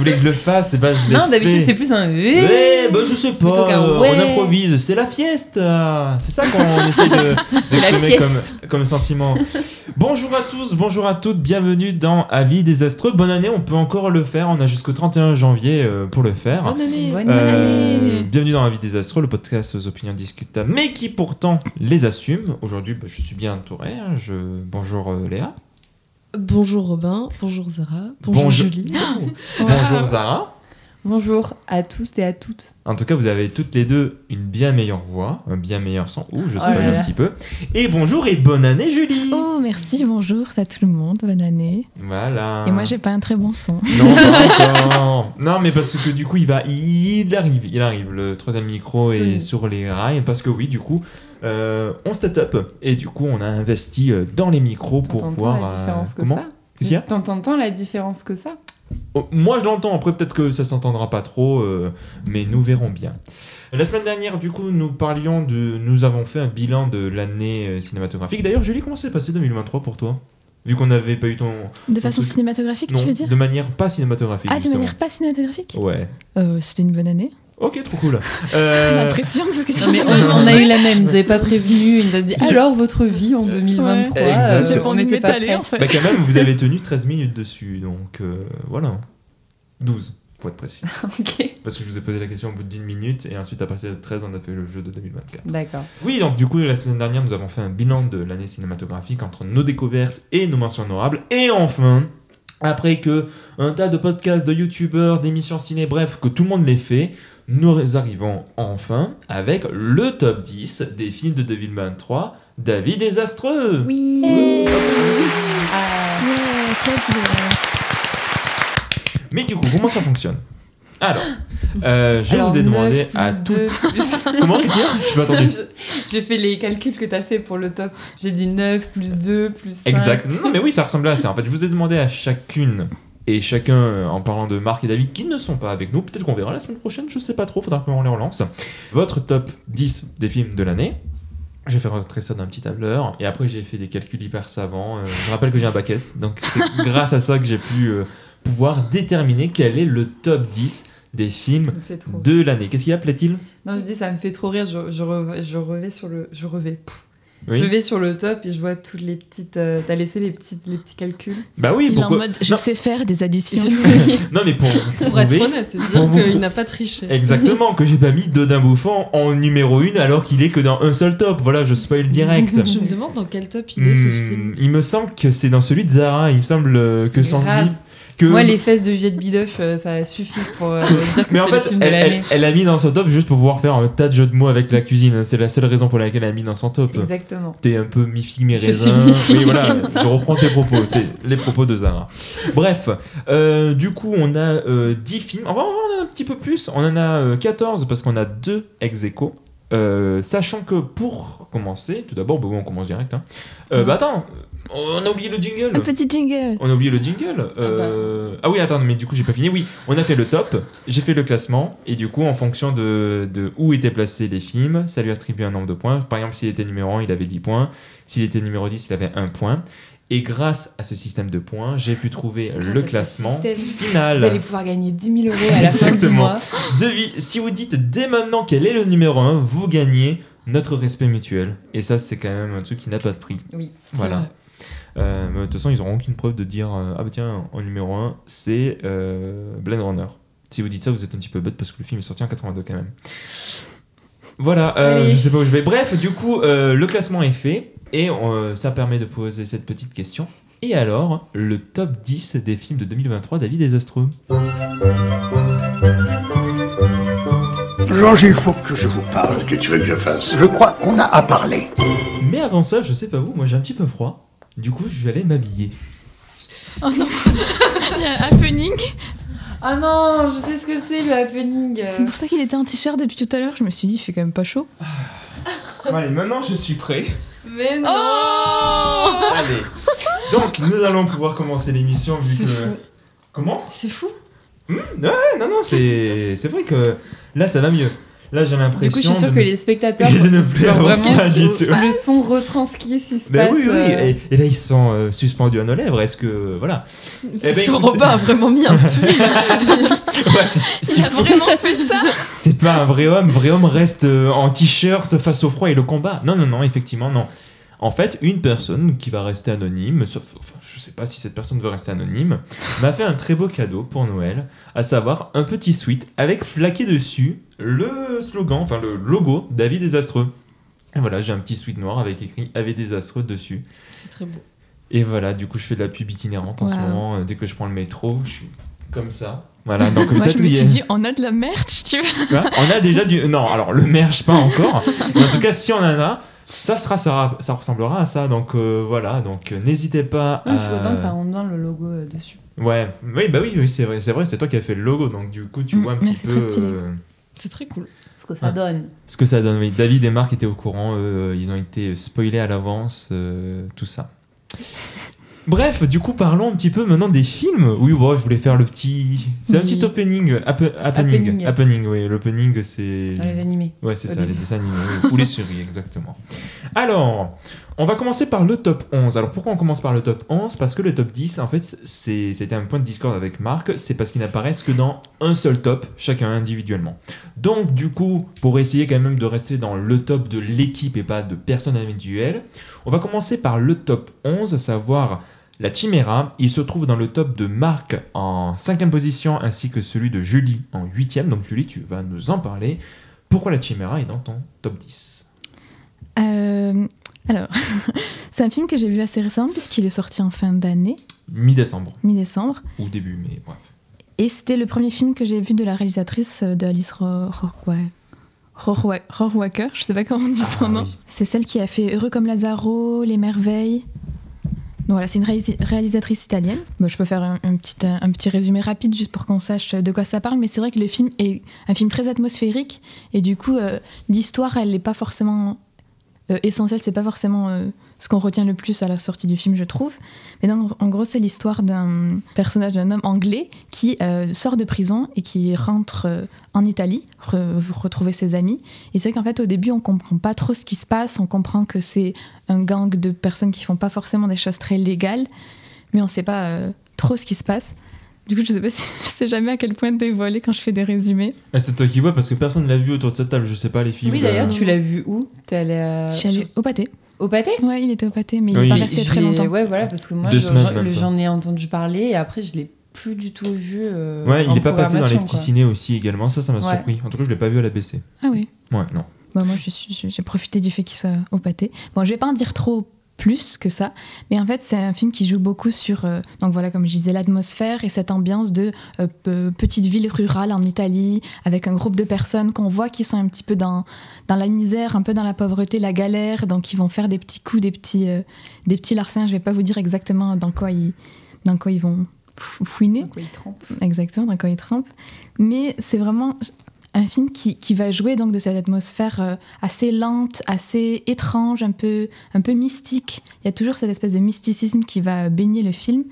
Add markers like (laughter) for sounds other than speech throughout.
voulais que je le fasse, et bah je l'ai Non, d'habitude c'est plus un. Ouais, bah je sais pas, euh, ouais. on improvise, c'est la fiesta C'est ça qu'on (laughs) essaie de- d'exprimer fiesta. comme, comme sentiment. Bonjour à tous, bonjour à toutes, bienvenue dans Avis désastreux. Bonne année, on peut encore le faire, on a jusqu'au 31 janvier euh, pour le faire. Bonne année. Bonne Euh, année. bienvenue dans Avis désastreux, le podcast aux opinions discutables, mais qui pourtant les assume. Aujourd'hui, bah, je suis bien entouré. hein, Je... Bonjour euh, Léa. Bonjour Robin, bonjour Zara, bonjour, (laughs) Bonjour. Julie. Bonjour Zara. Bonjour à tous et à toutes. En tout cas, vous avez toutes les deux une bien meilleure voix, un bien meilleur son. Ouh, je Oh spoil là un là. petit peu. Et bonjour et bonne année Julie. Oh, merci, bonjour à tout le monde, bonne année. Voilà. Et moi, j'ai pas un très bon son. Non, pas. (laughs) Non, mais parce que du coup, il va, il arrive, il arrive. Le troisième micro est C'est- sur les rails parce que oui, du coup, euh, on start up et du coup, on a investi euh, dans les micros pour T'entends pouvoir. la euh, différence que comment ça Qu'est-ce qu'il y a T'entends la différence que ça Oh, Moi, je l'entends. Après, peut-être que ça s'entendra pas trop, euh, mais nous verrons bien. La semaine dernière, du coup, nous parlions de, nous avons fait un bilan de l'année euh, cinématographique. D'ailleurs, Julie, comment s'est passé 2023 pour toi Vu qu'on n'avait pas eu ton De façon truc- cinématographique, non, tu veux dire de manière pas cinématographique. Ah, de manière pas cinématographique Ouais. Euh, C'était une bonne année. Ok, trop cool. J'ai (laughs) Euh, l'impression de ce que tu Non, mais dis. on, on a eu la même, vous n'avez pas prévenu, il nous a dit alors votre vie en 2023. Ouais. Exact. J'ai pas on envie de m'étaler en fait. Bah quand même, vous avez tenu 13 minutes dessus, donc euh, voilà. 12, pour être précis. (laughs) Ok, Parce que je vous ai posé la question au bout d'une minute, et ensuite à partir de 13, on a fait le jeu de 2024. d'accord. Oui, donc du coup, la semaine dernière, nous avons fait un bilan de l'année cinématographique entre nos découvertes et nos mentions honorables. Et enfin, après que un tas de podcasts, de youtubeurs, d'émissions ciné, bref, que tout le monde les fait, nous arrivons enfin avec le top 10 des films de 2023 David Désastreux. Oui. Mais du coup, comment ça fonctionne? Alors, euh, je alors, vous ai demandé 9 à toutes. 2 plus- (laughs) Comment a Je. Je- J'ai fait les calculs que tu as fait pour le top. J'ai dit 9 plus 2 plus 5. Exact. Non, mais oui, ça ressemble à ça. En fait, je vous ai demandé à chacune et chacun, euh, en parlant de Marc et David, qui ne sont pas avec nous, peut-être qu'on verra la semaine prochaine, je sais pas trop, faudra qu'on les relance. Votre top 10 des films de l'année. J'ai fait rentrer ça dans un petit tableur et après j'ai fait des calculs hyper savants. Euh, je rappelle que j'ai un bac S, donc c'est (laughs) grâce à ça que j'ai pu euh, pouvoir déterminer quel est le top 10 des films de l'année. Qu'est-ce qu'il y a, plaît-il Non, je dis ça me fait trop rire. Je, je, revais, je revais sur le. Je revais. Pff. Oui. Je vais sur le top et je vois toutes les petites. euh, T'as laissé les, petites, les petits calculs. Bah oui, Il est en pourquoi mode je non, sais faire des additions. (laughs) non, mais pour, Pour être prouver- honnête dire vous- qu'il n'a pas triché. Exactement, que j'ai pas mis Dodin Bouffant en numéro 1 alors qu'il est que dans un seul top. Voilà, je spoil direct. (laughs) Je me demande dans quel top il est ce Hmm, film. il me semble que c'est dans celui de Zara. Il me semble euh, que lui. Que... Moi, les fesses de Juliette Bidoche, euh, ça suffit pour euh, (laughs) dire que Mais en c'est le fait, film de elle, elle, l'année. elle a mis dans son top juste pour pouvoir faire un tas de jeux de mots avec la cuisine. C'est la seule raison pour laquelle elle a mis dans son top. Exactement. T'es un peu mi-figue, mi Je suis mi-figue, Oui, voilà, mi-raisin. je reprends tes propos. C'est les propos de Zara. Bref, euh, du coup, on a euh, 10 films. Enfin, on en a un petit peu plus. On en a euh, 14 parce qu'on a deux ex aequo. Euh, sachant que pour commencer, tout d'abord, bah on commence direct. Hein. Euh, bah attends, on a oublié le jingle. Un petit jingle. On a oublié le jingle. Euh, Ah, oui, attends, mais du coup, j'ai pas fini. Oui, on a fait le top, j'ai fait le classement, et du coup, en fonction de, de où étaient placés les films, ça lui attribue un nombre de points. Par exemple, s'il était numéro 1, il avait 10 points. S'il était numéro 10, il avait 1 point. Et grâce à ce système de points, j'ai pu trouver Grâce le classement final. Vous allez pouvoir gagner 10 000 euros à la fin du Exactement. mois. Devis- si vous dites dès maintenant quel est le numéro 1, vous gagnez notre respect mutuel. Et ça, c'est quand même un truc qui n'a pas de prix. Oui. Voilà. vrai. Euh, mais de toute façon, ils n'auront aucune preuve de dire euh, Ah bah tiens, en numéro 1, c'est euh, Blade Runner. Si vous dites ça, vous êtes un petit peu bête parce que le film est sorti en 82 quand même. Voilà, euh, je sais pas où je vais. Bref, du coup, euh, le classement est fait et euh, ça permet de poser cette petite question. Et alors, le top 10 des films de 2023 David Desastreux Georges, il faut que je vous parle. Qu'est-ce que tu veux que je fasse? Je crois qu'on a à parler. Mais avant ça, je sais pas vous, moi j'ai un petit peu froid. Du coup, je vais aller m'habiller. Oh non (laughs) Il y a happening. Ah non, je sais ce que c'est le happening. C'est pour ça qu'il était en t-shirt depuis tout à l'heure. Je me suis dit, il fait quand même pas chaud. Bon, allez, maintenant je suis prêt. Mais non Allez. Donc, nous allons pouvoir commencer l'émission vu C'est que. fou. Comment? C'est fou. Hmm, Ouais, non, non, c'est c'est vrai que là ça va mieux. Là j'ai l'impression. Du coup, je suis sûre de que les spectateurs, (laughs) ne vraiment, pas du tout. le son retranscrit ce qui se Ben passe. oui, oui, euh, et, et là ils sont euh, suspendus à nos lèvres. Est-ce que. Voilà. Est-ce ben, que Robin a vraiment mis un (laughs) Ouais, c'est- c'est- Il a vraiment fait ça C'est pas un vrai homme. Vrai homme reste euh, en t-shirt face au froid et le combat. Non, non, non, effectivement, non. En fait, une personne qui va rester anonyme, sauf, enfin, je sais pas si cette personne veut rester anonyme, (laughs) m'a fait un très beau cadeau pour Noël, à savoir un petit sweat avec flaqué dessus le slogan, enfin le logo David Désastreux. Et voilà, j'ai un petit sweat noir avec écrit Avec Désastreux dessus. C'est très beau. Et voilà, du coup, je fais de la pub itinérante en ce moment. euh, Dès que je prends le métro, je suis comme ça. Voilà, (laughs) donc Moi, je me suis dit, on a de la merch, tu vois. on a déjà du. Non, alors le merge pas encore. (laughs) Mais en tout cas, si on en a, ça sera, ça, ça ressemblera à ça. Donc euh, voilà, donc euh, n'hésitez pas. Il faut à... autant que ça rentre bien le logo euh, dessus. Ouais, oui, bah oui, oui c'est vrai, c'est vrai, c'est toi qui as fait le logo, donc du coup, tu Mm, vois un petit c'est peu très stylé. euh, C'est très cool. Ce que ça Ah. donne. ce que ça donne. Oui, David et Marc étaient au courant, eux, ils ont été spoilés à l'avance, euh, tout ça. Bref, du coup, parlons un petit peu maintenant des films. Oui, bon, je voulais faire le petit. C'est un petit opening. happe- happening. Happening. Happening, oui. L'opening, c'est. Dans les animés. Ouais, c'est Au ça, début. les dessins animés oui, ou les séries, exactement. Alors, on va commencer par le top 11. Alors, pourquoi on commence par le top 11 Parce que le top 10, en fait, c'est- c'était un point de discorde avec Marc, c'est parce qu'ils n'apparaissent que dans un seul top, chacun individuellement. Donc, du coup, pour essayer quand même de rester dans le top de l'équipe et pas de personne individuelle, on va commencer par le top 11, à savoir la Chimera. Il se trouve dans le top de Marc en cinquième position, ainsi que celui de Julie en huitième. Donc, Julie, tu vas nous en parler. Pourquoi la Chimera est dans ton top 10 Euh, alors, (laughs) c'est un film que j'ai vu assez récemment puisqu'il est sorti en fin d'année, Mi-décembre, mi-décembre. ou début, mais bref. Et c'était le premier film que j'ai vu de la réalisatrice euh, de Alice Ro- Rohrwa- Rohrwa- Rohrwacher, je sais pas comment on dit son Ah, nom. C'est celle qui a fait Heureux comme Lazaro, Les Merveilles. Voilà, c'est une réalisa- réalisatrice italienne. Je peux faire un, un petit, un petit résumé rapide juste pour qu'on sache de quoi ça parle, mais c'est vrai que le film est un film très atmosphérique et du coup, euh, l'histoire, elle n'est pas forcément euh, essentielle, c'est pas forcément euh, ce qu'on retient le plus à la sortie du film, je trouve. Mais donc, en gros, c'est l'histoire d'un personnage, d'un homme anglais qui euh, sort de prison et qui rentre euh, en Italie, re- retrouver ses amis. Et c'est vrai qu'en fait, au début, on comprend pas trop ce qui se passe. On comprend que c'est un gang de personnes qui font pas forcément des choses très légales, mais on sait pas euh, trop ce qui se passe. Du coup, je sais pas (laughs) si, je sais jamais à quel point dévoiler quand je fais des résumés. Ah, c'est toi qui vois parce que personne ne l'a vu autour de cette table. Je sais pas les films. Oui, d'ailleurs, euh, tu l'as vu où? T'es allé à... je suis allée au pâté. Au pâté? Ouais, il était au pâté, mais il Oui, est pas resté très longtemps. Ouais, voilà, parce que moi, j'en ai entendu parler et après, je l'ai plus du tout vu. euh, Ouais, il en est pas passé dans les petits quoi. ciné aussi également. Ça, ça m'a Ouais. surpris. En tout cas, je l'ai pas vu à la BC. Ah oui. Ouais, non. Bah, moi, je suis- je- j'ai profité du fait qu'il soit au pâté. Bon, je vais pas en dire trop plus que ça, mais en fait, c'est un film qui joue beaucoup sur, euh, donc voilà, comme je disais, l'atmosphère et cette ambiance de euh, pe- petite ville rurale en Italie, avec un groupe de personnes qu'on voit qui sont un petit peu dans, dans la misère, un peu dans la pauvreté, la galère, donc ils vont faire des petits coups, des petits, euh, des petits larcins. Je vais pas vous dire exactement dans quoi ils, dans quoi ils vont fou- fouiner. Donc, ouais, il trempe. Exactement, dans quoi il trempe. Mais c'est vraiment un film qui, qui va jouer donc de cette atmosphère euh, assez lente, assez étrange, un peu, un peu mystique. Il y a toujours cette espèce de mysticisme qui va baigner le film.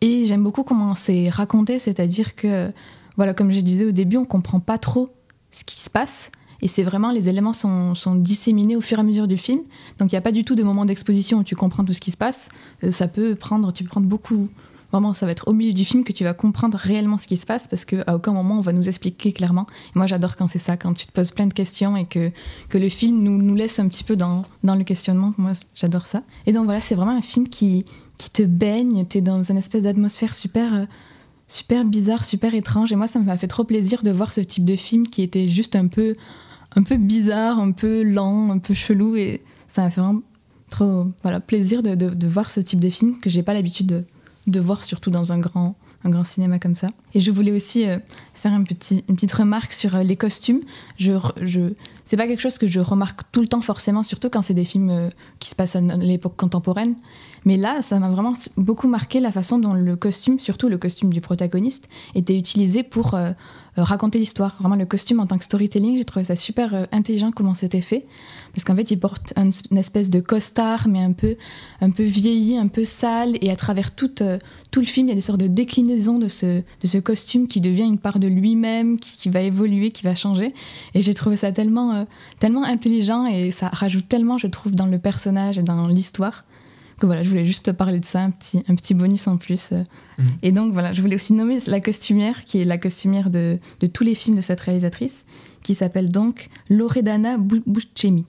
Et j'aime beaucoup comment c'est raconté, c'est-à-dire que, voilà, comme je disais au début, on comprend pas trop ce qui se passe. Et c'est vraiment, les éléments sont, sont disséminés au fur et à mesure du film. Donc il n'y a pas du tout de moment d'exposition où tu comprends tout ce qui se passe. Euh, ça peut prendre, tu peux prendre beaucoup, Vraiment, ça va être au milieu du film que tu vas comprendre réellement ce qui se passe parce qu'à aucun moment on va nous expliquer clairement. Moi, j'adore quand c'est ça, quand tu te poses plein de questions et que, que le film nous, nous laisse un petit peu dans, dans le questionnement. Moi, j'adore ça. Et donc voilà, c'est vraiment un film qui, qui te baigne. Tu es dans une espèce d'atmosphère super, euh, super bizarre, super étrange. Et moi, ça m'a fait trop plaisir de voir ce type de film qui était juste un peu, un peu bizarre, un peu lent, un peu chelou. Et ça m'a fait vraiment trop voilà, plaisir de, de, de voir ce type de film que j'ai pas l'habitude de de voir, surtout dans un grand, un grand cinéma comme ça. Et je voulais aussi euh, faire une petite remarque sur euh, les costumes. Je, je, c'est pas quelque chose que je remarque tout le temps forcément, surtout quand c'est des films euh, qui se passent à l'époque contemporaine. Mais là, ça m'a vraiment beaucoup marqué la façon dont le costume, surtout le costume du protagoniste, était utilisé pour raconter l'histoire. Vraiment, le costume en tant que storytelling, j'ai trouvé ça super euh, intelligent comment c'était fait. Parce qu'en fait, il porte un, une espèce de costard, mais un peu, un peu vieilli, un peu sale. Et à travers tout, euh, tout le film, il y a des sortes de déclinaisons de ce, de ce costume qui devient une part de lui-même, qui, qui, va évoluer, qui va changer. Et j'ai trouvé ça tellement, euh, tellement intelligent et ça rajoute tellement, je trouve, dans le personnage et dans l'histoire que voilà, je voulais juste te parler de ça, un petit, un petit bonus en plus. Mhm. Et donc voilà, je voulais aussi nommer la costumière, qui est la costumière de, de tous les films de cette réalisatrice, qui s'appelle donc Loredana Bu- Buscemi.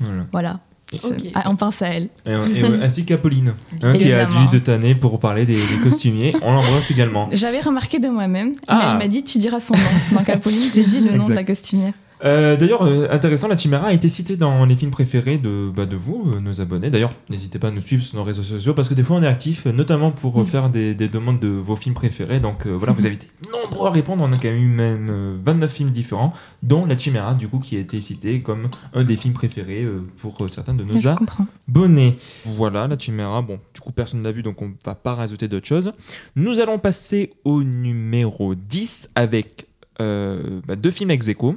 Voilà. Voilà, Je- Ok. ah, on pense à elle. Et, et, ainsi qu'Apolline, hein, qui a dû te tanner pour parler des, des costumiers. On l'embrasse également. J'avais remarqué de moi-même, mais Ah. elle m'a dit tu diras son nom. Donc Apolline, j'ai dit le nom de la costumière. Euh, D'ailleurs, euh, intéressant, la Chimera a été citée dans les films préférés de, bah, de vous, euh, nos abonnés. D'ailleurs, n'hésitez pas à nous suivre sur nos réseaux sociaux parce que des fois on est actif, notamment pour faire des, des demandes de vos films préférés. Donc voilà, vous avez été (laughs) nombreux à répondre. On a quand même eu même euh, 29 films différents, dont la Chimera, du coup, qui a été citée comme un des films préférés pour certains de nos Je comprends. abonnés. Voilà, la Chimera. Bon, du coup, personne ne l'a vu, donc on va pas rajouter d'autres choses. Nous allons passer au numéro 10 avec bah, deux films ex aequo.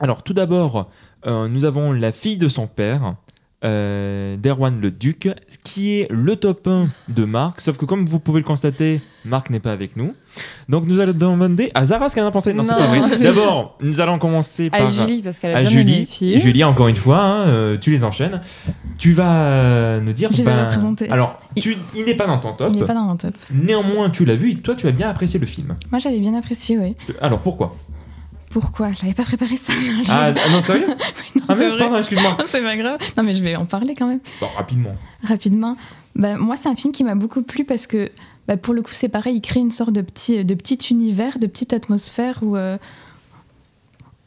Alors, tout d'abord, euh, nous avons La fille de son père. Euh, d'Erwan le Duc, qui est le top 1 de Marc, sauf que comme vous pouvez le constater, Marc n'est pas avec nous. Donc nous allons demander à Zara ce qu'elle en a pensé. Non, c'est pas vrai. D'abord, nous allons commencer À par Julie, parce qu'elle a à bien Julie. film. Julie, encore une fois, hein, euh, tu les enchaînes. Tu vas nous dire. Je vais le présenter. Alors, tu- il n'est pas dans ton top. Il n'est pas dans mon top. Néanmoins, tu l'as vu et toi, tu as bien apprécié le film. Moi j'avais bien apprécié, oui. Alors, pourquoi? Pourquoi Je n'avais pas préparé ça. Non, je- ah, non, sérieux (laughs) Non, Ah, c'est mais pardon, excuse-moi. C'est pas grave. Non, mais je vais en parler quand même. Bon, rapidement. Rapidement. Bah, moi, c'est un film qui m'a beaucoup plu parce que, bah, pour le coup, c'est pareil, il crée une sorte de petit, de petit univers, de petite atmosphère où, euh,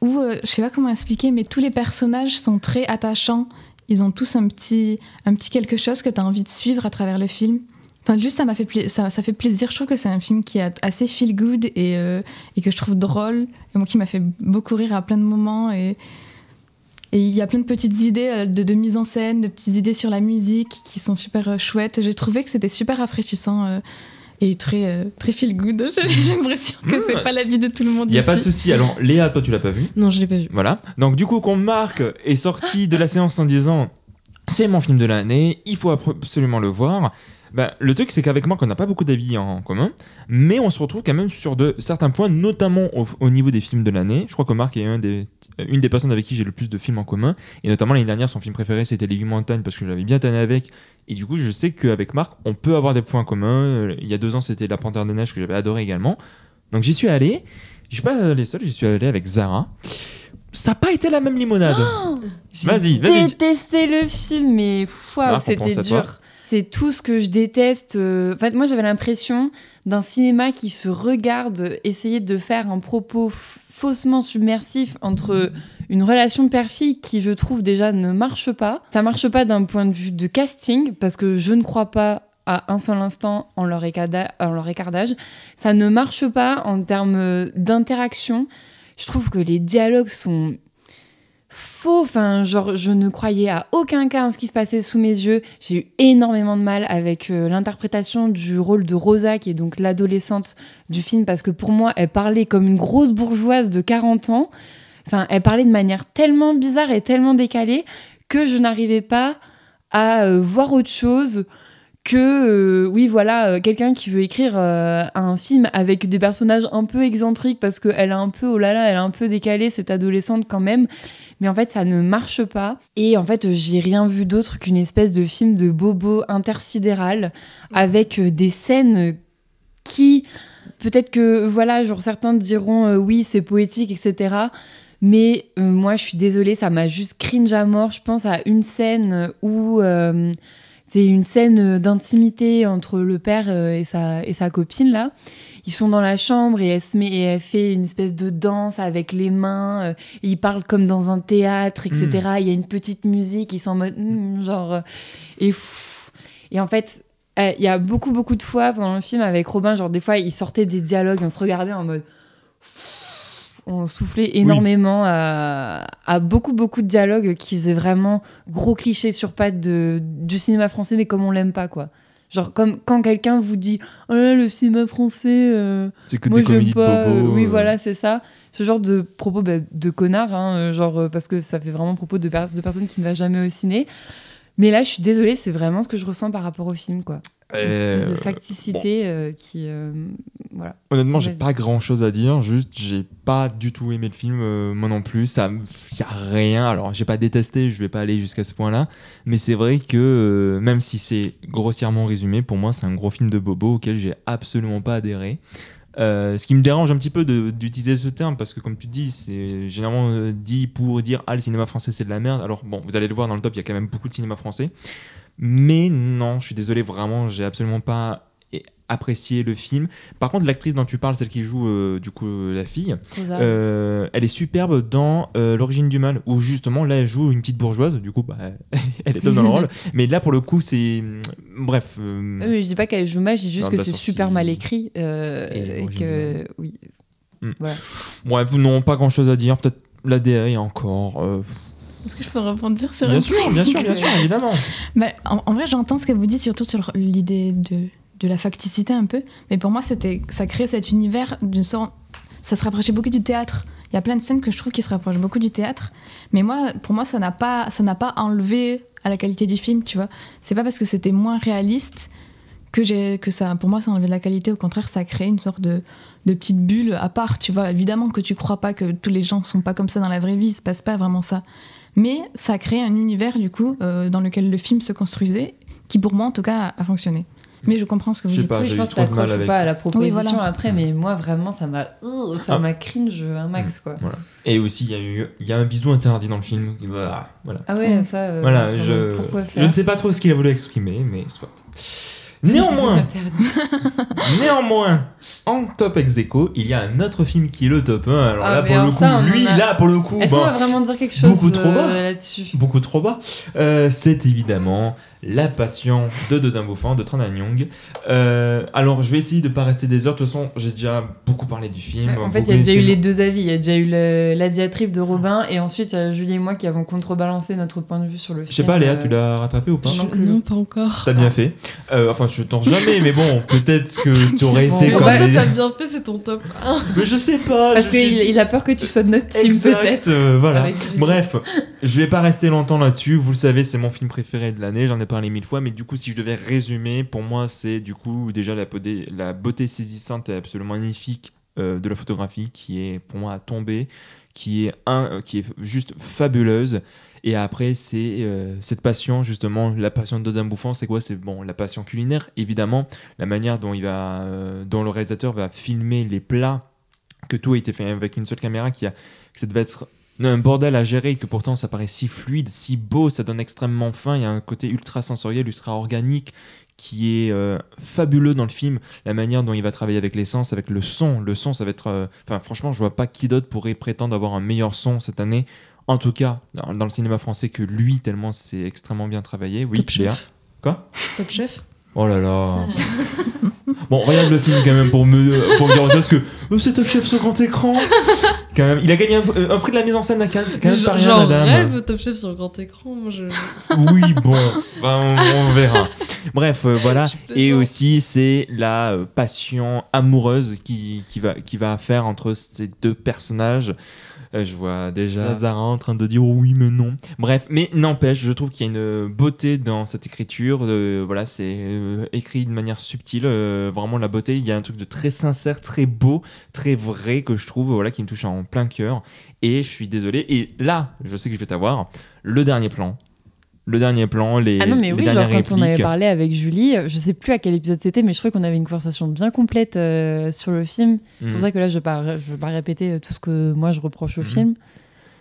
où euh, je sais pas comment expliquer, mais tous les personnages sont très attachants. Ils ont tous un petit, un petit quelque chose que tu as envie de suivre à travers le film. Enfin, juste, ça m'a fait, pla- ça, ça fait plaisir. Je trouve que c'est un film qui est assez feel good et, euh, et que je trouve drôle. Et moi, qui m'a fait beaucoup rire à plein de moments. Et, et il y a plein de petites idées euh, de, de mise en scène, de petites idées sur la musique qui sont super euh, chouettes. J'ai trouvé que c'était super rafraîchissant euh, et très, euh, très feel good. (laughs) J'ai l'impression que Mmh. c'est pas la vie de tout le monde Il n'y a ici. pas de souci. Alors, Léa, toi, tu l'as pas vu Non, je l'ai pas vu. Voilà. Donc, du coup, quand Marc est sorti de la séance en disant c'est mon film de l'année, il faut absolument le voir. Ben, le truc, c'est qu'avec Marc, on n'a pas beaucoup d'avis en commun, mais on se retrouve quand même sur de, certains points, notamment au, au niveau des films de l'année. Je crois que Marc est un des, une des personnes avec qui j'ai le plus de films en commun, et notamment l'année dernière, son film préféré, c'était Les Montagne, parce que je l'avais bien tanné avec, et du coup, je sais qu'avec Marc, on peut avoir des points communs. Euh, Il y a deux ans, c'était La Panthère des Neiges, que j'avais adoré également. Donc j'y suis allé, je suis pas allé seul, j'y suis allé avec Zara. Ça n'a pas été la même limonade. J'ai Vas-y, vas-y. détesté le film, mais pense c'était dur. C'est tout ce que je déteste. euh, En fait, moi, j'avais l'impression d'un cinéma qui se regarde essayer de faire un propos faussement submersif entre une relation père-fille qui, je trouve, déjà ne marche pas. Ça marche pas d'un point de vue de casting, parce que je ne crois pas à un seul instant en leur, écarda- en leur écartage. Ça ne marche pas en termes d'interaction. Je trouve que les dialogues sont je ne croyais à aucun cas en ce qui se passait sous mes yeux. J'ai eu énormément de mal avec euh, l'interprétation du rôle de Rosa, qui est donc l'adolescente du film, parce que pour moi, elle parlait comme une grosse bourgeoise de 40 ans. Enfin, elle parlait de manière tellement bizarre et tellement décalée que je n'arrivais pas à euh, voir autre chose que, euh, oui, voilà, euh, quelqu'un qui veut écrire euh, un film avec des personnages un peu excentriques parce qu'elle est un peu, oh là là, elle est un peu décalée, cette adolescente quand même. Mais en fait, ça ne marche pas. Et en fait, j'ai rien vu d'autre qu'une espèce de film de bobo intersidéral avec des scènes qui, peut-être que, voilà, genre certains diront oui, c'est poétique, etc. Mais moi, je suis désolée, ça m'a juste cringe à mort. Je pense à une scène où c'est une scène d'intimité entre le père euh, et sa, et sa copine, là. Ils sont dans la chambre et elle, se met, et elle fait une espèce de danse avec les mains. euh, et ils parlent comme dans un théâtre, etc. Il y a une petite musique, ils sont en mode hmm, genre. euh, et, pff. et en fait, euh, il y a beaucoup, beaucoup de fois pendant le film avec Robin, genre des fois, il sortait des dialogues, on se regardait en mode. On soufflait énormément à, à beaucoup, beaucoup de dialogues qui faisaient vraiment gros clichés sur pattes de, du cinéma français, mais comme on l'aime pas, quoi. Genre, comme quand quelqu'un vous dit Oh là, le cinéma français, euh, C'est que moi des pas. de bobo. oui, euh. voilà, c'est ça. Ce genre de propos bah, de connard, hein, euh, genre, euh, parce que ça fait vraiment propos de, de personnes qui ne va jamais au ciné. Mais là, je suis désolée, c'est vraiment ce que je ressens par rapport au film, quoi. Une espèce de Euh, facticité euh, qui. euh, voilà. Honnêtement, j'ai pas grand chose à dire. Juste, j'ai pas du tout aimé le film, euh, moi non plus. Ça, y a rien. Alors, j'ai pas détesté. Je vais pas aller jusqu'à ce point-là. Mais c'est vrai que même si c'est grossièrement résumé, pour moi, c'est un gros film de bobo auquel j'ai absolument pas adhéré. Euh, ce qui me dérange un petit peu d'utiliser ce terme parce que comme tu dis c'est généralement euh, dit pour dire ah le cinéma français c'est de la merde. Alors bon vous allez le voir dans le top il y a quand même beaucoup de cinéma français. Mais non je suis désolé vraiment j'ai absolument pas é- apprécié le film par contre l'actrice dont tu parles celle qui joue euh, du coup euh, la fille euh, elle est superbe dans euh, l'origine du mal où justement là elle joue une petite bourgeoise du coup bah, (laughs) elle est top dans le rôle (laughs) mais là pour le coup c'est bref euh, Ah oui, je dis pas qu'elle joue mal, je dis juste Non, que c'est super mal écrit. euh, Et et que. Oui. Hmm. Voilà. bref non pas grand chose à dire peut-être la DA encore euh, Est-ce que je peux rebondir sur bien sûr bien sûr bien sûr évidemment (laughs) Bah, en, en vrai, j'entends ce que vous dites, surtout sur l'idée de, de la facticité un peu. Mais pour moi, c'était ça crée cet univers d'une sorte. Ça se rapprochait beaucoup du théâtre. Il y a plein de scènes que je trouve qui se rapprochent beaucoup du théâtre. Mais moi, pour moi, ça n'a pas, ça n'a pas enlevé à la qualité du film, tu vois. C'est pas parce que c'était moins réaliste que j'ai que ça. Pour moi, ça a enlevé de la qualité. Au contraire, ça a créé une sorte de, de petite bulle à part, tu vois. Évidemment que tu crois pas que tous les gens sont pas comme ça dans la vraie vie. Il se passe pas vraiment ça. Mais ça a créé un univers, du coup, euh, dans lequel le film se construisait, qui pour moi, en tout cas, a fonctionné. Mais je comprends ce que vous dites. pas, Oui, je pense que t'accroches avec. pas à la proposition voilà. après, mais moi vraiment ça m'a ça Ah. m'a cringe un max quoi. Voilà. Et aussi, il y, a eu- il y a un bisou interdit dans le film. Voilà. voilà. Ah ouais, ça. euh, Voilà, je, ne sais pas trop ce qu'il a voulu exprimer, mais soit. Néanmoins, (laughs) néanmoins, en top ex aequo, il y a un autre film qui est le top 1. Alors Ah, là, pour le coup, ça, lui, a- là, pour le coup, va vraiment dire quelque chose beaucoup trop bas. euh, là-dessus? Beaucoup trop bas. Euh, c'est évidemment La Passion de Dodin Bouffant de Tran Young. Euh, alors, je vais essayer de pas rester des heures. De toute façon, j'ai déjà beaucoup parlé du film. En fait, il y a déjà eu le- les deux avis. Il y a déjà eu le- la diatribe de Robin et ensuite il y a Julie et moi qui avons contrebalancé notre point de vue sur le film. Je sais pas, Léa, euh, tu l'as rattrapé ou pas Non Je- plus. Non, pas encore. T'as bien fait. Euh, enfin, je t'en jamais, mais bon, (laughs) peut-être que tu aurais Bon, été Mais comme bah, ça, t'as bien fait, c'est ton top 1. Mais je sais pas. Parce qu'il suis- il a peur que tu sois de notre team peut-être. euh, voilà. Bref, je vais pas rester longtemps là-dessus. Vous le savez, c'est mon film préféré de l'année. J'en ai parlé mille fois, mais du coup, si je devais résumer, pour moi, c'est du coup déjà la, beauté- saisissante et absolument magnifique euh, de la photographie qui est pour moi à tomber, qui est un, euh, qui est juste fabuleuse. Et après, c'est euh, cette passion, justement, la passion de Dodin Bouffant, c'est quoi? C'est bon, la passion culinaire, évidemment, la manière dont, il va, dont le réalisateur va filmer les plats, que tout a été fait avec une seule caméra, qui a, que ça devait être un bordel à gérer, que pourtant ça paraît si fluide, si beau, ça donne extrêmement fin, il y a un côté ultra sensoriel, ultra organique, qui est euh, fabuleux dans le film, la manière dont il va travailler avec l'essence, avec le son. Le son, ça va être... euh, Enfin, franchement, je vois pas qui d'autre pourrait prétendre avoir un meilleur son cette année. En tout cas, dans, dans le cinéma français, que lui, tellement c'est extrêmement bien travaillé. Oui, Top. Chef. Quoi? Top chef Oh là là. (laughs) bon, regarde le film quand même pour me, pour me dire chose que oh, c'est Top Chef sur grand écran. Quand même, il a gagné un, euh, un prix de la mise en scène à Cannes, c'est quand même pas rien, madame. rêve Top Chef sur grand écran. Moi, je... Oui, bon, ben, on, on verra. (laughs) Bref, euh, voilà. Et aussi, c'est la euh, passion amoureuse qui, qui, va, qui va faire entre ces deux personnages. Euh, je vois déjà Zara en train de dire oui, mais non. Bref, mais n'empêche, je trouve qu'il y a une beauté dans cette écriture. euh, voilà, c'est euh, écrit de manière subtile. euh, vraiment, la beauté. Il y a un truc de très sincère, très beau, très vrai que je trouve, voilà, qui me touche en plein cœur. Et je suis désolé. Et là, je sais que je vais t'avoir. Le dernier plan. Le dernier plan, les, Ah non, mais les oui, genre quand on avait parlé avec Julie, euh, je sais plus à quel épisode c'était, mais je trouvais qu'on avait une conversation bien complète euh, sur le film. C'est Mhm. pour ça que là, je ne vais, pas- répéter euh, tout ce que moi je reproche au Mhm. film.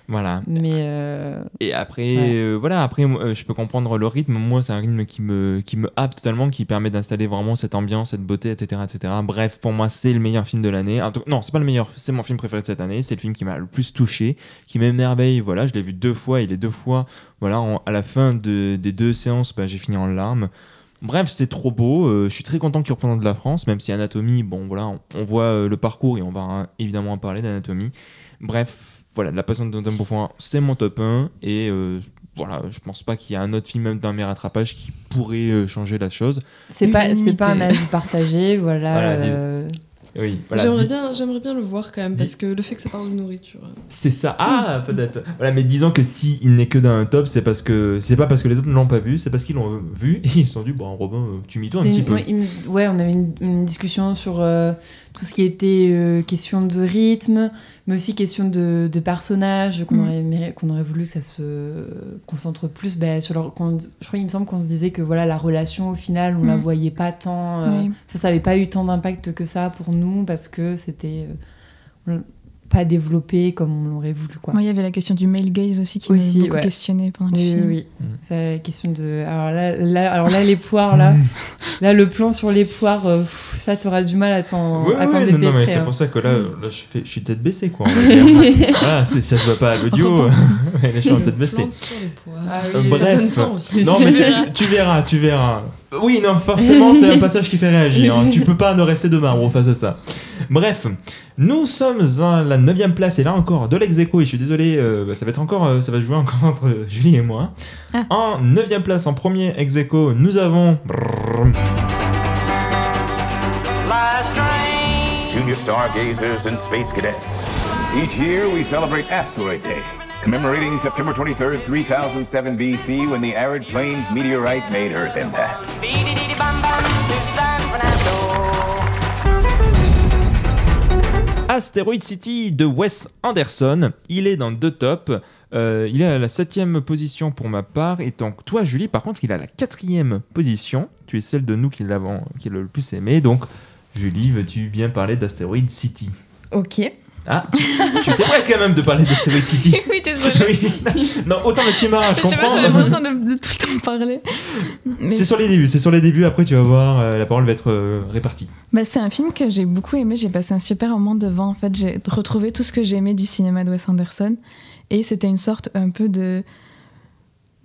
Voilà. Mais euh, Et après, Ouais. euh, voilà, après, euh, je peux comprendre le rythme. Moi, c'est un rythme qui me, qui me happe totalement, qui permet d'installer vraiment cette ambiance, cette beauté, etc., etc. Bref, pour moi, c'est le meilleur film de l'année. Non, c'est pas le meilleur, c'est mon film préféré de cette année. C'est le film qui m'a le plus touché, qui m'émerveille. Voilà, je l'ai vu deux fois et les deux fois, voilà, en- à la fin de- des deux séances, bah, j'ai fini en larmes. Bref, c'est trop beau. euh, je suis très content qu'il représente la France, même si Anatomie, bon, voilà, on, on voit euh, le parcours et on va hein, évidemment en parler d'Anatomie. Bref, voilà, La Passion de Dodin Bouffant, c'est mon top 1 et euh, voilà, je pense pas qu'il y a un autre film même d'un mes rattrapages qui pourrait euh, changer la chose. c'est pas, pas un avis partagé, (laughs) voilà. Voilà, euh, Oui, voilà. J'aimerais bien, j'aimerais bien le voir quand même, parce que le fait que ça parle de nourriture. C'est ça. Ah, peut-être. Voilà, mais disons que si il n'est que dans un top, c'est parce que c'est pas parce que les autres ne l'ont pas vu, c'est parce qu'ils l'ont vu et ils se sont dit bon Robin, tu m'y un petit une- peu. ouais, il me- ouais, on avait une, une discussion sur euh, tout ce qui était euh, question de rythme, mais aussi question de, de personnages, qu'on Mm. aurait, qu'on aurait voulu que ça se concentre plus ben, sur leur. je crois qu'il me semble qu'on se disait que voilà, la relation, au final, on la Mm. voyait pas tant. euh, Oui. ça avait pas eu tant d'impact que ça pour nous parce que c'était euh, pas développé comme on l'aurait voulu. Quoi. Moi, il y avait la question du male gaze aussi qui m'a Aussi, beaucoup ouais. questionné pendant le Oui, oui, film. oui. Mm. C'est la question de. Alors là, là, alors là les poires, là, là, le plan sur les poires, euh, pff, ça, t'auras du mal à t'en Ouais, non, non, mais c'est hein. pour ça que là, là je, fais, je suis tête baissée, quoi. (laughs) c'est- ça se voit pas à l'audio. (laughs) Là, je suis en tête le baissée. plan sur les poires. Ah oui, ça bref. envie. Non, mais tu, tu verras, tu verras. Oui, non, forcément, c'est un (laughs) passage qui fait réagir. hein. Tu peux pas ne rester de marbre face à ça. Bref, nous sommes à la 9 place et là encore de l'ex aequo et je suis désolé, euh, bah, ça va être encore, euh, ça va jouer encore (laughs) entre Julie et moi. Ah. En 9 place, en premier ex aequo, nous avons. Junior stargazers and space cadets. Each year, we celebrate Asteroid Day, commemorating September 23rd, 3007 BC, when the arid plains meteorite made Earth impact. Asteroid City de Wes Anderson. Il est dans deux tops. Euh, il est à la septième position pour ma part. Et donc, toi, Julie, par contre, il est à la quatrième position. Tu es celle de nous qui l'avons qui l'a le plus aimé. Donc, Julie, veux-tu bien parler d'Asteroid City? Ok. Ah, tu, tu t'es prête quand même de parler City (laughs) oui, désolée. Oui. Non, autant le Chimara, je Je sais pas, comprends. j'avais l'impression de, de tout le temps parler. Mais C'est sur les débuts, c'est sur les débuts. Après, tu vas voir, euh, la parole va être euh, répartie. bah, c'est un film que j'ai beaucoup aimé. J'ai passé un super moment devant. En fait, j'ai retrouvé tout ce que j'aimais du cinéma de Wes Anderson. Et c'était une sorte un peu de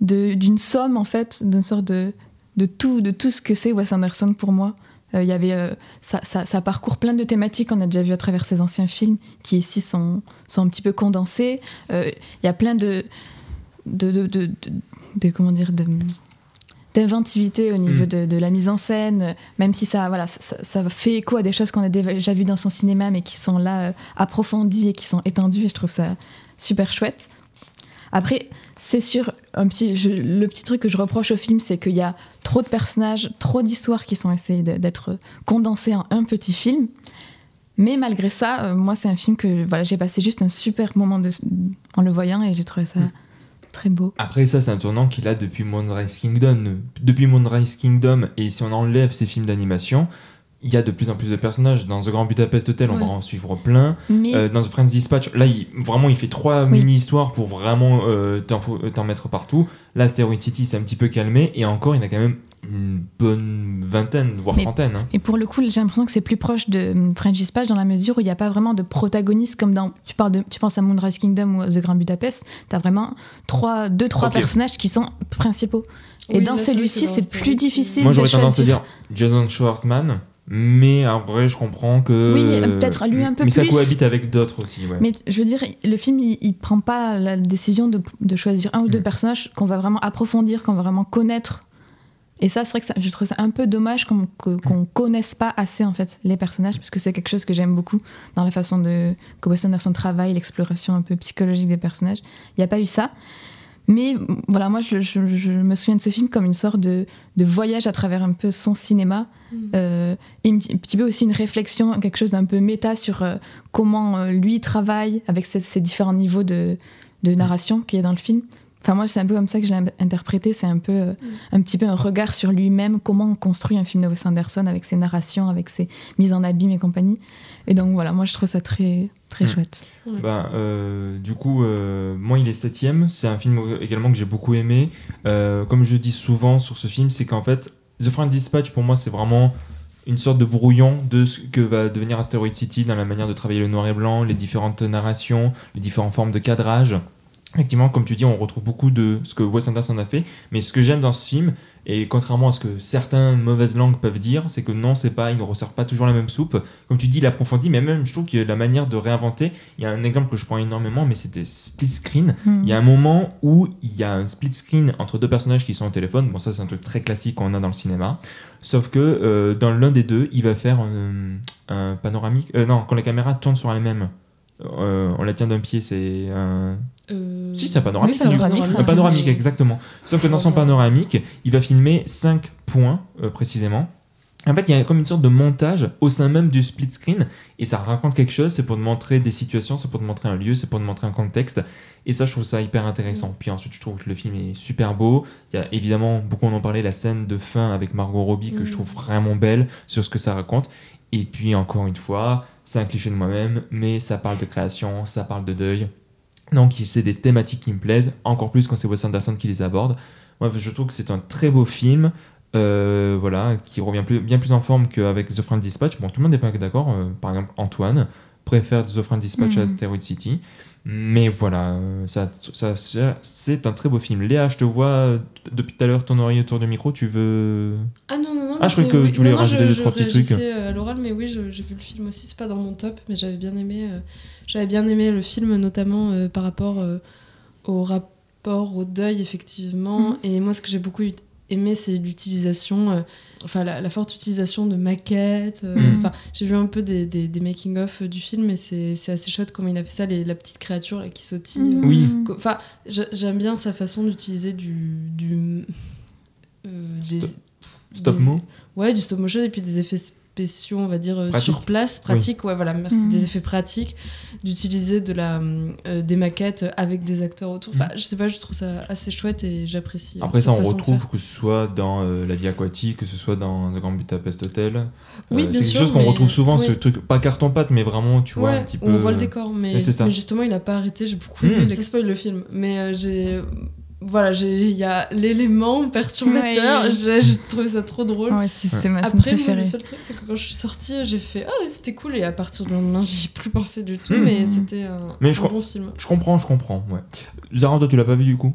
de- d'une somme en fait, d'une sorte de de tout de tout ce que c'est Wes Anderson pour moi. Euh, Il y avait euh, ça, ça, ça parcourt plein de thématiques qu'on a déjà vu à travers ses anciens films, qui ici sont sont un petit peu condensés. Euh, Il y a plein de de, de, de, de- de- comment dire de d'inventivité au niveau Mm. de, de la mise en scène, même si ça, voilà, ça, ça- ça fait écho à des choses qu'on a déjà vues dans son cinéma, mais qui sont là euh, approfondies et qui sont étendues, et je trouve ça super chouette. Après, c'est sûr, un petit, je- le petit truc que je reproche au film, c'est qu'il y a trop de personnages, trop d'histoires qui sont essayées d'être condensées en un petit film. Mais malgré ça, euh, moi, c'est un film que voilà, j'ai passé juste un super moment de- en le voyant et j'ai trouvé ça très beau. Après ça, c'est un tournant qu'il a depuis Moonrise Kingdom. Depuis Moonrise Kingdom, et si on enlève ses films d'animation, il y a de plus en plus de personnages. Dans The Grand Budapest Hotel, on va en suivre plein. Mais Euh, dans The Friends Dispatch, là, il, vraiment, il fait trois Oui. mini-histoires pour vraiment euh, t'en euh, t'en mettre partout. Là, Asteroid City, c'est un petit peu calmé. Et encore, il y en a quand même une bonne vingtaine, voire Mais- trentaine. hein. Et pour le coup, j'ai l'impression que c'est plus proche de hum, French Dispatch dans la mesure où il n'y a pas vraiment de protagoniste comme dans. Tu, parles de, tu penses à Moonrise Kingdom ou The Grand Budapest, tu as vraiment trois, deux, trois Ok. personnages qui sont principaux. Et Oui, dans celui-ci, c'est plus difficile Moi, de j'aurais tendance à choisir. dire Jason Schwartzman. Mais après, je comprends que. Oui, peut-être lui un peu Mais ça plus. cohabite avec d'autres aussi, ouais. Mais je veux dire, le film, il, il prend pas la décision de, de choisir un ou deux Mm. personnages qu'on va vraiment approfondir, qu'on va vraiment connaître. Et ça, c'est vrai que ça- je trouve ça un peu dommage qu'on que- qu'on connaisse pas assez en fait les personnages, parce que c'est quelque chose que j'aime beaucoup dans la façon de que Wes Anderson travaille, l'exploration un peu psychologique des personnages. Il n'y a pas eu ça. Mais voilà, moi, je, je- je me souviens de ce film comme une sorte de, de voyage à travers un peu son cinéma. Mm. Euh, et un petit peu aussi une réflexion, quelque chose d'un peu méta sur euh, comment euh, lui travaille avec ses, ses différents niveaux de, de narration qu'il y a dans le film. Enfin, moi, c'est un peu comme ça que je l'ai interprété. C'est un peu, euh, un petit peu un regard sur lui-même, comment on construit un film de Wes Anderson avec ses narrations, avec ses mises en abîme et compagnie. Et donc, voilà, moi, je trouve ça très, très Mm. chouette. Ben, euh, du coup, euh, moi, il est septième. C'est un film également que j'ai beaucoup aimé. Euh, comme je dis souvent sur ce film, c'est qu'en fait, The Friend Dispatch, pour moi, c'est vraiment une sorte de brouillon de ce que va devenir Asteroid City dans la manière de travailler le noir et blanc, les différentes narrations, les différentes formes de cadrage. Effectivement, comme tu dis, on retrouve beaucoup de ce que Wes Anderson a fait, mais ce que j'aime dans ce film, et contrairement à ce que certains mauvaises langues peuvent dire, c'est que non, c'est pas, il ne resserre pas toujours la même soupe. Comme tu dis, il approfondit, mais même je trouve que la manière de réinventer, il y a un exemple que je prends énormément, mais c'était split screen. Hmm. Il y a un moment où il y a un split screen entre deux personnages qui sont au téléphone. Bon, ça c'est un truc très classique qu'on a dans le cinéma. Sauf que euh, dans l'un des deux, il va faire un, un panoramique. euh, non, quand la caméra tourne sur elle-même, euh, on la tient d'un pied, c'est un. Euh, Si, c'est un panoramique. Oui, c'est du- panoramique, un panoramique, exactement. Sauf que dans son panoramique, il va filmer 5 points euh, précisément. En fait, il y a comme une sorte de montage au sein même du split screen et ça raconte quelque chose. C'est pour te montrer des situations, c'est pour te montrer un lieu, c'est pour te montrer un contexte. Et ça, je trouve ça hyper intéressant. Puis ensuite, je trouve que le film est super beau. Il y a évidemment, beaucoup en ont parlé, la scène de fin avec Margot Robbie que Mm. je trouve vraiment belle sur ce que ça raconte. Et puis, encore une fois, c'est un cliché de moi-même, mais ça parle de création, ça parle de deuil. Donc, c'est des thématiques qui me plaisent, encore plus quand c'est Wes Anderson qui les aborde. Moi, je trouve que c'est un très beau film, euh, voilà, qui revient plus- bien plus en forme qu'avec The Friend Dispatch. Bon, tout le monde n'est pas d'accord. euh, par exemple, Antoine préfère The Friend Dispatch à Mhm. Asteroid City. Mais voilà, euh, ça, ça, ça- c'est un très beau film. Léa, je te vois euh, depuis tout à l'heure ton oreille autour du micro. Tu veux. Ah non, non, non. Ah, je croyais que tu voulais non, non, rajouter je- deux, je trois petits trucs. euh, à l'oral, mais oui, j'ai vu le film aussi. C'est pas dans mon top, mais j'avais bien aimé. euh, j'avais bien aimé le film, notamment euh, par rapport euh, au rapport au deuil, effectivement. Mhm. Et moi, ce que j'ai beaucoup aimé, c'est l'utilisation, euh, enfin la, la forte utilisation de maquettes. euh. Enfin, j'ai vu un peu des, des, des making-of du film, et c'est c'est assez chouette comment il a fait ça, les, la petite créature là, qui sautille. Mhm. Oui. Co- Enfin, j'a- j'aime bien sa façon d'utiliser du. du euh, des, Stop- Stop des- mo? Ouais, du stop motion et puis des effets spéciaux, on va dire, euh, Pratique. sur place, pratiques, ouais, voilà, merci, des effets pratiques, d'utiliser de la, euh, des maquettes avec des acteurs autour. Enfin, je sais pas, je trouve ça assez chouette et j'apprécie. euh, Après ça, on retrouve que ce soit dans euh, La vie aquatique, que ce soit dans The Grand Budapest Hotel. Oui, Euh, bien c'est sûr, quelque chose qu'on mais- retrouve souvent, oui. ce truc, pas carton-pâte, mais vraiment, tu vois, Ouais, un petit peu. on voit le décor, mais, justement, il a pas arrêté. J'ai beaucoup Mhm. aimé. Ça spoil le film, mais j'ai. Voilà, j'ai- il y a l'élément perturbateur. Ouais. J'ai trouvé ça trop drôle. Aussi, c'était ma Après, moi, le seul truc, c'est que quand je suis sortie, j'ai fait Ah, ouais, c'était cool. Et à partir du lendemain, j'y ai plus pensé du tout. Mhm. Mais c'était un, Mais un je crois- bon film. Je comprends, je comprends, ouais. Zara, toi, tu l'as pas vu du coup?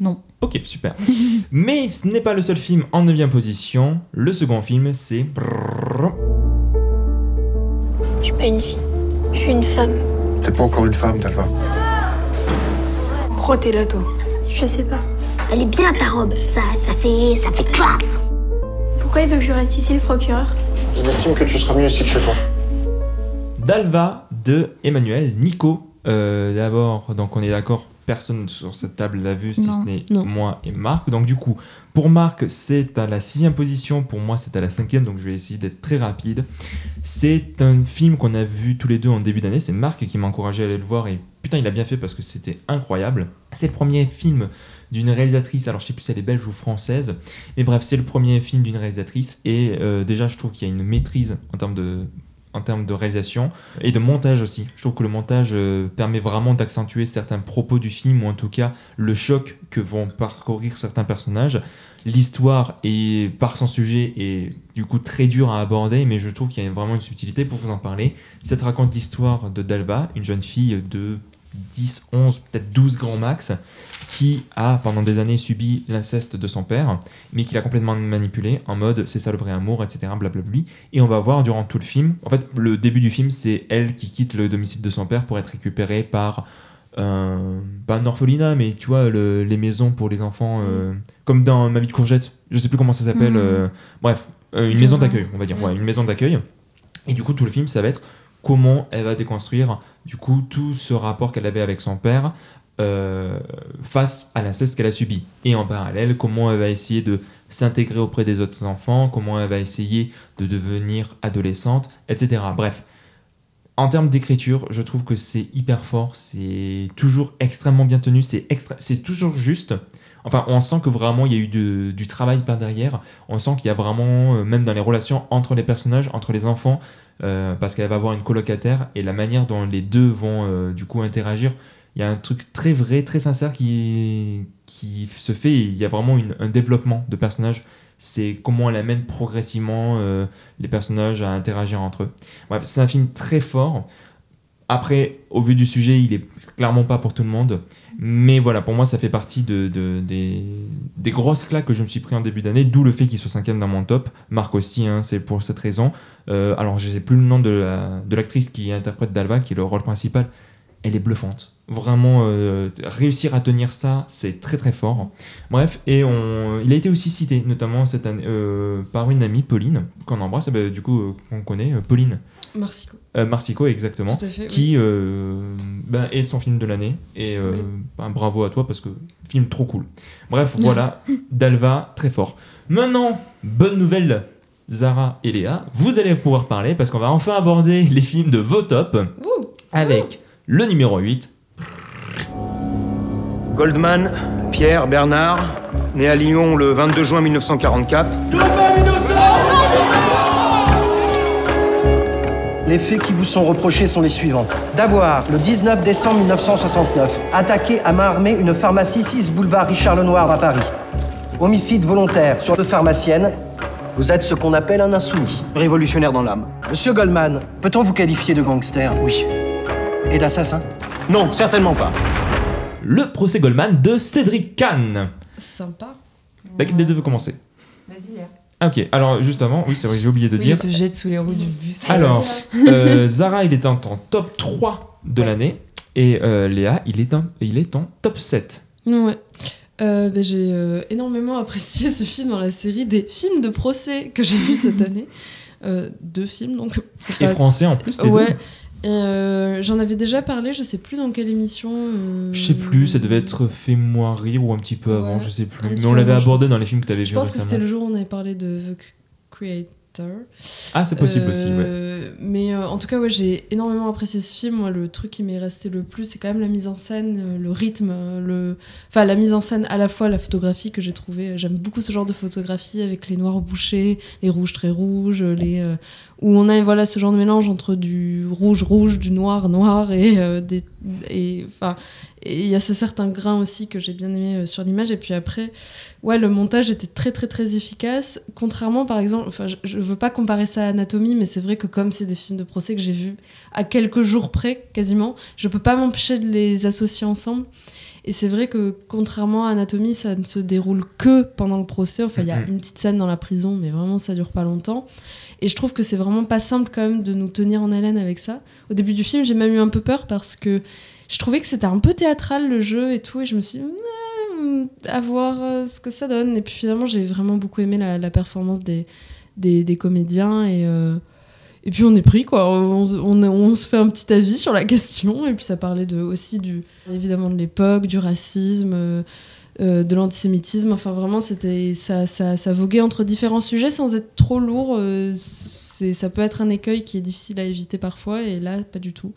Non. Ok, super. (laughs) Mais ce n'est pas le seul film en 9 position. Le second film, c'est. Je suis pas une fille. Je suis une femme. T'es pas encore une femme, Dalva. Là, toi Je sais pas. Elle est bien ta robe, ça, ça fait, ça fait classe. Pourquoi il veut que je reste ici, le procureur? Il estime que tu seras mieux ici que chez toi. Dalva de Emmanuel Nico. Euh, D'abord, donc on est d'accord, personne sur cette table l'a vu, si Non. ce n'est moi et Marc. Donc du coup, pour Marc, c'est à la sixième position, pour moi c'est à la cinquième, donc je vais essayer d'être très rapide. C'est un film qu'on a vu tous les deux en début d'année, c'est Marc qui m'a encouragé à aller le voir et putain il a bien fait parce que c'était incroyable. C'est le premier film d'une réalisatrice, alors je sais plus si elle est belge ou française, mais bref c'est le premier film d'une réalisatrice et euh, déjà je trouve qu'il y a une maîtrise en termes de en termes de réalisation et de montage aussi. Je trouve que le montage euh, permet vraiment d'accentuer certains propos du film ou en tout cas le choc que vont parcourir certains personnages. L'histoire est par son sujet est du coup très dur à aborder mais je trouve qu'il y a vraiment une subtilité pour vous en parler. Cette raconte l'histoire de Dalva, une jeune fille de 10, 11, peut-être 12 grands max qui a pendant des années subi l'inceste de son père mais qui l'a complètement manipulé en mode c'est ça le vrai amour etc blablabla et on va voir durant tout le film, en fait, le début du film, c'est elle qui quitte le domicile de son père pour être récupérée par un, pas un orphelinat, mais tu vois, le- les maisons pour les enfants, euh, comme dans Ma vie de courgette, je sais plus comment ça s'appelle, Mhm. euh, bref, euh, une maison d'accueil, on va dire, ouais, une maison d'accueil. Et du coup, tout le film, ça va être comment elle va déconstruire, du coup, tout ce rapport qu'elle avait avec son père. euh, face à l'inceste qu'elle a subi. Et en parallèle, comment elle va essayer de s'intégrer auprès des autres enfants, comment elle va essayer de devenir adolescente, etc. Bref, en termes d'écriture, je trouve que c'est hyper fort, c'est toujours extrêmement bien tenu, c'est toujours juste. Enfin, on sent que vraiment il y a eu du travail par derrière. On sent qu'il y a vraiment, euh, même dans les relations entre les personnages, entre les enfants, euh, parce qu'elle va avoir une colocataire et la manière dont les deux vont euh, du coup interagir, il y a un truc très vrai, très sincère qui, qui se fait. Il y a vraiment un développement de personnages. C'est comment elle amène progressivement euh, les personnages à interagir entre eux. Bref, c'est un film très fort. Après, au vu du sujet, il est clairement pas pour tout le monde. Mais voilà, pour moi, ça fait partie de, de- des, grosses claques que je me suis pris en début d'année, d'où le fait qu'il soit cinquième dans mon top. Marc aussi, hein, c'est pour cette raison. Euh, alors, je sais plus le nom de la- de l'actrice qui interprète Dalva, qui est le rôle principal. Elle est bluffante. Vraiment, euh, réussir à tenir ça, c'est très très fort. Bref, et on, il a été aussi cité, notamment cette année, euh, par une amie, Pauline, qu'on embrasse, eh ben, du coup, qu'on connaît, Pauline Marsico. Euh, Marsico, exactement, Tout à fait, oui. qui euh, ben, est son film de l'année. Et euh, ben, bravo à toi parce que film trop cool. Bref, voilà, (laughs) Dalva, très fort. Maintenant, bonne nouvelle, Zara et Léa, vous allez pouvoir parler parce qu'on va enfin aborder les films de vos tops avec le numéro 8. Goldman, Pierre Bernard, né à Lyon le 22 juin 1944. Les faits qui vous sont reprochés sont les suivants. D'avoir, le 19 décembre 1969, attaqué à main armée une pharmacie 6 boulevard Richard Lenoir à Paris. Homicide volontaire sur deux pharmaciennes. Vous êtes ce qu'on appelle un insoumis. Révolutionnaire dans l'âme. Monsieur Goldman, peut-on vous qualifier de gangster? Oui. Et d'assassin? Non, certainement pas. Le procès Goldman de Cédric Kahn. Sympa. Bah, qui des deux veut commencer Vas-y, Léa. Ah, Ok, alors juste avant, oui, c'est vrai, j'ai oublié de Oui, dire. te jette sous les roues du bus. (laughs) Alors, euh, Zara, il est en, top 3 de l'année. Et euh, Léa, il est, en, il est en top 7. Ouais. Euh, ben, j'ai euh, énormément apprécié ce film dans la série des films de procès que j'ai vus cette (laughs) année. Deux films, donc. Et pas- français en plus, les Ouais. deux. Euh, J'en avais déjà parlé, je sais plus dans quelle émission. euh, Je sais plus, ça devait être Fais-moi rire ou un petit peu avant, Ouais, je sais plus. Mais on l'avait je abordé dans les films que tu avais Je vus pense que c'était le jour où on avait parlé de The Creator. Ah, c'est possible aussi, Euh, Mais euh, en tout cas, ouais, j'ai énormément apprécié ce film. Moi, le truc qui m'est resté le plus, c'est quand même la mise en scène, euh, le rythme, le... enfin la mise en scène à la fois la photographie que j'ai trouvé. J'aime beaucoup ce genre de photographie avec les noirs bouchés, les rouges très rouges, les où on a voilà ce genre de mélange entre du rouge rouge, du noir noir et euh, des et enfin et il y a ce certain grain aussi que j'ai bien aimé euh, sur l'image et puis après ouais le montage était très très très efficace contrairement par exemple enfin je, je veux pas comparer ça à Anatomie mais c'est vrai que comme c'est des films de procès que j'ai vus à quelques jours près quasiment je peux pas m'empêcher de les associer ensemble et c'est vrai que contrairement à Anatomie, ça ne se déroule que pendant le procès. Enfin, il y a Mhm. une petite scène dans la prison, mais vraiment, ça dure pas longtemps. Et je trouve que c'est vraiment pas simple quand même de nous tenir en haleine avec ça. Au début du film, j'ai même eu un peu peur parce que je trouvais que c'était un peu théâtral le jeu et tout. Et je me suis dit, Hmm, à voir euh, ce que ça donne. Et puis finalement, j'ai vraiment beaucoup aimé la, performance des, des, des comédiens. Et, euh, et puis on est pris, quoi. On, on, se fait un petit avis sur la question. Et puis ça parlait de, aussi du, évidemment de l'époque, du racisme. euh, de l'antisémitisme, enfin vraiment c'était ça, ça, ça voguait entre différents sujets sans être trop lourd. euh, ça peut être un écueil qui est difficile à éviter parfois et là pas du tout.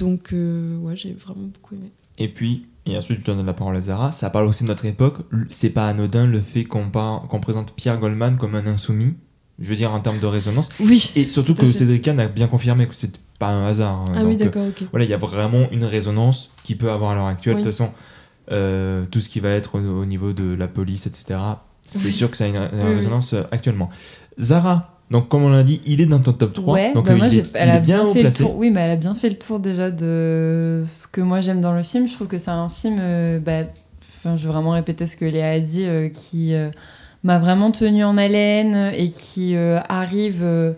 Donc euh, ouais j'ai vraiment beaucoup aimé. Et puis, et ensuite je donne la parole à Zara, ça parle aussi de notre époque. C'est pas anodin le fait qu'on présente Pierre Goldman comme un insoumis. Je veux dire en termes de résonance. Oui, Et surtout que fait. Cédric Kahn a bien confirmé que c'est pas un hasard. hein. Ah oui, Donc, euh, d'accord, ok. Voilà, il y a vraiment une résonance qui peut avoir à l'heure actuelle. Oui. De toute façon, euh, tout ce qui va être au, au niveau de la police, etc., c'est Oui. sûr que ça a une, une Oui, oui. résonance actuellement. Zara, donc comme on l'a dit, il est dans ton top 3. Ouais, donc bah moi, il, j'ai- est, elle il a bien, fait le tour. Oui, mais elle a bien fait le tour déjà de ce que moi j'aime dans le film. Je trouve que c'est un film, euh, bah, enfin, je vais vraiment répéter ce que Léa a dit, euh, qui euh, m'a vraiment tenu en haleine et qui euh, arrive euh,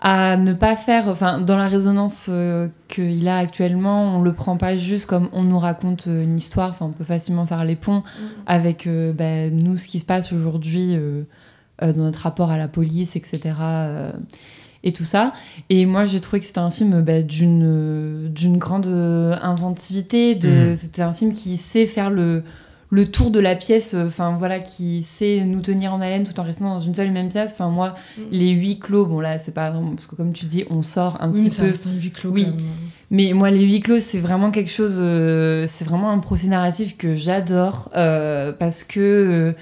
à ne pas faire, enfin, dans la résonance euh, qu'il a actuellement, on le prend pas juste comme on nous raconte euh, une histoire. Enfin, on peut facilement faire les ponts avec euh, bah, nous, ce qui se passe aujourd'hui dans notre rapport à la police, etc. euh, et tout ça. Et moi, j'ai trouvé que c'était un film bah, d'une euh, d'une grande euh, inventivité. De, Mhm. C'était un film qui sait faire le, le tour de la pièce, euh, enfin voilà, qui sait nous tenir en haleine tout en restant dans une seule et même pièce. Enfin, moi, les huis clos, bon là, c'est pas vraiment. Parce que comme tu dis, on sort un Oui, petit ça peu. reste un huis clos, Oui. quand même. Mais moi, les huis clos, c'est vraiment quelque chose. euh, c'est vraiment un procès narratif que j'adore euh, parce que euh,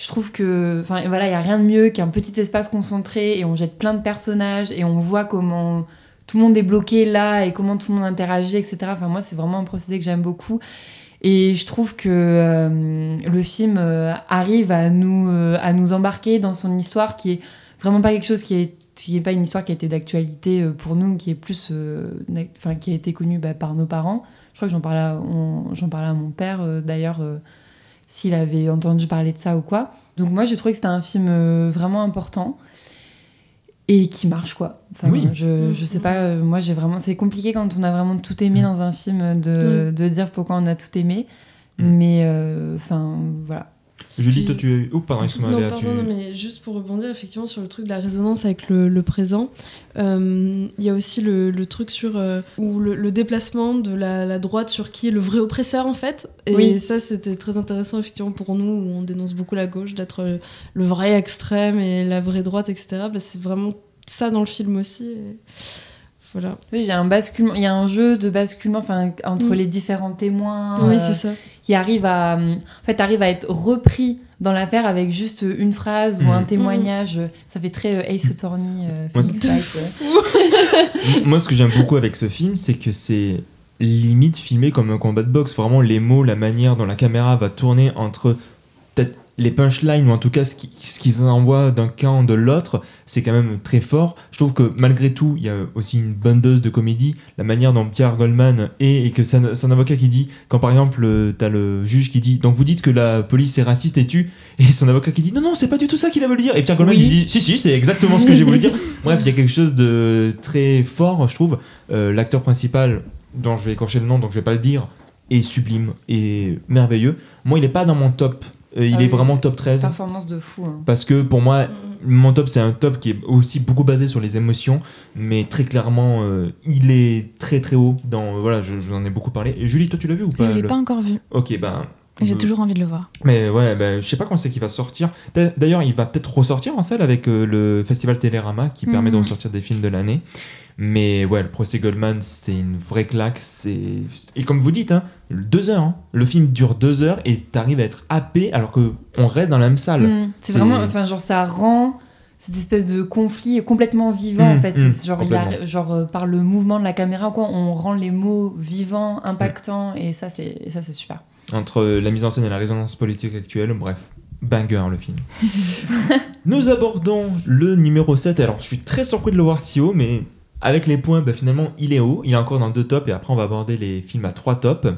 je trouve que. Enfin, voilà, il n'y a rien de mieux qu'un petit espace concentré et on jette plein de personnages et on voit comment tout le monde est bloqué là et comment tout le monde interagit, etc. Enfin, moi, c'est vraiment un procédé que j'aime beaucoup. Et je trouve que euh, le film euh, arrive à nous, euh, à nous embarquer dans son histoire qui est vraiment pas quelque chose qui est qui n'est pas une histoire qui a été d'actualité pour nous, qui est plus, enfin, qui a été connue bah, par nos parents. Je crois que j'en parlais, j'en parlais à mon père d'ailleurs, s'il avait entendu parler de ça ou quoi. Donc moi, j'ai trouvé que c'était un film euh, vraiment important et qui marche quoi. Enfin, Oui. Je, je sais pas, euh, moi j'ai vraiment, c'est compliqué quand on a vraiment tout aimé dans un film de, de dire pourquoi on a tout aimé. Mais euh, enfin voilà. Julie, Puis- toi, tu es. Oh, pardon, excuse-moi, Non, Léa, pardon, tu- non, mais juste pour rebondir effectivement sur le truc de la résonance avec le, le présent, euh, il y a aussi le, le truc sur euh, où le, le déplacement de la, la droite sur qui est le vrai oppresseur en fait. Et Oui. ça, c'était très intéressant effectivement pour nous où on dénonce beaucoup la gauche d'être le, le vrai extrême et la vraie droite, etc. Bah, c'est vraiment ça dans le film aussi. et Voilà. Oui, il y a un basculement, il y a un jeu de basculement enfin, entre Mm. les différents témoins. Oui, euh, c'est ça. Qui arrive à, en fait, arrive à être repris dans l'affaire avec juste une phrase ou Mm. un témoignage. Ça fait très euh, Ace Attorney, euh, (laughs) Moi, ce que j'aime beaucoup avec ce film, c'est que c'est limite filmé comme un combat de boxe. Vraiment, les mots, la manière dont la caméra va tourner entre les punchlines ou en tout cas ce qui- ce qu'ils envoient d'un camp de l'autre, c'est quand même très fort. Je trouve que malgré tout, il y a aussi une bonne dose de comédie. La manière dont Pierre Goldman est et que c'est un, avocat qui dit, quand par exemple, euh, t'as le juge qui dit, donc vous dites que la police est raciste et tue, et son avocat qui dit, non, non, c'est pas du tout ça qu'il a voulu dire. Et Pierre Goldman Oui. il dit, si, si, c'est exactement ce que j'ai voulu dire. (laughs) Bref, il y a quelque chose de très fort, je trouve. Euh, L'acteur principal, dont je vais écorcher le nom, donc je vais pas le dire, est sublime et merveilleux. Moi, il est pas dans mon top. Euh, il Ah est oui. vraiment top 13. Performance de fou. hein. Parce que pour moi, mon top, c'est un top qui est aussi beaucoup basé sur les émotions, mais très clairement, euh, il est très très haut. Dans, voilà, je, je vous en ai beaucoup parlé. Et Julie, toi, tu l'as vu ou pas Je l'ai le- pas encore vu. Ok, ben. J'ai euh, toujours envie de le voir. Mais ouais, ben, je sais pas quand c'est qu'il va sortir. D'a- D'ailleurs, il va peut-être ressortir en salle avec euh, le festival Télérama qui permet de ressortir des films de l'année. Mais ouais, le procès Goldman, c'est une vraie claque. C'est et comme vous dites, hein, deux heures. hein. Le film dure deux heures et t'arrives à être happé alors que on reste dans la même salle. Mm. C'est vraiment, enfin, genre, ça rend cette espèce de conflit complètement vivant, Mm, en fait. mm, C'est genre, il a- complètement. genre euh, par le mouvement de la caméra, quoi, on rend les mots vivants, impactants, et ça, c'est et ça, c'est super. entre la mise en scène et la résonance politique actuelle, bref, banger le film. (laughs) Nous abordons le numéro 7, alors je suis très surpris de le voir si haut, mais avec les points, bah, finalement, il est haut. Il est encore dans deux tops et après, on va aborder les films à trois tops.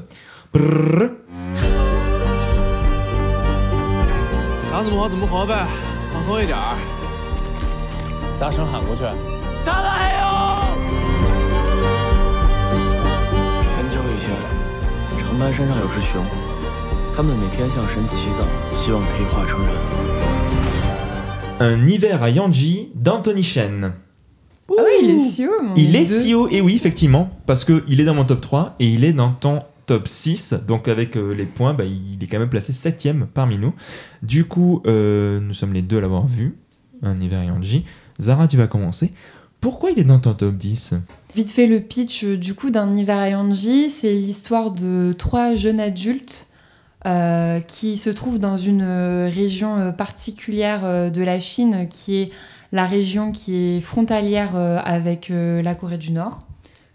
Un hiver à Yanji d'Anthony Chen. Ah oui, il est si haut, mon Il est Dieu. si haut, et oui, effectivement, parce qu'il est dans mon top 3 et il est dans ton top 6. Donc, avec euh, les points, bah, il est quand même placé 7ème parmi nous. Du coup, euh, nous sommes les deux à l'avoir vu. Un hiver Yanji. Zara, tu vas commencer. Pourquoi il est dans ton top 10 Vite fait le pitch euh, du coup d'un hiver Yanji, c'est l'histoire de trois jeunes adultes euh, qui se trouvent dans une région particulière de la Chine qui est la région qui est frontalière euh, avec euh, la Corée du Nord,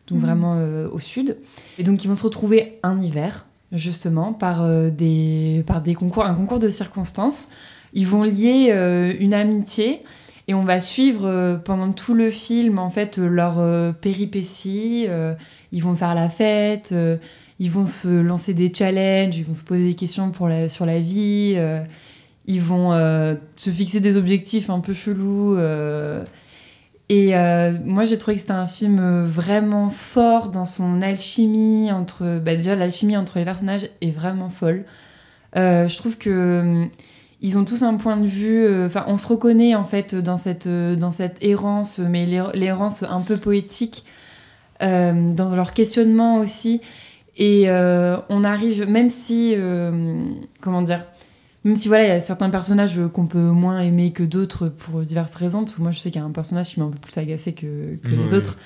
donc Mhm. vraiment euh, au sud. Et donc ils vont se retrouver un hiver justement par des par des concours un concours de circonstances. Ils vont lier une amitié et on va suivre pendant tout le film en fait leurs péripéties. ils vont faire la fête, ils vont se lancer des challenges, ils vont se poser des questions pour la, sur la vie, euh, ils vont euh, se fixer des objectifs un peu chelous. euh, et euh, moi, j'ai trouvé que c'était un film vraiment fort dans son alchimie entre. Bah, déjà, l'alchimie entre les personnages est vraiment folle. Je trouve que hum, ils ont tous un point de vue. Enfin, on se reconnaît en fait dans cette dans cette errance, mais l'er- l'errance un peu poétique, dans leur questionnement aussi. Et on arrive, même si, comment dire, même si voilà, il y a certains personnages qu'on peut moins aimer que d'autres pour diverses raisons, parce que moi je sais qu'il y a un personnage qui m'a un peu plus agacé que, que les autres.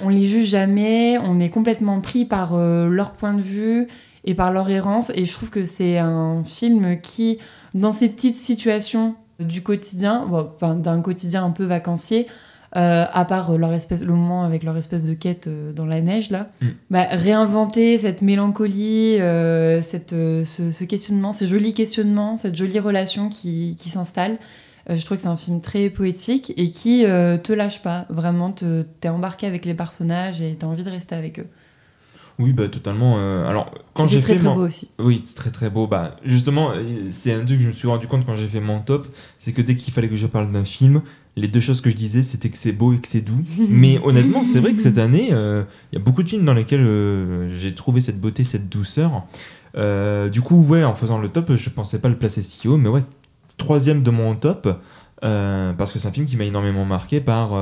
On les juge jamais, on est complètement pris par euh, leur point de vue et par leur errance, et je trouve que c'est un film qui, dans ces petites situations du quotidien, bon, enfin, d'un quotidien un peu vacancier, euh, à part leur espèce, le moment avec leur espèce de quête euh, dans la neige là, Mm. bah, réinventer cette mélancolie, euh, cette, euh, ce, ce questionnement, ces jolis questionnements, cette jolie relation qui, qui s'installe. Euh, je trouve que c'est un film très poétique et qui euh, te lâche pas. Vraiment, te- t'es embarqué avec les personnages et t'as envie de rester avec eux. Oui, bah totalement. euh, alors, quand C'est j'ai très, fait très mon- beau aussi. Oui, c'est très très beau. Bah, justement, euh, c'est un truc que je me suis rendu compte quand j'ai fait mon top, c'est que dès qu'il fallait que je parle d'un film, les deux choses que je disais, c'était que c'est beau et que c'est doux. (laughs) Mais honnêtement, c'est vrai que cette année, euh, il y a beaucoup de films dans lesquels euh, j'ai trouvé cette beauté, cette douceur. Euh, du coup, ouais, en faisant le top, je pensais pas le placer si haut, mais ouais, troisième de mon top, parce que c'est un film qui m'a énormément marqué par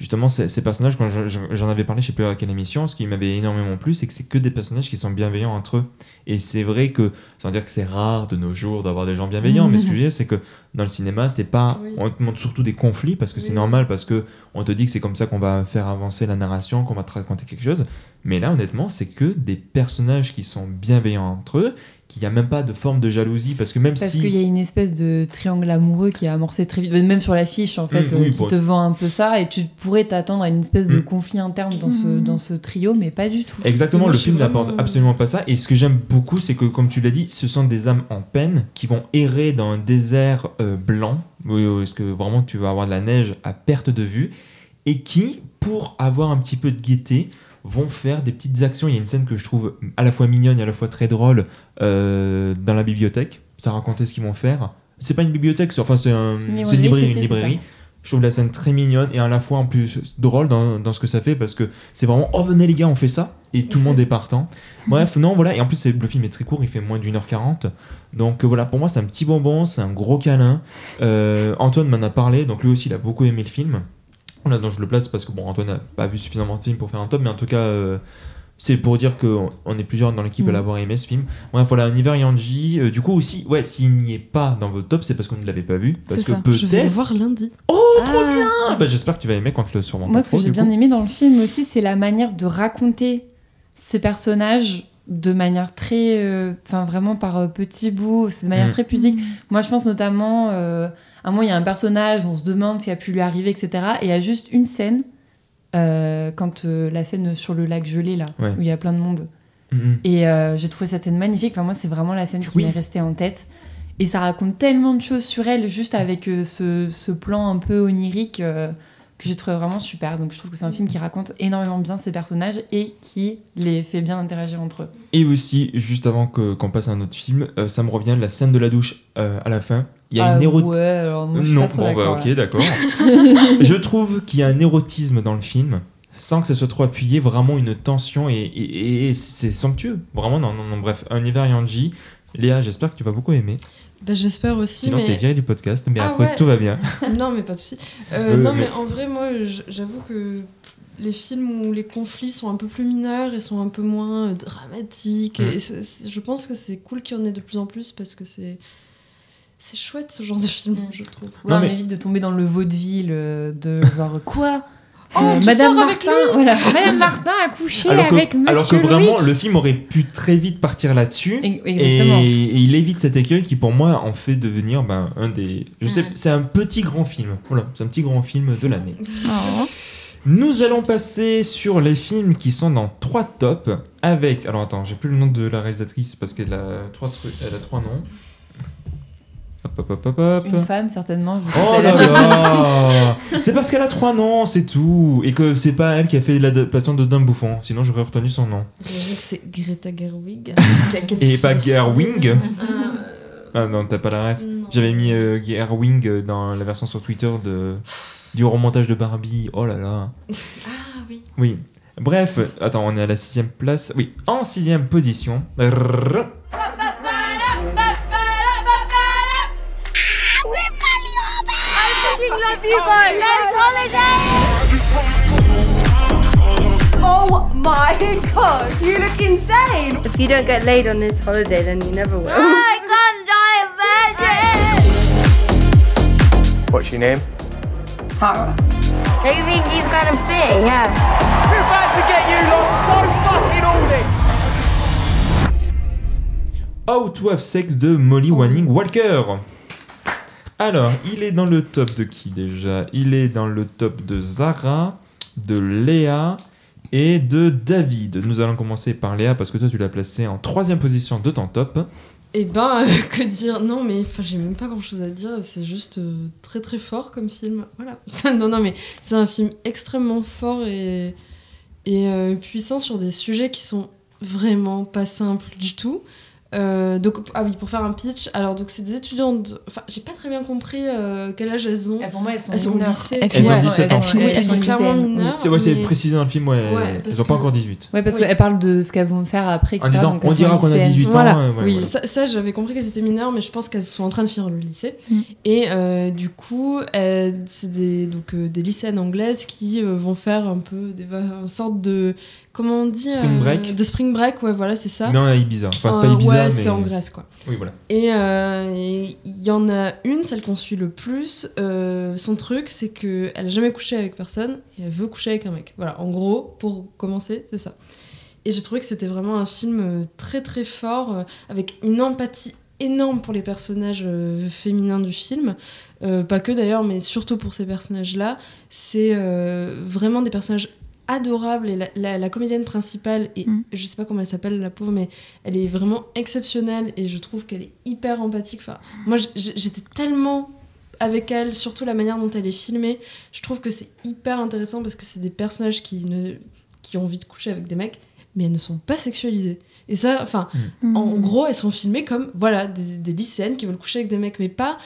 justement ces, ces personnages. Quand je- je- j'en avais parlé, je sais plus à quelle émission, ce qui m'avait énormément plu, c'est que c'est que des personnages qui sont bienveillants entre eux. Et c'est vrai que, sans dire que c'est rare de nos jours d'avoir des gens bienveillants, mais ce que je veux dire, c'est que dans le cinéma, c'est pas. Oui. On te montre surtout des conflits parce que c'est normal, parce que on te dit que c'est comme ça qu'on va faire avancer la narration, qu'on va te raconter quelque chose. Mais là, honnêtement, c'est que des personnages qui sont bienveillants entre eux, qu'il n'y a même pas de forme de jalousie, parce que même Parce si. qu'il y a une espèce de triangle amoureux qui est amorcé très vite, même sur l'affiche en fait, Mm, oui, euh, qui te vend un peu ça, et tu pourrais t'attendre à une espèce de Mm. conflit interne dans, ce, dans ce trio, mais pas du tout. Exactement, le film vraiment- n'apporte absolument pas ça. Et ce que j'aime beaucoup, c'est que, comme tu l'as dit, ce sont des âmes en peine qui vont errer dans un désert euh, blanc, est-ce que vraiment tu vas avoir de la neige à perte de vue, et qui, pour avoir un petit peu de gaieté, vont faire des petites actions. Il y a une scène que je trouve à la fois mignonne et à la fois très drôle euh, dans la bibliothèque. Ça racontait ce qu'ils vont faire. C'est pas une bibliothèque, c'est- enfin c'est un- Une librairie, librairie, si, une si, c'est librairie. ça. Je trouve la scène très mignonne et à la fois en plus drôle dans, dans ce que ça fait parce que c'est vraiment oh venez les gars on fait ça et tout le monde est partant. Bref non voilà et en plus le film est très court il fait moins d'une heure quarante donc euh, voilà pour moi c'est un petit bonbon c'est un gros câlin. Euh, Antoine m'en a parlé donc lui aussi il a beaucoup aimé le film. Là donc je le place parce que bon Antoine n'a pas vu suffisamment de films pour faire un top mais en tout cas euh, c'est pour dire qu'on on est plusieurs dans l'équipe à Mhm. l'avoir aimé ce film. Bref voilà Univers Yanji euh, du coup aussi ouais s'il n'y est pas dans votre top c'est parce qu'on ne l'avait pas vu parce que ça. Je vais le peut-être voir lundi. Oh, trop Ah. bien bah, J'espère que tu vas aimer quand tu le surmontes. Moi, ce que j'ai bien aimé dans le film aussi, c'est la manière de raconter ces personnages de manière très. euh, Enfin, vraiment par euh, petits bouts, c'est de manière Mm. très pudique. Moi, je pense notamment. À un moment, il y a un personnage, on se demande ce qui a pu lui arriver, etc. Et il y a juste une scène, euh, quand euh, la scène sur le lac gelé, là, Ouais. où il y a plein de monde. Mhm. Et euh, j'ai trouvé cette scène magnifique. Enfin, moi, c'est vraiment la scène qui Oui. m'est restée en tête. Et ça raconte tellement de choses sur elle, juste avec euh, ce, ce plan un peu onirique que j'ai trouvé vraiment super. Donc, je trouve que c'est un film qui raconte énormément bien ses personnages et qui les fait bien interagir entre eux. Et aussi, juste avant que- qu'on passe à un autre film, euh, ça me revient, la scène de la douche euh, à la fin. Il y a Ah une érotisme. Ouais, alors moi, je suis non, pas trop bon, bah, d'accord, ok, d'accord. (laughs) je trouve qu'il y a un érotisme dans le film, sans que ça soit trop appuyé, vraiment une tension et, et- et c'est somptueux. Vraiment, non, non, non, bref, Univers Yanji. Léa, j'espère que tu vas beaucoup aimer. Bah, J'espère aussi. Sinon, mais... t'es viré du podcast, mais Ah après, ouais. tout va bien. (laughs) non, mais pas de souci. Euh, Euh, non, mais- mais en vrai, moi, j'avoue que les films où les conflits sont un peu plus mineurs et sont un peu moins euh, dramatiques, Mm. et c'est- je pense que c'est cool qu'il y en ait de plus en plus parce que c'est c'est chouette ce genre de film, je trouve. Ouais, Non, on évite de tomber dans le vaudeville euh, de (laughs) genre quoi Oh, Euh, tu Madame avec Martin, lui voilà. (laughs) Madame Martin a couché Alors que, avec Monsieur alors que vraiment, Louis. le film aurait pu très vite partir là-dessus. Exactement. Et, et il évite cet écueil qui, pour moi, en fait devenir ben, un des. Je sais, Mm. c'est un petit grand film. Voilà, c'est un petit grand film de l'année. Oh. Nous allons passer sur les films qui sont dans trois tops avec. Alors attends, j'ai plus le nom de la réalisatrice parce qu'elle a trois trucs, elle a trois noms. Hop hop hop hop hop. Une femme, certainement. je Oh là la- là (laughs) C'est parce qu'elle a trois noms, c'est tout. Et que c'est pas elle qui a fait l'adaptation de Dumb Bouffon, sinon j'aurais retenu son nom. J'imagine que c'est Greta Gerwig. (laughs) parce qu'il y a quelques Et pas. Gerwig Euh, Ah non, t'as pas la ref. J'avais mis euh, Gerwig dans la version sur Twitter de, du remontage de Barbie. Oh là là. Ah oui. Oui. Bref, attends, on est à la sixième place. Oui, en sixième position. Rrrr. Oh, oh my god, you look insane! If you don't get laid on this holiday, then you never will. I can't die a virgin! What's your name? Tara. Do you think he's gonna fit? Yeah. We're about to get you lot so fucking horny! How to Have Sex de Molly Wanning Walker. Alors, il est dans le top de qui déjà? Il est dans le top de Zara, de Léa et de David. Nous allons commencer par Léa parce que toi tu l'as placé en troisième position de ton top. Et ben, euh, (laughs) que dire? Non, mais j'ai même pas grand chose à dire. C'est juste euh, très très fort comme film. Voilà. (laughs) non, non, mais c'est un film extrêmement fort et, et euh, puissant sur des sujets qui sont vraiment pas simples du tout. Euh, donc, ah oui, pour faire un pitch, alors donc c'est des étudiantes. Enfin, j'ai pas très bien compris euh, quel âge elles ont. pour moi, elles sont elles sont au mineures. lycée. Elles Elles ont Ouais, 17 ans. elles- Oui, elles sont clairement lycéennes. mineures. C'est ouais, c'est mais- précisé dans le film, ouais, Ouais, elles ont pas encore 18. Ouais, parce Oui. qu'elle parle de ce qu'elles vont faire après, etc. En disant, donc on dira qu'on a lycéennes. 18 ans. Voilà. ouais, Oui. voilà. Ça, ça, j'avais compris qu'elles étaient mineures, mais je pense qu'elles sont en train de finir le lycée. Mm. Et euh, du coup, c'est des, donc, euh, des lycéennes anglaises qui euh, vont faire un peu des, une sorte de. Comment on dit Spring euh, break. De spring break, ouais, voilà, c'est ça. Non, à Ibiza. Enfin, c'est pas Euh, Ibiza, ouais, mais. c'est en Grèce, quoi. Oui, voilà. Et euh, et il y en a une, celle qu'on suit le plus. son truc, c'est que elle a jamais couché avec personne et elle veut coucher avec un mec. Voilà, en gros, pour commencer, c'est ça. Et j'ai trouvé que c'était vraiment un film très très fort, avec une empathie énorme pour les personnages euh, féminins du film. Euh, pas que d'ailleurs, mais surtout pour ces personnages-là. C'est euh, vraiment des personnages adorables et la, la- la comédienne principale et Mm. je sais pas comment elle s'appelle la pauvre mais elle est vraiment exceptionnelle et je trouve qu'elle est hyper empathique enfin moi j'étais tellement avec elle surtout la manière dont elle est filmée je trouve que c'est hyper intéressant parce que c'est des personnages qui ne qui ont envie de coucher avec des mecs mais elles ne sont pas sexualisées et ça enfin Mm. en gros, elles sont filmées comme voilà des, des lycéennes qui veulent coucher avec des mecs, mais pas.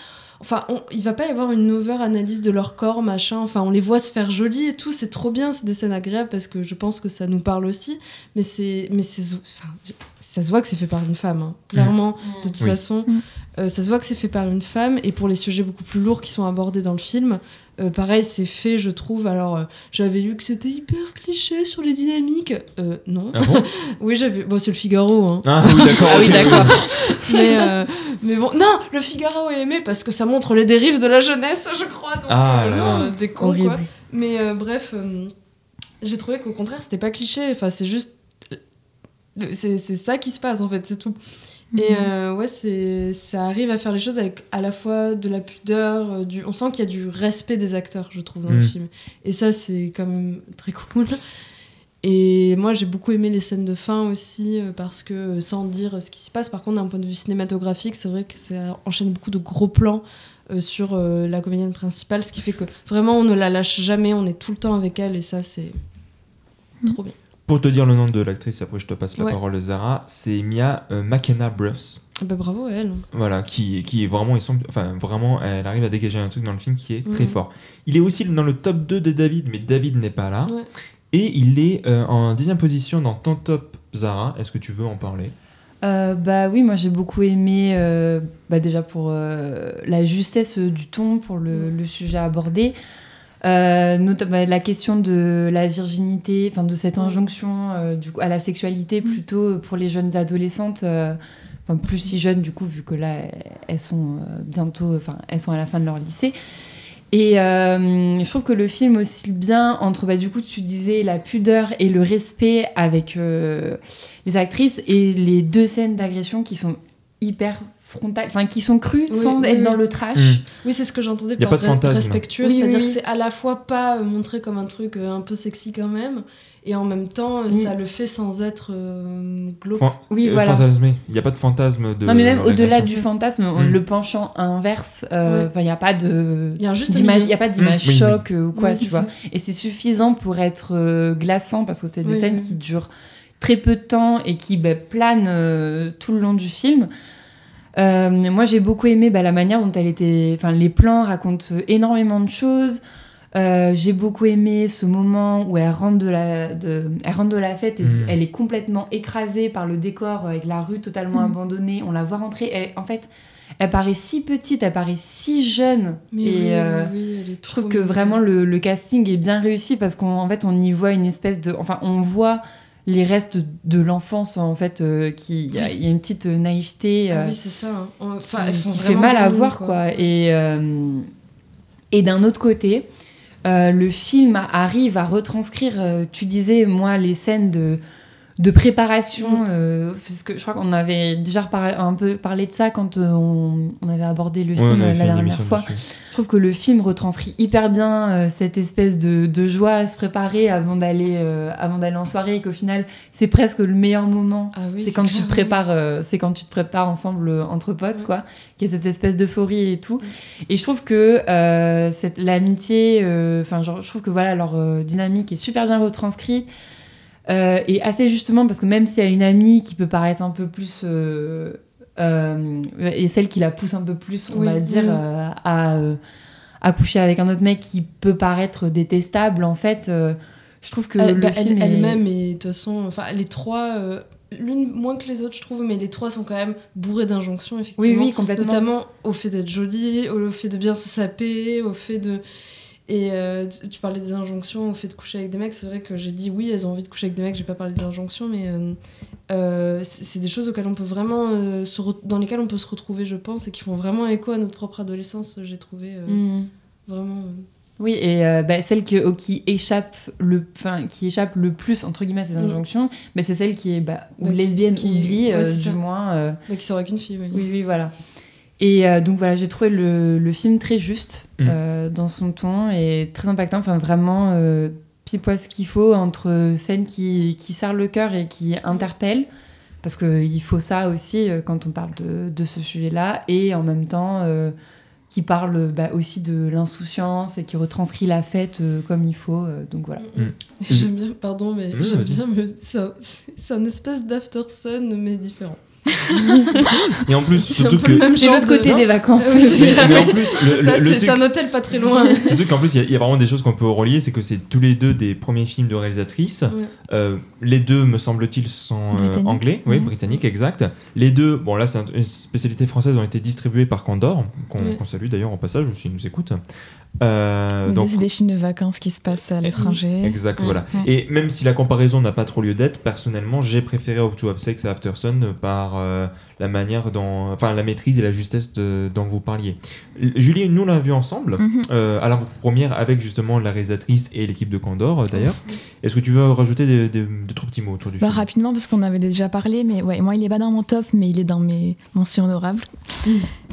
Enfin, on- il va pas y avoir une over-analyse de leur corps, machin. Enfin, on les voit se faire jolies et tout, c'est trop bien, c'est des scènes agréables parce que je pense que ça nous parle aussi. Mais c'est, mais c'est, enfin, ça se voit que c'est fait par une femme, hein. clairement. De toute Oui. façon, Mm. euh, ça se voit que c'est fait par une femme. Et pour les sujets beaucoup plus lourds qui sont abordés dans le film, euh, pareil, c'est fait, je trouve. Alors, euh, j'avais lu que c'était hyper cliché sur les dynamiques. Euh, non. Ah bon (laughs) oui, j'avais. Bon, c'est le Figaro, hein. Ah oui, d'accord. Ah oui, d'accord. (laughs) mais, euh, mais bon, non, le Figaro est aimé parce que ça montre les dérives de la jeunesse, je crois. Donc, Ah euh, là des cons, Horrible. quoi. Mais euh, bref, euh, j'ai trouvé qu'au contraire, c'était pas cliché. Enfin, c'est juste. C'est c'est ça qui se passe, en fait, c'est tout. Et Mhm. euh, ouais, c'est ça arrive à faire les choses avec à la fois de la pudeur, euh, du... on sent qu'il y a du respect des acteurs, je trouve, dans le Mhm. film. Et ça, c'est quand même très (laughs) cool. Et moi, j'ai beaucoup aimé les scènes de fin aussi, euh, parce que, sans dire ce qui se passe, par contre, d'un point de vue cinématographique, c'est vrai que ça enchaîne beaucoup de gros plans euh, sur euh, la comédienne principale, ce qui fait que vraiment, on ne la lâche jamais, on est tout le temps avec elle, et ça, c'est trop bien. Pour te dire le nom de l'actrice, après je te passe la Ouais. parole, Zara, c'est Mia euh, McKenna Bruce. Ah Bah, bravo à elle. Voilà, qui, qui est vraiment, il semble, enfin vraiment, elle arrive à dégager un truc dans le film qui est très Mhm. fort. Il est aussi dans le top 2 de David, mais David n'est pas là. Ouais. Et il est euh, en deuxième position dans ton top Zara. Est-ce que tu veux en parler? Euh, bah oui, moi j'ai beaucoup aimé, euh, bah déjà pour euh, la justesse du ton, pour le, le sujet abordé, euh, notamment la question de la virginité, enfin de cette injonction euh, du coup, à la sexualité plutôt pour les jeunes adolescentes, euh, enfin plus si jeunes du coup vu que là elles sont euh, bientôt, enfin elles sont à la fin de leur lycée. Et euh, je trouve que le film oscille bien entre, bah, du coup, tu disais la pudeur et le respect avec euh, les actrices et les deux scènes d'agression qui sont hyper frontales, enfin qui sont crues Oui, sans oui, être oui. dans le trash. Mm. Oui, c'est ce que j'entendais par pas de fantasme. respectueux, Oui, c'est-à-dire oui. que c'est à la fois pas euh, montré comme un truc euh, un peu sexy quand même, et en même temps, euh, Oui. ça le fait sans être euh, glauque. Fan- Oui, voilà. fantasmé. Il n'y a pas de fantasme de. Non, mais même au-delà du fantasme, Mm. le penchant inverse, euh, il n'y a pas de. Il y a a pas d'image Mm, oui, choc ou quoi, Oui, tu vois. ça. Et c'est suffisant pour être euh, glaçant parce que c'est des Oui, scènes oui. qui durent très peu de temps et qui ben, planent euh, tout le long du film. Euh, moi, j'ai beaucoup aimé bah, la manière dont elle était. Enfin, les plans racontent énormément de choses. Euh, j'ai beaucoup aimé ce moment où elle rentre de la, de, elle rentre de la fête et Mm. elle est complètement écrasée par le décor avec la rue totalement Mm. abandonnée. On la voit rentrer. Elle- en fait, elle paraît si petite, elle paraît si jeune. Mais et oui, euh, oui, elle est je trouve trop que vraiment le, le casting est bien réussi parce qu'en en fait, on y voit une espèce de. Enfin, on voit les restes de l'enfance en fait euh, qui il y, a- Oui. il y a une petite naïveté Ah euh, oui, c'est ça. hein. On- Enfin, qui, elles font qui fait mal à voir quoi, et euh, et d'un autre côté euh, le film arrive à retranscrire euh, tu disais moi les scènes de de préparation. euh, parce que je crois qu'on avait déjà reparlé- un peu parlé de ça quand euh, on, on avait abordé le Ouais, film la dernière fois. dessus. Je trouve que le film retranscrit hyper bien euh, cette espèce de, de joie à se préparer avant d'aller euh, avant d'aller en soirée et qu'au final c'est presque le meilleur moment. Ah oui, c'est quand tu te prépares, euh, c'est quand tu te prépares ensemble euh, entre potes quoi, qu'il y a cette espèce d'euphorie et tout. Et je trouve que euh, cette l'amitié, enfin je trouve que voilà leur euh, dynamique est super bien retranscrite. Euh, et assez justement parce que même s'il y a une amie qui peut paraître un peu plus euh, euh, et celle qui la pousse un peu plus on Oui, va dire oui. à, à coucher avec un autre mec qui peut paraître détestable en fait je trouve que Elle- le bah, film elle- est- elle-même et de toute façon enfin les trois l'une moins que les autres je trouve mais les trois sont quand même bourrés d'injonctions effectivement Oui, oui, complètement. notamment au fait d'être jolie au fait de bien se saper au fait de et euh, tu parlais des injonctions au fait de coucher avec des mecs c'est vrai que j'ai dit oui elles ont envie de coucher avec des mecs j'ai pas parlé des injonctions mais euh, euh, c'est des choses auxquelles on peut vraiment se dans lesquelles on peut se retrouver je pense et qui font vraiment écho à notre propre adolescence j'ai trouvé Mm. vraiment Oui, et euh, bah, celle au- qui, échappe le, enfin, qui échappe le plus, entre guillemets, à ces Mm. injonctions, bah, c'est celle qui est bah, ou Bah, lesbienne qui- oublie, ouais, euh, du moins. euh, qui sort avec une fille oui. Oui, oui, voilà. Et euh, donc voilà, j'ai trouvé le, le film très juste Mm. euh, dans son ton et très impactant. Enfin, vraiment euh, pile poil ce qu'il faut entre scènes qui, qui serrent le cœur et qui interpellent. Parce qu'il faut ça aussi euh, quand on parle de, de ce sujet-là. Et en même temps, euh, qui parle bah, aussi de l'insouciance et qui retranscrit la fête euh, comme il faut. euh, donc voilà. J'aime bien, pardon, mais Mmh, j'aime bien, c'est un, un espèce d'after sun, mais différent. (laughs) Et en plus, surtout que. même C'est l'autre côté des vacances. Oui, c'est Mais- ça, mais oui. en plus, le- C'est ça, le- le c'est- c'est un hôtel pas très loin. (laughs) Surtout qu'en plus, il y a- il y, a vraiment des choses qu'on peut relier, c'est que c'est tous les deux des premiers films de réalisatrices. Ouais. Euh, les deux, me semble-t-il, sont euh, anglais, oui, Mhm. britanniques, exact. Les deux, bon là, c'est un- une spécialité française, ont été distribués par Condor, qu'on salue d'ailleurs au passage, ou s'ils nous écoutent. Euh, Donc, c'est des films de vacances qui se passent à l'étranger. Exact, Mm. voilà. Ouais. Et même si la comparaison n'a pas trop lieu d'être, personnellement, j'ai préféré How to Have Sex à After Sun par euh, la manière dont, enfin, la maîtrise et la justesse de- dont vous parliez. L- Julie, nous l'avons vu ensemble Mhm. euh, à la première avec justement la réalisatrice et l'équipe de Condor d'ailleurs. Est-ce que tu veux rajouter des, des- deux trois petits mots autour du Bah, film? rapidement, parce qu'on avait déjà parlé, mais ouais, moi, il est pas dans mon top, mais il est dans mes mentions honorables.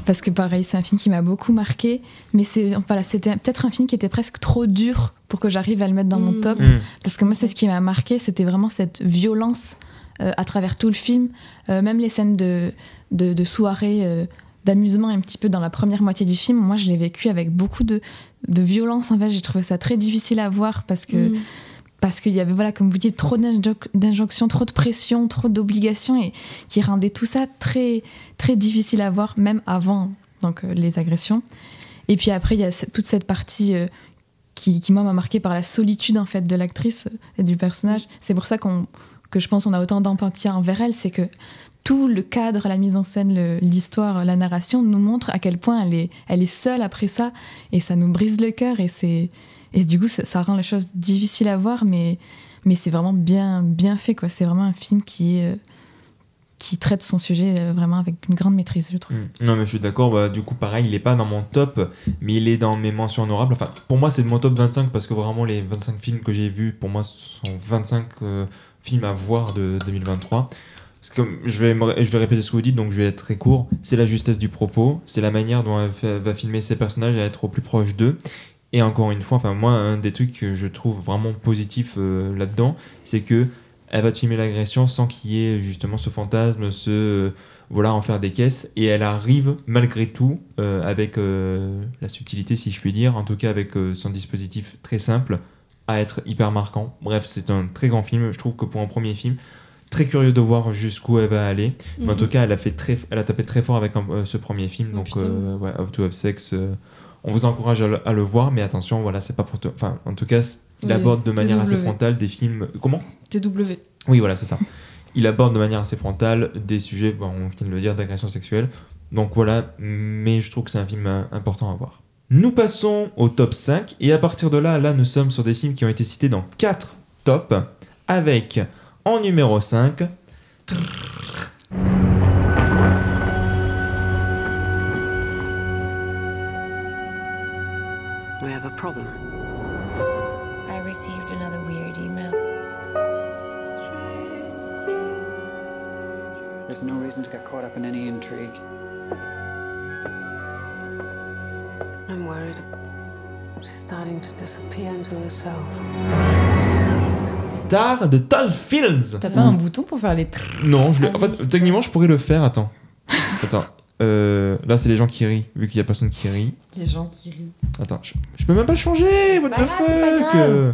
Parce que pareil, c'est un film qui m'a beaucoup marqué, mais c'est voilà, c'était peut-être un film qui était presque trop dur pour que j'arrive à le mettre dans mon Mm. top. Mm. Parce que moi, c'est ce qui m'a marqué, c'était vraiment cette violence euh, à travers tout le film, Euh, même les scènes de, de, de soirée, euh, d'amusement un petit peu dans la première moitié du film. Moi, je l'ai vécu avec beaucoup de, de violence. En fait, j'ai trouvé ça très difficile à voir parce que Mm. Parce qu'il y avait, voilà, comme vous dites, trop d'injo- d'injonctions, trop de pression, trop d'obligations, et qui rendait tout ça très, très difficile à voir, même avant donc, euh, les agressions. Et puis après, il y a toute cette partie euh, qui, moi, m'a marqué par la solitude, en fait, de l'actrice et du personnage. C'est pour ça que je pense qu'on a autant d'empathie envers elle, c'est que tout le cadre, la mise en scène, l'histoire, la narration nous montre à quel point elle est, elle est seule après ça, et ça nous brise le cœur, et c'est... Et du coup, ça, rend les choses difficiles à voir, mais, mais c'est vraiment bien, bien fait. quoi. C'est vraiment un film qui, euh, qui traite son sujet euh, vraiment avec une grande maîtrise, je trouve. Mm. Non mais je suis d'accord, bah, du coup pareil, il est pas dans mon top, mais il est dans mes mentions honorables. Enfin, pour moi c'est mon top 25 parce que vraiment les 25 films que j'ai vus, pour moi sont 25 euh, films à voir de 2023. Parce que je vais, je vais répéter ce que vous dites, donc je vais être très court. C'est la justesse du propos, c'est la manière dont elle va filmer ses personnages et être au plus proche d'eux. Et encore une fois, enfin moi, un des trucs que je trouve vraiment positif euh, là-dedans, c'est que elle va te filmer l'agression sans qu'il y ait justement ce fantasme, ce euh, voilà en faire des caisses, et elle arrive malgré tout euh, avec la subtilité, si je puis dire, en tout cas avec son dispositif très simple, à être hyper marquant. Bref, c'est un très grand film. Je trouve que pour un premier film, très curieux de voir jusqu'où elle va aller. Mais en Mhm. tout cas, elle a fait très, elle a tapé très fort avec un- ce premier film. Oh, donc, ouais, How to Have Sex. On vous encourage à le, à le voir, mais attention, voilà, c'est pas pour. te- Enfin, en tout cas, il Oui, aborde de manière assez frontale des films. Comment? TW. oui, voilà, c'est ça. Il aborde de manière assez frontale des sujets, bon, on vient de le dire, d'agression sexuelle. Donc voilà, mais je trouve que c'est un film euh, important à voir. Nous passons au top 5, et à partir de là, là, nous sommes sur des films qui ont été cités dans 4 tops, avec en numéro 5. We have a problem. I received another weird email. There's no reason to get caught up in any intrigue. I'm worried. She's starting to disappear into herself. Tar de Tall Fields. T'as pas un bouton pour faire les tr- Non, je l'ai- en fait, techniquement, je pourrais le faire. Attends. Attends. Euh, là, c'est les gens qui rient, vu qu'il y a personne qui rit. Les gens qui rient. Attends, je, je peux même pas le changer. What the fuck? euh.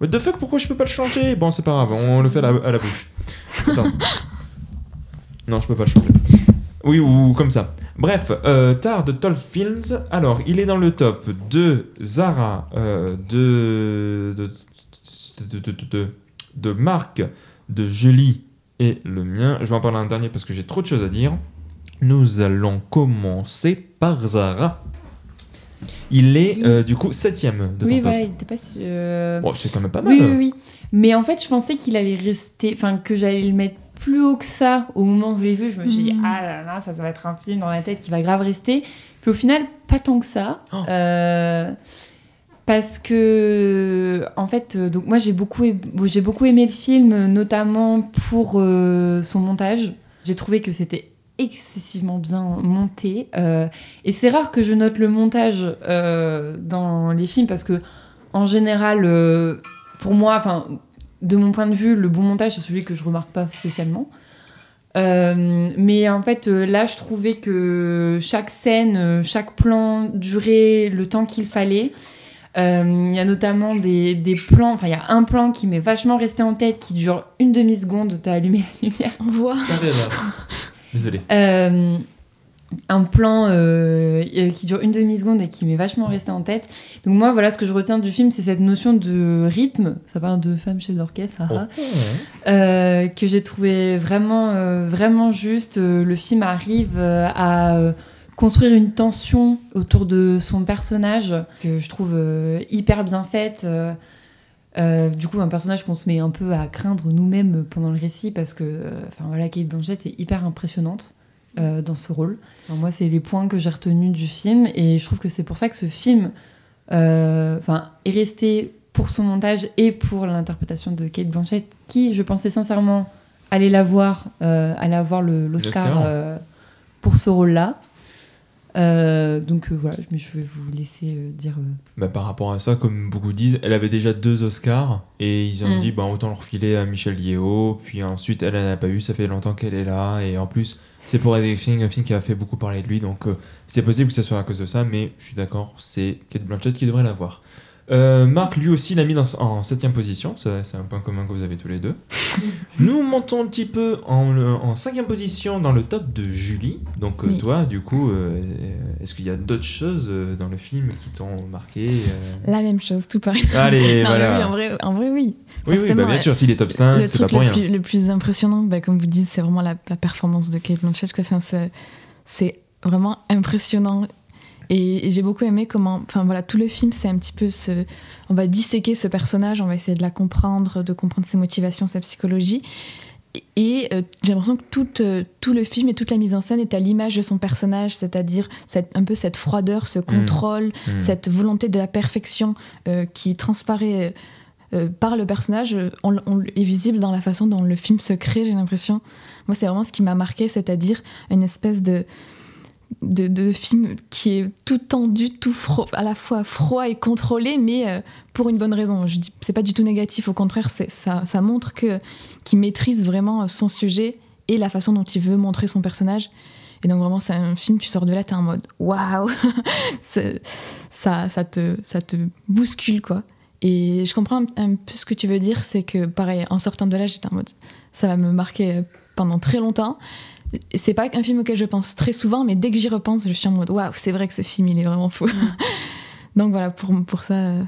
What the fuck Pourquoi je peux pas le changer? Bon, c'est pas grave, on le fait à la, à la bouche. Attends. (laughs) non, je peux pas le changer. Oui, ou comme ça. Bref, euh, Tar de Tall Films. Alors, il est dans le top de Zara, euh, de, de, de, de, de, de- de Marc, de Julie et le mien. Je vais en parler un dernier parce que j'ai trop de choses à dire. Nous allons commencer par Zara. Il est euh, du coup septième de ton Oui, top. voilà, il était pas si. euh, Bon, c'est quand même pas mal. Oui, oui, oui. Mais en fait, je pensais qu'il allait rester. Enfin, que j'allais le mettre plus haut que ça au moment où je l'ai vu. Je me suis dit, Mhm. ah là là, ça, ça va être un film dans la tête qui va grave rester. Puis au final, pas tant que ça. Euh, parce que, en fait, euh, donc moi j'ai beaucoup, aimé- j'ai beaucoup aimé le film, notamment pour euh, son montage. J'ai trouvé que c'était excessivement bien monté. euh, et c'est rare que je note le montage euh, dans les films parce que, en général, euh, pour moi, enfin, de mon point de vue, le bon montage c'est celui que je remarque pas spécialement. Euh, mais en fait, là, je trouvais que chaque scène, chaque plan durait le temps qu'il fallait. Euh, Il y a notamment des, des plans, enfin, il y a un plan qui m'est vachement resté en tête qui dure une demi-seconde. T'as allumé la lumière. On voit. (laughs) Désolé. Euh, un plan euh, euh, qui dure une demi-seconde et qui m'est vachement resté en tête. Donc moi, voilà, ce que je retiens du film, c'est cette notion de rythme. Ça parle de femme chef d'orchestre. Euh, que j'ai trouvé vraiment, euh, vraiment juste. Le film arrive à construire une tension autour de son personnage que je trouve hyper bien faite. Euh, du coup, un personnage qu'on se met un peu à craindre nous-mêmes pendant le récit parce que, euh, enfin voilà, Kate Blanchett est hyper impressionnante euh, dans ce rôle. Moi, c'est les points que j'ai retenus du film et je trouve que c'est pour ça que ce film, enfin, est resté pour son montage et pour l'interprétation de Kate Blanchett, qui, je pensais sincèrement, aller la voir, aller avoir l'Oscar pour ce rôle-là. Euh, donc euh, voilà, mais je vais vous laisser euh, dire. euh, Bah, par rapport à ça, comme beaucoup disent, elle avait déjà deux Oscars et ils ont Mm. dit bah, autant le refiler à Michelle Yeoh. Puis ensuite, elle n'en a pas eu, ça fait longtemps qu'elle est là. Et en plus, c'est pour Everything, un film qui a fait beaucoup parler de lui. Donc euh, c'est possible que ce soit à cause de ça, mais je suis d'accord, c'est Kate Blanchett qui devrait l'avoir. Euh, Marc, lui aussi, l'a mis dans, en septième position. Ça, C'est un point commun que vous avez tous les deux. (laughs) Nous montons un petit peu en, le- en cinquième position dans le top de Julie. Donc euh, Oui. toi, du coup, euh, est-ce qu'il y a d'autres choses dans le film qui t'ont marqué euh? La même chose, tout pareil. Allez, (laughs) Non, voilà. oui, en vrai, en vrai, oui. Oui, oui, bah, bien sûr, s'il est top 5, le c'est pas pour le rien. Plus, le plus impressionnant, bah, comme vous dites, c'est vraiment la, la performance de Kate Blanchett. Enfin, c'est vraiment impressionnant. Et, et j'ai beaucoup aimé comment, enfin voilà, tout le film, c'est un petit peu ce, on va disséquer ce personnage, on va essayer de la comprendre, de comprendre ses motivations, sa psychologie. Et, euh, j'ai l'impression que tout, euh, tout le film et toute la mise en scène est à l'image de son personnage, c'est-à-dire cette, un peu cette froideur, ce contrôle, Mm. cette volonté de la perfection euh, qui transparaît par le personnage on, on est visible dans la façon dont le film se crée, j'ai l'impression. Moi, c'est vraiment ce qui m'a marqué, c'est-à-dire une espèce de, de, film qui est tout tendu, tout fro- à la fois froid et contrôlé, mais euh, pour une bonne raison. Je dis, c'est pas du tout négatif, au contraire, c'est, ça, ça montre que qu'il maîtrise vraiment son sujet et la façon dont il veut montrer son personnage. Et donc vraiment, c'est un film, tu sors de là, t'es en mode waouh, (laughs) ça, ça te, ça te bouscule quoi. Et je comprends un, peu ce que tu veux dire, c'est que pareil, en sortant de là, j'étais en mode ça va me marquer pendant très longtemps. C'est pas un film auquel je pense très souvent, mais dès que j'y repense, je suis en mode waouh, c'est vrai que ce film il est vraiment fou. (laughs) Donc voilà, pour, pour ça, euh,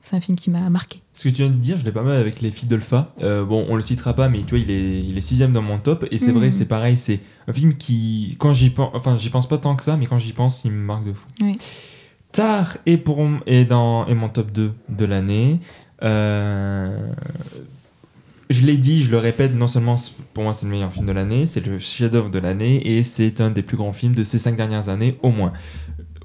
c'est un film qui m'a marqué. Ce que tu viens de dire, je l'ai pas mal avec les filles d'Olpha. Euh, bon, on le citera pas, mais tu vois, il est, il est sixième dans mon top. Et c'est Mhm. vrai, c'est pareil, c'est un film qui, quand j'y pense, enfin, j'y pense pas tant que ça, mais quand j'y pense, il me marque de fou. Oui. Tar est, pour, est, dans, est mon top 2 de l'année. Euh, je l'ai dit, je le répète, non seulement pour moi c'est le meilleur film de l'année, c'est le chef-d'œuvre de l'année et c'est un des plus grands films de ces cinq dernières années au moins.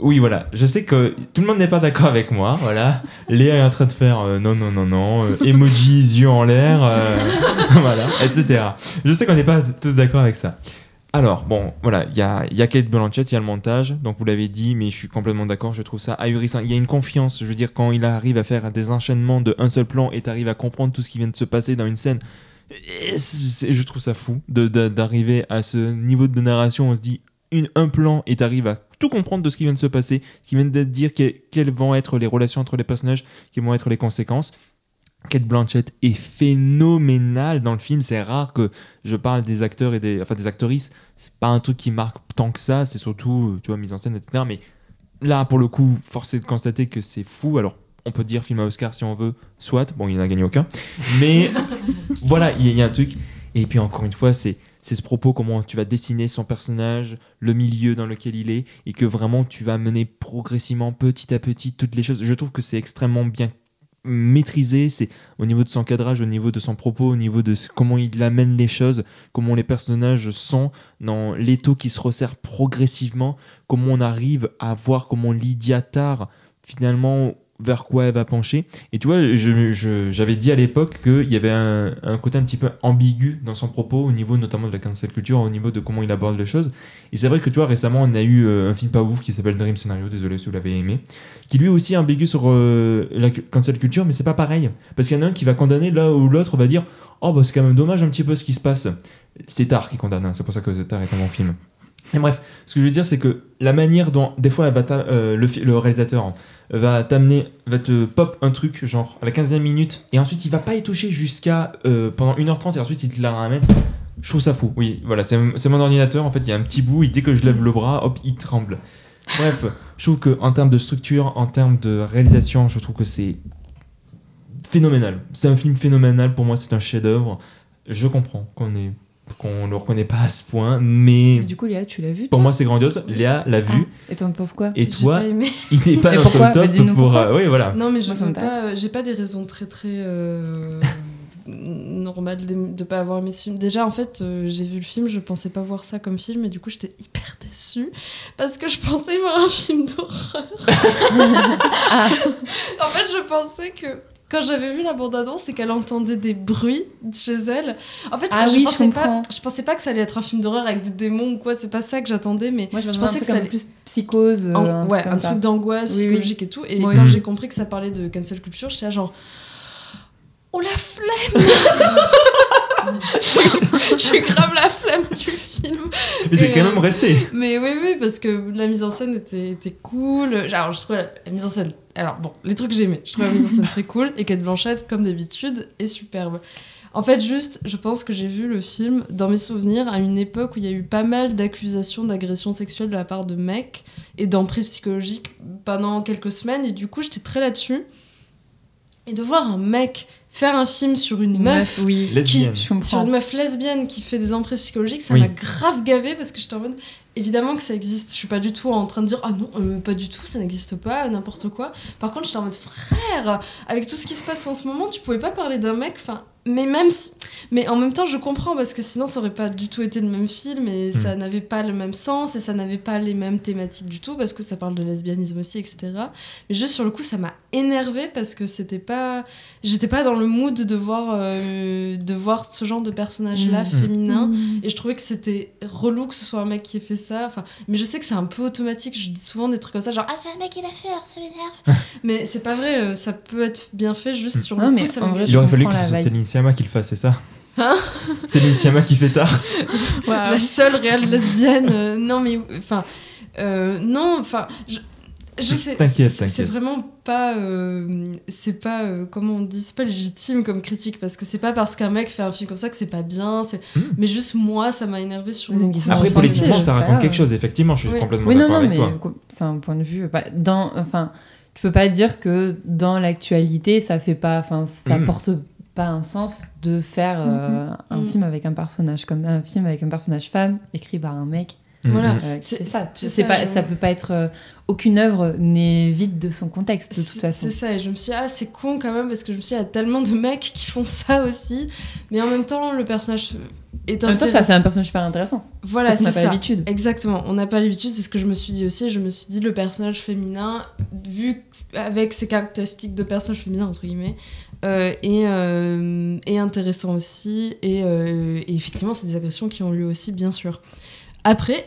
Oui, voilà. Je sais que tout le monde n'est pas d'accord avec moi. Voilà. (laughs) Léa est en train de faire euh, non, non, non, non. euh, emoji, yeux en l'air. euh, (laughs) voilà, etc. Je sais qu'on n'est pas tous d'accord avec ça. Alors, bon, voilà. Il y a, y Kate Blanchett, il y a le montage. Donc, vous l'avez dit, mais je suis complètement d'accord. Je trouve ça ahurissant. Il y a une confiance. Je veux dire, quand il arrive à faire des enchaînements de un seul plan et t'arrives à comprendre tout ce qui vient de se passer dans une scène. je trouve ça fou de- de- d'arriver à ce niveau de narration. On se dit un plan et t'arrives à tout comprendre de ce qui vient de se passer, ce qui vient de dire que- quelles vont être les relations entre les personnages, quelles vont être les conséquences. Kate Blanchett est phénoménale dans le film. C'est rare que je parle des acteurs et des, enfin des actrices. C'est pas un truc qui marque tant que ça. C'est surtout, tu vois, mise en scène, etc. Mais là, pour le coup, force est de constater que c'est fou. Alors, on peut dire film à Oscar si on veut, soit. Bon, il n'en a gagné aucun. Mais (laughs) voilà, il y, y a un truc. Et puis encore une fois, c'est c'est ce propos, comment tu vas dessiner son personnage, le milieu dans lequel il est, et que vraiment tu vas mener progressivement, petit à petit, toutes les choses. Je trouve que c'est extrêmement bien maîtrisé, c'est au niveau de son cadrage, au niveau de son propos, au niveau de comment il amène les choses, comment les personnages sont dans l'étau qui se resserre progressivement, comment on arrive à voir comment Lydia Tarr finalement vers quoi elle va pencher. Et tu vois, j'avais dit à l'époque qu'il y avait un, côté un petit peu ambigu dans son propos, au niveau notamment de la cancel culture, au niveau de comment il aborde les choses. Et c'est vrai que tu vois, récemment, on a eu euh, un film pas ouf qui s'appelle Dream Scenario, désolé si vous l'avez aimé, qui lui aussi est ambigu sur euh, la cancel culture, mais c'est pas pareil. Parce qu'il y en a un qui va condamner là où l'autre va dire Oh, bah c'est quand même dommage un petit peu ce qui se passe. C'est Tar qui condamne, hein, c'est pour ça que Tar est un bon film. Et bref, ce que je veux dire, c'est que la manière dont, des fois, elle va euh, le, réalisateur va t'amener, va te pop un truc, genre à la 15e minute, et ensuite il va pas y toucher jusqu'à euh, pendant 1h30, et ensuite il te la ramène. Je trouve ça fou. Oui, voilà, c'est mon ordinateur, en fait, il y a un petit bout, et dès que je lève le bras, hop, il tremble. Bref, je trouve qu'en termes de structure, en termes de réalisation, je trouve que c'est phénoménal. C'est un film phénoménal, pour moi, c'est un chef-d'œuvre. Je comprends qu'on est qu'on le reconnaît pas à ce point, mais Du coup, Léa, tu l'as vu pour moi c'est grandiose. Léa l'a vu. Ah, et t'en penses quoi Et toi, pas aimé. il n'est pas Et dans ton Bah, top dis-nous pour. euh, oui, voilà. Non, mais je m'intéresse. pas. J'ai pas des raisons très très euh, normales de, de pas avoir aimé ce film. Déjà, en fait, euh, j'ai vu le film, je pensais pas voir ça comme film, et du coup, j'étais hyper déçue parce que je pensais voir un film d'horreur. (laughs) Ah. En fait, je pensais que. Quand j'avais vu la bande-annonce, c'est qu'elle entendait des bruits chez elle. En fait, Ah je, oui, je pensais pas, comprends. je pensais pas que ça allait être un film d'horreur avec des démons ou quoi. C'est pas ça que j'attendais, mais Moi, je, je pensais que ça allait plus psychose. euh, en- un ouais, truc un truc d'angoisse Oui, oui. psychologique et tout. Et Moi quand j'ai compris que ça parlait de cancel culture, j'étais genre. Oh la flemme (laughs) J'ai- grave la flemme du film. Mais t'es quand euh, même resté. Mais oui, oui, parce que la mise en scène était, était cool. Alors, je trouvais la, la mise en scène. Alors, bon, les trucs que j'ai aimés. Je trouvais la mise en scène très cool. Et Kate Blanchett, comme d'habitude, est superbe. En fait, juste, je pense que j'ai vu le film, dans mes souvenirs, à une époque où il y a eu pas mal d'accusations d'agression sexuelle de la part de mecs et d'emprise psychologique pendant quelques semaines. Et du coup, j'étais très là-dessus. Et de voir un mec faire un film sur une, Une meuf, meuf, oui. qui, sur une meuf lesbienne qui fait des emprises psychologiques, ça Oui. m'a grave gavé parce que j'étais en mode évidemment que ça existe. Je suis pas du tout en train de dire ah non, euh, pas du tout, ça n'existe pas, n'importe quoi. Par contre, j'étais en mode frère, avec tout ce qui se passe en ce moment, tu pouvais pas parler d'un mec, enfin, mais même si. Mais en même temps, je comprends parce que sinon, ça aurait pas du tout été le même film et ça n'avait pas le même sens et ça n'avait pas les mêmes thématiques du tout parce que ça parle de lesbianisme aussi, etc. Mais juste sur le coup, ça m'a énervé parce que c'était pas. J'étais pas dans le mood de voir, euh, de voir ce genre de personnage-là Mhm. féminin Mhm. et je trouvais que c'était relou que ce soit un mec qui ait fait ça. Enfin, mais je sais que c'est un peu automatique. Je dis souvent des trucs comme ça, genre ah c'est un mec qui l'a fait, alors ça m'énerve. (laughs) mais c'est pas vrai. euh, Ça peut être bien fait juste sur Non, le coup. Ça en vrai. Il aurait fallu que ce soit. Céline Sciamma qui le fasse, c'est ça? Hein? (laughs) Céline Sciamma qui fait tard. la seule réelle lesbienne. euh, non, mais enfin, euh, non, enfin, je, sais. T'inquiète, C'est vraiment pas, euh, c'est pas, euh, comment on dit, c'est pas légitime comme critique parce que c'est pas parce qu'un mec fait un film comme ça que c'est pas bien. C'est, mais juste moi, ça m'a énervé sur. Le coup. question Après, politiquement, ça raconte quelque chose. Effectivement, je suis Oui. complètement Oui, non, d'accord non, avec mais toi. c'est un point de vue. bah, dans, enfin, tu peux pas dire que dans l'actualité, ça fait pas, enfin, ça Mhm. porte pas un sens de faire euh, Mhm. un Mhm. film avec un personnage comme un film avec un personnage femme écrit par un mec. Voilà. Euh, C'est- c'est ça. c'est C'est ça, pas, je- ça peut pas être. euh, aucune œuvre n'est vide de son contexte, de toute C'est façon. c'est ça, et je me suis dit, ah, c'est con quand même, parce que je me suis dit, il y a tellement de mecs qui font ça aussi, mais en même temps, le personnage est En même temps, ça intéressant. fait un personnage super intéressant. Voilà, Parce qu'on c'est n'a pas ça. l'habitude. Exactement, on n'a pas l'habitude, c'est ce que je me suis dit aussi. Je me suis dit, le personnage féminin, vu avec ses caractéristiques de personnage féminin, entre guillemets, euh, est, euh, est intéressant aussi. Et, euh, et effectivement, c'est des agressions qui ont lieu aussi, bien sûr. Après,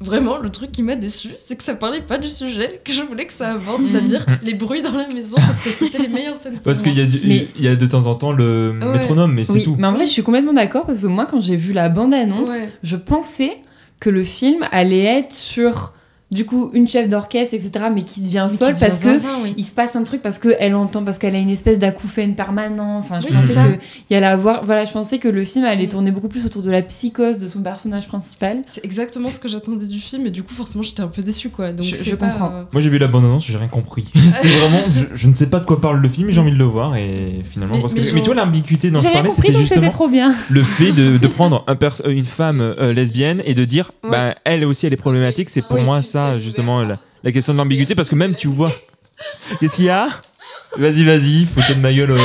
vraiment, le truc qui m'a déçu, c'est que ça parlait pas du sujet que je voulais que ça aborde, c'est-à-dire les bruits dans la maison, parce que c'était les meilleures scènes pour Parce qu'il y, a moi. du- Mais- il y a de temps en temps le Ouais. métronome, mais c'est Oui, tout. mais en vrai, je suis complètement d'accord parce que moi, quand j'ai vu la bande-annonce, Ouais. je pensais que le film allait être sur, du coup, une chef d'orchestre, etc., mais qui devient Mais qui folle devient parce que zinzin, oui. il se passe un truc parce qu'elle entend, parce qu'elle a une espèce d'acouphène permanent. Enfin, je Oui, pensais c'est ça. que il y allait avoir, voilà, je pensais que le film allait Mm. tourner beaucoup plus autour de la psychose de son personnage principal. C'est exactement ce que j'attendais du film, et du coup, forcément, j'étais un peu déçue, quoi. Donc, Je- c'est je pas, comprends. euh, Moi j'ai vu la bande-annonce, j'ai rien compris. (laughs) c'est vraiment, je, je ne sais pas de quoi parle le film, j'ai envie de le voir et finalement. Mais- parce que- mais mais, tu vois l'ambiguïté dont je parlais, c'était justement trop bien. (laughs) le fait de, de prendre un une femme euh, lesbienne et de dire, Ouais. bah elle aussi elle est problématique. C'est pour moi c'est ça justement la, la question de l'ambiguïté parce que même tu vois, qu'est-ce qu'il y a? Vas-y vas-y, photo de ma gueule. euh,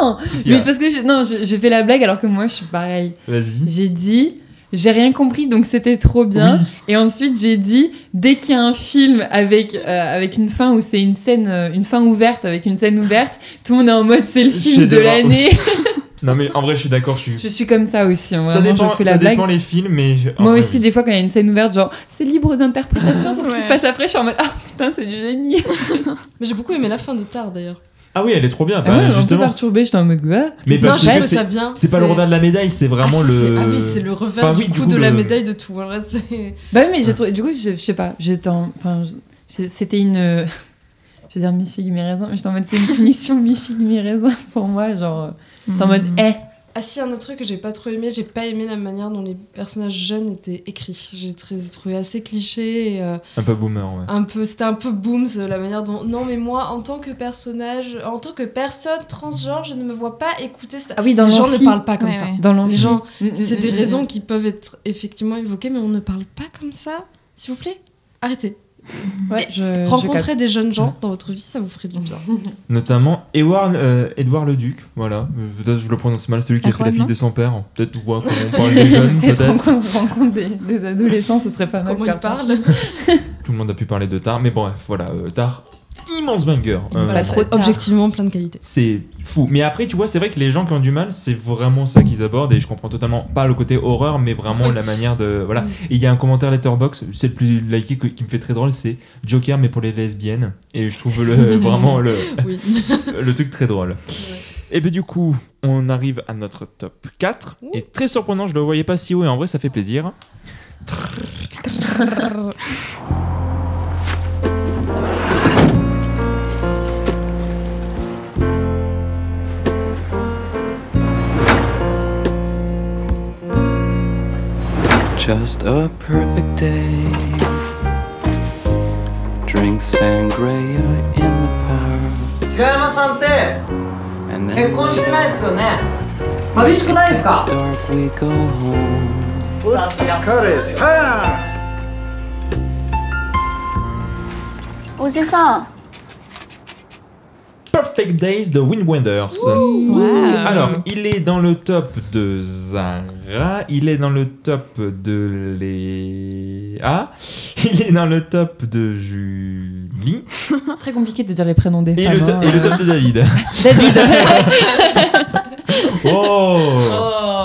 Non, mais parce que je- non, j'ai fait la blague alors que moi, je suis pareil. Vas-y. J'ai dit, j'ai rien compris, donc c'était trop bien. Oui. Et ensuite, j'ai dit, dès qu'il y a un film avec, euh, avec une fin où c'est une scène, euh, une fin ouverte, avec une scène ouverte, tout le monde est en mode c'est le film de l'année. (laughs) Non mais en vrai je suis d'accord, je suis. je suis comme ça aussi. hein, ça vraiment, dépend, je fais ça la blague. dépend les films, mais je- Moi vrai, aussi, oui. des fois, quand il y a une scène ouverte, genre, c'est libre d'interprétation, c'est ce qui se passe après, je suis en mode, ah putain, c'est du génie. (laughs) Mais j'ai beaucoup aimé la fin de Tar, d'ailleurs. Ah oui, elle est trop bien. Ah bah, ouais, un peu justement. perturbée, j'étais en mode, quoi? Mais Non, parce je que ça bien. C'est pas le revers de la médaille, c'est vraiment ah, le. Ah oui, c'est le revers Enfin, du oui, coup du coup, de la le- médaille de tout. hein, là, c'est- Bah oui, mais j'ai trouvé, du coup, je, je sais pas, j'étais en. Enfin, je- c'était une. (laughs) Je veux dire, mi figue, mi raisin. J'étais en mode, c'est une punition mi figue, mi raisin pour moi. Genre, c'est en mode, Mhm. eh. Ah si, un autre truc que j'ai pas trop aimé, j'ai pas aimé la manière dont les personnages jeunes étaient écrits. J'ai très- trouvé assez cliché et euh, Un peu boomer, ouais. un peu, c'était un peu booms la manière dont. Non mais moi, en tant que personnage, en tant que personne transgenre, je ne me vois pas écouter. cette- Ah oui, dans les gens ne parlent pas comme Ouais, ça. ouais. Dans Les gens, Mm, mm, c'est mm, des raisons qui peuvent être effectivement évoquées, mais on ne parle pas comme ça. S'il vous plaît, arrêtez. Ouais, je. Rencontrer je des jeunes gens dans votre vie, ça vous ferait du bien. Notamment Edouard, euh, Édouard Leduc, voilà. Euh, Peut-être je le prononce mal, celui qui a pris la fille de son père. Peut-être voit comment on parle (laughs) des jeunes, Peut-être on rencontre des, des adolescents, ce serait pas mal. Comment ils parlent Tout le monde a pu parler de Tar, mais bon, bref, voilà. euh, Tar, immense banger. Euh, Voilà, trop tard. objectivement plein de qualités. c'est fou. Mais après, tu vois, c'est vrai que les gens qui ont du mal, c'est vraiment ça qu'ils abordent. Et je comprends totalement pas le côté horreur, mais vraiment la manière de. Voilà. (laughs) Et il y a un commentaire Letterbox, c'est le plus liké que- qui me fait très drôle, c'est Joker, mais pour les lesbiennes. Et je trouve le, (laughs) vraiment le, (laughs) le truc très drôle. Et bien du coup, on arrive à notre top 4. Et très surprenant, je le voyais pas si haut et en vrai ça fait plaisir. Just a perfect day. Drink sangria in the park. 平山さんって And then 結婚してないですよね寂しくないですか dark we go home. お疲れさおじさん Perfect Days de Wind Wonders. Alors, il est dans le top de Zara, il est dans le top de Léa, (laughs) il est dans le top de Julie (laughs) Très compliqué de dire les prénoms des et femmes. le, hein. et le top de David. (laughs) David. Oh,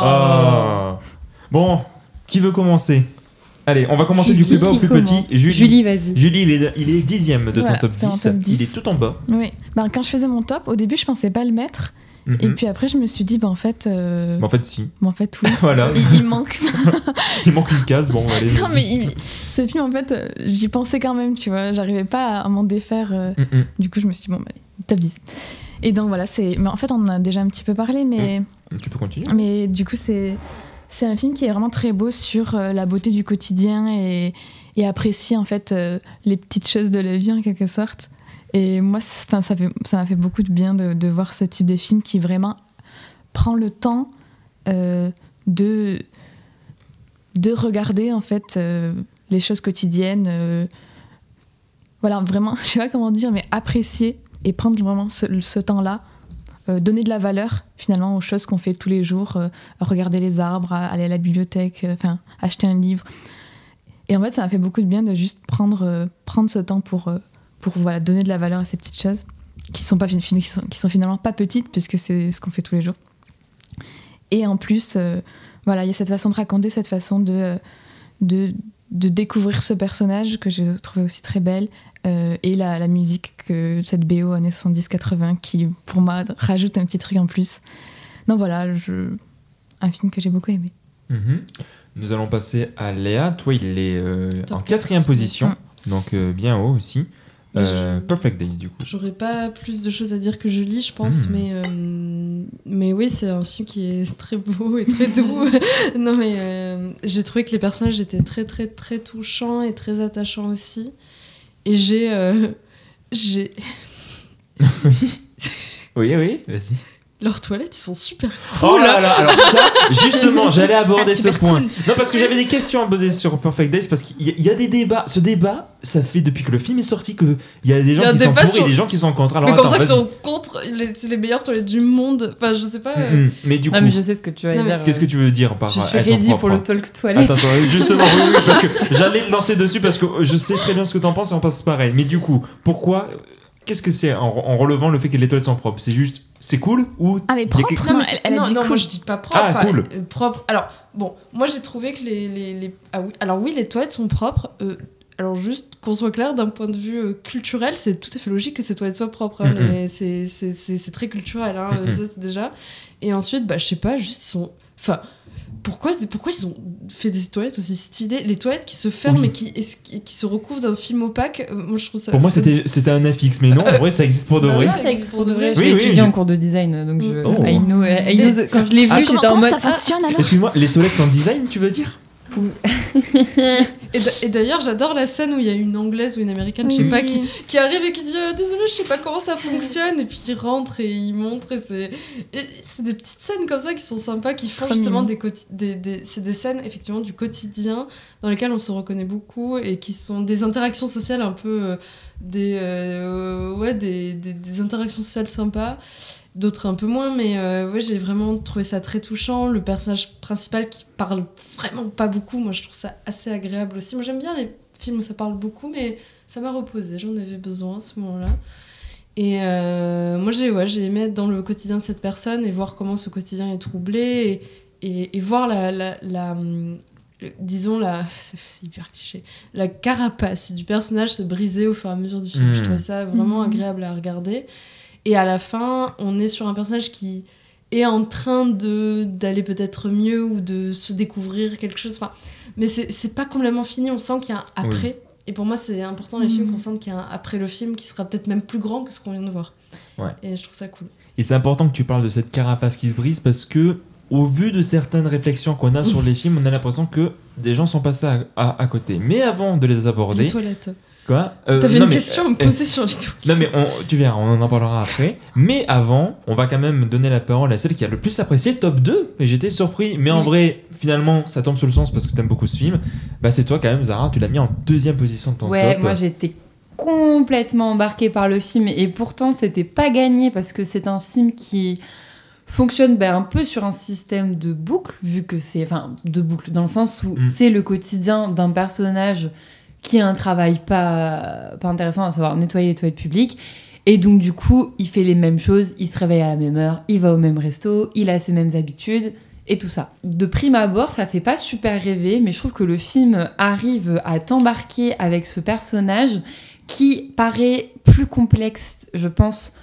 Ah. Bon, qui veut commencer? Allez, on va commencer du plus bas au plus commence? petit. Julie, Julie, vas-y. Julie, il est, il est dixième de Voilà, ton top c'est en 10. top Il 10. est tout en bas. Oui. Ben, quand je faisais mon top, au début, je pensais pas le mettre. Et Mhm. puis après, je me suis dit, ben, en fait. euh, en fait, si. en fait, oui. (laughs) Voilà. il, il manque. (laughs) Il manque une case. Bon, allez. non, mais il- ce film, en fait, euh, j'y pensais quand même, tu vois. J'arrivais pas à m'en défaire. euh, Mm, mm. Du coup, je me suis dit, bon, bah, allez, top 10. Et donc voilà, c'est. Mais en fait, on en a déjà un petit peu parlé, mais. Tu peux continuer. Mais du coup, c'est. C'est un film qui est vraiment très beau sur euh, la beauté du quotidien et, et apprécier en fait euh, les petites choses de la vie en quelque sorte. Et moi, ça ça m'a fait beaucoup de bien de, voir ce type de film qui vraiment prend le temps euh, de de regarder en fait euh, les choses quotidiennes. euh, voilà, vraiment, (laughs) je sais pas comment dire, mais apprécier et prendre vraiment ce, ce temps-là, donner de la valeur finalement aux choses qu'on fait tous les jours, regarder les arbres, aller à la bibliothèque, enfin acheter un livre. Et en fait, ça m'a fait beaucoup de bien de juste prendre, prendre ce temps pour, pour voilà, donner de la valeur à ces petites choses qui sont, pas, qui sont, qui sont finalement pas petites puisque c'est ce qu'on fait tous les jours. Et en plus, euh, voilà, il y a cette façon de raconter, cette façon de, euh, de, de découvrir ce personnage que j'ai trouvé aussi très belle. euh, et la, la musique, que cette BO années 70-80 qui, pour moi, rajoute un petit truc en plus. Donc voilà, je... un film que j'ai beaucoup aimé. Mhm. Nous allons passer à Léa. Toi, il est euh, en quatrième position, Mm. donc euh, bien haut aussi. Euh, Perfect Days, du coup. J'aurais pas plus de choses à dire que Julie, je pense, Hmm. mais, euh, mais oui, c'est un film qui est (laughs) très beau et très doux. (laughs) non, mais euh, j'ai trouvé que les personnages étaient très, très, très touchants et très attachants aussi. Et j'ai. j'ai. (laughs) Oui, oui, vas-y. Leurs toilettes, ils sont super cool. Oh là là, alors ça, justement, j'allais aborder Ah, ce super point. cool. Non, parce que j'avais des questions à poser sur Perfect Days, parce qu'il y, a- il y a des débats. Ce débat, ça fait depuis que le film est sorti qu'il y a des gens a qui sont pour sur- et des gens qui sont contre. Alors, mais comme ça qu'ils vas-y. sont contre, les- c'est les meilleures toilettes du monde. Enfin, je sais pas. euh, Mm, mm. Mais du coup, Ah, mais je sais ce que tu vas Non, dire. qu'est-ce que tu veux dire par Je suis ready pour le talk toilette. Attends, attends, justement, oui, oui, parce que (laughs) j'allais te lancer dessus parce que je sais très bien ce que t'en penses et on pense pareil. Mais du coup, pourquoi Qu'est-ce que c'est en, en relevant le fait que les toilettes sont propres? C'est juste, c'est cool ou Ah, mais il y a propre, quelque- non, mais elle- c'est- elle a non, dit non, cool. moi je dis pas propre. Ah, enfin, cool. euh, propre. Alors, bon, moi j'ai trouvé que les. les, les- Ah oui, alors oui, les toilettes sont propres. euh, alors, juste qu'on soit clair, d'un point de vue euh, culturel, c'est tout à fait logique que ces toilettes soient propres. hein, les- c'est- C'est c'est- c'est très culturel, hein, ça c'est déjà. Et ensuite, bah, je sais pas, juste ils sont. Enfin. Pourquoi, pourquoi ils ont fait des toilettes aussi stylées? Les toilettes qui se ferment Oui. et qui, et qui, qui se recouvrent d'un film opaque, euh, moi je trouve ça. Pour moi, c'était un affixe, mais non, en vrai, ça existe pour de bah vrai. oui, ça existe pour de vrai. Oui, oui, étudié je- en cours de design, donc je... Oh. I know- I know the- quand je l'ai vu, Ah, j'étais comment, en comment mode. ça fonctionne alors? Excuse-moi, les toilettes sont design, tu veux dire? (laughs) Et d'a- Et d'ailleurs, j'adore la scène où il y a une anglaise ou une américaine, je sais Oui. pas, qui, qui arrive et qui dit euh, Désolé, je sais pas comment ça fonctionne. Et puis il rentre et il montre. Et c'est des petites scènes comme ça qui sont sympas, qui font justement des, des, des- C'est des scènes effectivement du quotidien dans lesquelles on se reconnaît beaucoup et qui sont des interactions sociales un peu. euh, des, euh, ouais, des, des, des interactions sociales sympas. D'autres un peu moins, mais euh, ouais, j'ai vraiment trouvé ça très touchant. Le personnage principal qui parle vraiment pas beaucoup, moi je trouve ça assez agréable aussi. Moi j'aime bien les films où ça parle beaucoup, mais ça m'a reposé, j'en avais besoin à ce moment-là. Et euh, moi j'ai ouais, j'ai aimé être dans le quotidien de cette personne et voir comment ce quotidien est troublé et, et, et voir la, la, la, hum, disons la (laughs) c'est hyper cliché la carapace du personnage se briser au fur et à mesure du film. Mm. Je trouvais ça vraiment Mm. agréable à regarder. Et à la fin, on est sur un personnage qui est en train de d'aller peut-être mieux ou de se découvrir quelque chose. Enfin, mais c'est c'est pas complètement fini. On sent qu'il y a un après. Et pour moi, c'est important les Mhm. films qu'on sente qu'il y a un après le film qui sera peut-être même plus grand que ce qu'on vient de voir. Ouais. Et je trouve ça cool. Et c'est important que tu parles de cette carapace qui se brise parce que, au vu de certaines réflexions qu'on a sur (laughs) les films, on a l'impression que des gens sont passés à, à- à côté. Mais avant de les aborder. Les toilettes. Quoi Euh, T'avais une mais, question à me euh, poser sur les (laughs) toilettes. Non mais on- tu verras, on en parlera après. Mais avant, on va quand même donner la parole à celle qui a le plus apprécié top 2. Et j'étais surpris. Mais en Oui. vrai, finalement, ça tombe sous le sens parce que t'aimes beaucoup ce film. Bah c'est toi quand même, Zara. Tu l'as mis en deuxième position de ton Ouais, top. moi j'étais complètement embarquée par le film et pourtant c'était pas gagné parce que c'est un film qui fonctionne ben, un peu sur un système de boucle vu que c'est enfin de boucle dans le sens où Mm. c'est le quotidien d'un personnage qui a un travail pas pas intéressant à savoir nettoyer les toilettes publiques et donc du coup il fait les mêmes choses il se réveille à la même heure il va au même resto il a ses mêmes habitudes et tout ça. De prime abord, ça fait pas super rêver, mais je trouve que le film arrive à t'embarquer avec ce personnage qui paraît plus complexe, je pense,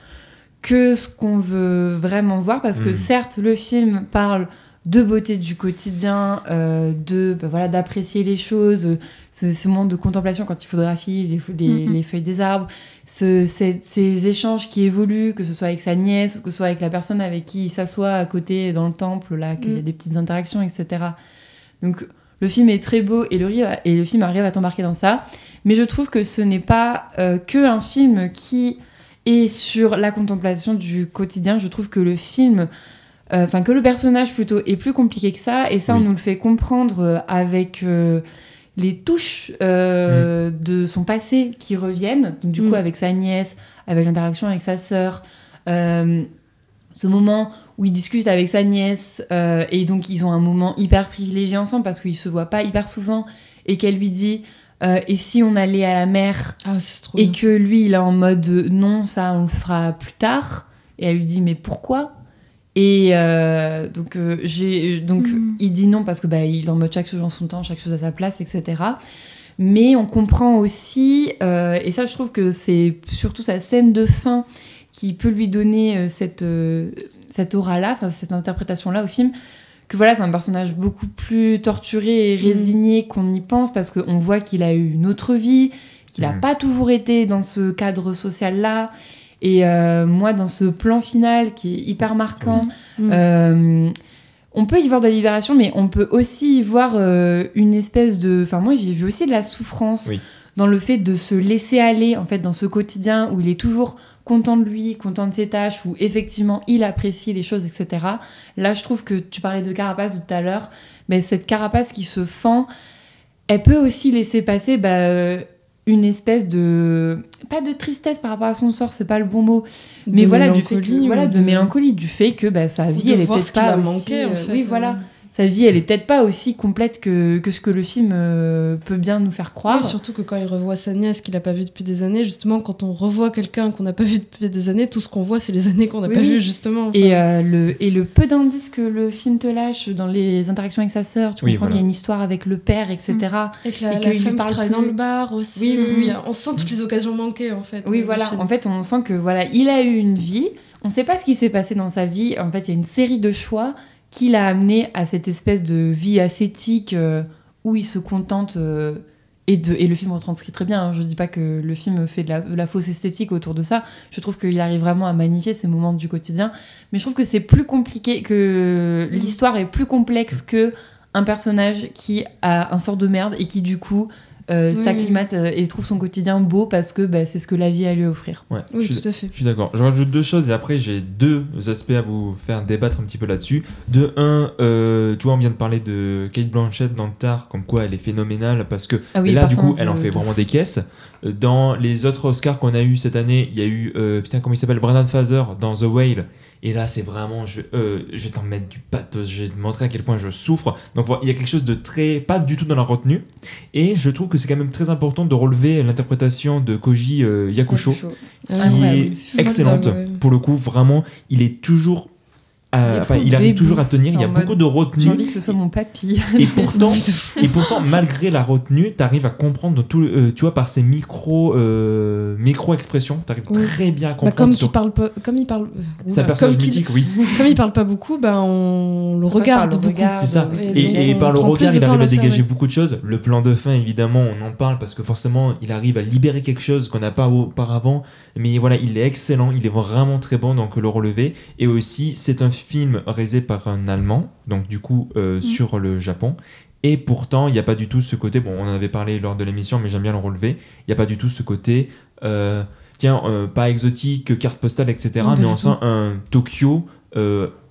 que ce qu'on veut vraiment voir, parce que Mhm. certes, le film parle de beauté du quotidien, euh, de bah voilà d'apprécier les choses, euh, ce, ce moment de contemplation quand il photographie les, les- Mhm. les feuilles des arbres, ce- ces, ces échanges qui évoluent, que ce soit avec sa nièce ou que ce soit avec la personne avec qui il s'assoit à côté dans le temple, là, qu'il y a Mm. des petites interactions, etc. Donc le film est très beau et le, ri- et le film arrive à t'embarquer dans ça, mais je trouve que ce n'est pas euh, que un film qui est sur la contemplation du quotidien. Je trouve que le film enfin que le personnage plutôt est plus compliqué que ça, et ça on nous le fait comprendre euh, avec euh, les touches euh, de son passé qui reviennent, donc du coup Mm. avec sa nièce, avec l'interaction avec sa sœur, euh, ce moment où il discute avec sa nièce, euh, et donc ils ont un moment hyper privilégié ensemble parce qu'ils se voient pas hyper souvent, et qu'elle lui dit euh, et si on allait à la mer? Ah, et bien. que lui il est en mode euh, non ça on le fera plus tard et elle lui dit mais pourquoi? Et euh, donc euh, j'ai donc il dit non parce que bah il est en mode chaque chose en son temps chaque chose à sa place etc mais on comprend aussi euh, et ça je trouve que c'est surtout sa scène de fin qui peut lui donner euh, cette euh, cette aura là enfin cette interprétation là au film que voilà, c'est un personnage beaucoup plus torturé et résigné qu'on y pense parce qu'on voit qu'il a eu une autre vie, qu'il n'a Mhm. pas toujours été dans ce cadre social-là. Et euh, moi, dans ce plan final qui est hyper marquant, Mhm. euh, on peut y voir de la libération, mais on peut aussi y voir euh, une espèce de. Enfin, moi, j'ai vu aussi de la souffrance Oui. dans le fait de se laisser aller, en fait, dans ce quotidien où il est toujours content de lui, content de ses tâches, où effectivement il apprécie les choses, etc. Là, je trouve que tu parlais de carapace tout à l'heure, mais cette carapace qui se fend, elle peut aussi laisser passer bah, euh, une espèce de pas de tristesse par rapport à son sort, c'est pas le bon mot, mais De voilà du fait que- voilà de... mélancolie, du fait que bah, sa vie elle qu'il pas a aussi, manqué, en euh, fait, oui euh. voilà, sa vie elle est peut-être pas aussi complète que, que ce que le film euh, peut bien nous faire croire. Oui, surtout que quand il revoit sa nièce qu'il n'a pas vue depuis des années, justement, quand on revoit quelqu'un qu'on n'a pas vu depuis des années, tout ce qu'on voit, c'est les années qu'on n'a Oui, pas oui. vues, justement. Et, euh, le, et le peu d'indices que le film te lâche dans les interactions avec sa sœur, tu Oui, comprends voilà. qu'il y a une histoire avec le père, etc. Et que la, Et la qu'il lui femme qui parle travaille plus. dans le bar aussi. Oui, oui, oui. On sent toutes les occasions manquées, en fait. Oui, euh, voilà. En fait, on sent que voilà, il a eu une vie. On ne sait pas ce qui s'est passé dans sa vie. En fait, il y a une série de choix qui l'a amené à cette espèce de vie ascétique euh, où il se contente. euh, et, de, et le film retranscrit très bien. hein. Je dis pas que le film fait de la, de la fausse esthétique autour de ça. Je trouve qu'il arrive vraiment à magnifier ces moments du quotidien. Mais je trouve que c'est plus compliqué, que l'histoire est plus complexe que un personnage qui a un sort de merde et qui du coup euh, Oui. s'acclimate euh, et trouve son quotidien beau parce que bah, c'est ce que la vie a à lui offrir. Ouais, Oui, je suis- tout à fait. Je suis d'accord. Je rajoute deux choses et après j'ai deux aspects à vous faire débattre un petit peu là-dessus. De un, euh, tu vois, on vient de parler de Kate Blanchett dans le Tar, comme quoi elle est phénoménale parce que Ah oui, là du coup elle en de- fait de vraiment fou. des caisses. Euh, Dans les autres Oscars qu'on a eu cette année, il y a eu euh, putain comment il s'appelle? Brendan Fraser dans The Whale. Et là, c'est vraiment, je, euh, je vais t'en mettre du pathos, je vais te montrer à quel point je souffre. Donc voilà, il y a quelque chose de très, pas du tout dans la retenue. Et je trouve que c'est quand même très important de relever l'interprétation de Koji euh, Yakusho, Yakusho. qui est excellente. Pour le coup, vraiment, il est toujours, à- Il enfin, arrive toujours à tenir. Il y a beaucoup de retenue. J'ai envie que ce soit mon papy. Et (laughs) pourtant, et pourtant, malgré la retenue, tu arrives à comprendre tout, euh, tu vois, par ces micro, euh, micro expressions, tu arrives Oui. très bien à Bah, comprendre. comme, sur- il parle pas, comme il parle. euh, C'est un personnage mythique, oui. (laughs) Comme il parle pas beaucoup, bah, on le regarde beaucoup. C'est ça. Et par le regard, il arrive à dégager beaucoup de choses. Le plan de fin, évidemment, on en parle parce que forcément, il arrive à libérer quelque chose qu'on n'a pas auparavant. Mais voilà, il est excellent, il est vraiment très bon, donc le relever. Et aussi, c'est un film réalisé par un Allemand, donc du coup, euh, sur le Japon. Et pourtant, il n'y a pas du tout ce côté, bon, on en avait parlé lors de l'émission, mais j'aime bien le relever. Il n'y a pas du tout ce côté, euh, tiens, euh, pas exotique, carte postale, etc. Mais on sent un Tokyo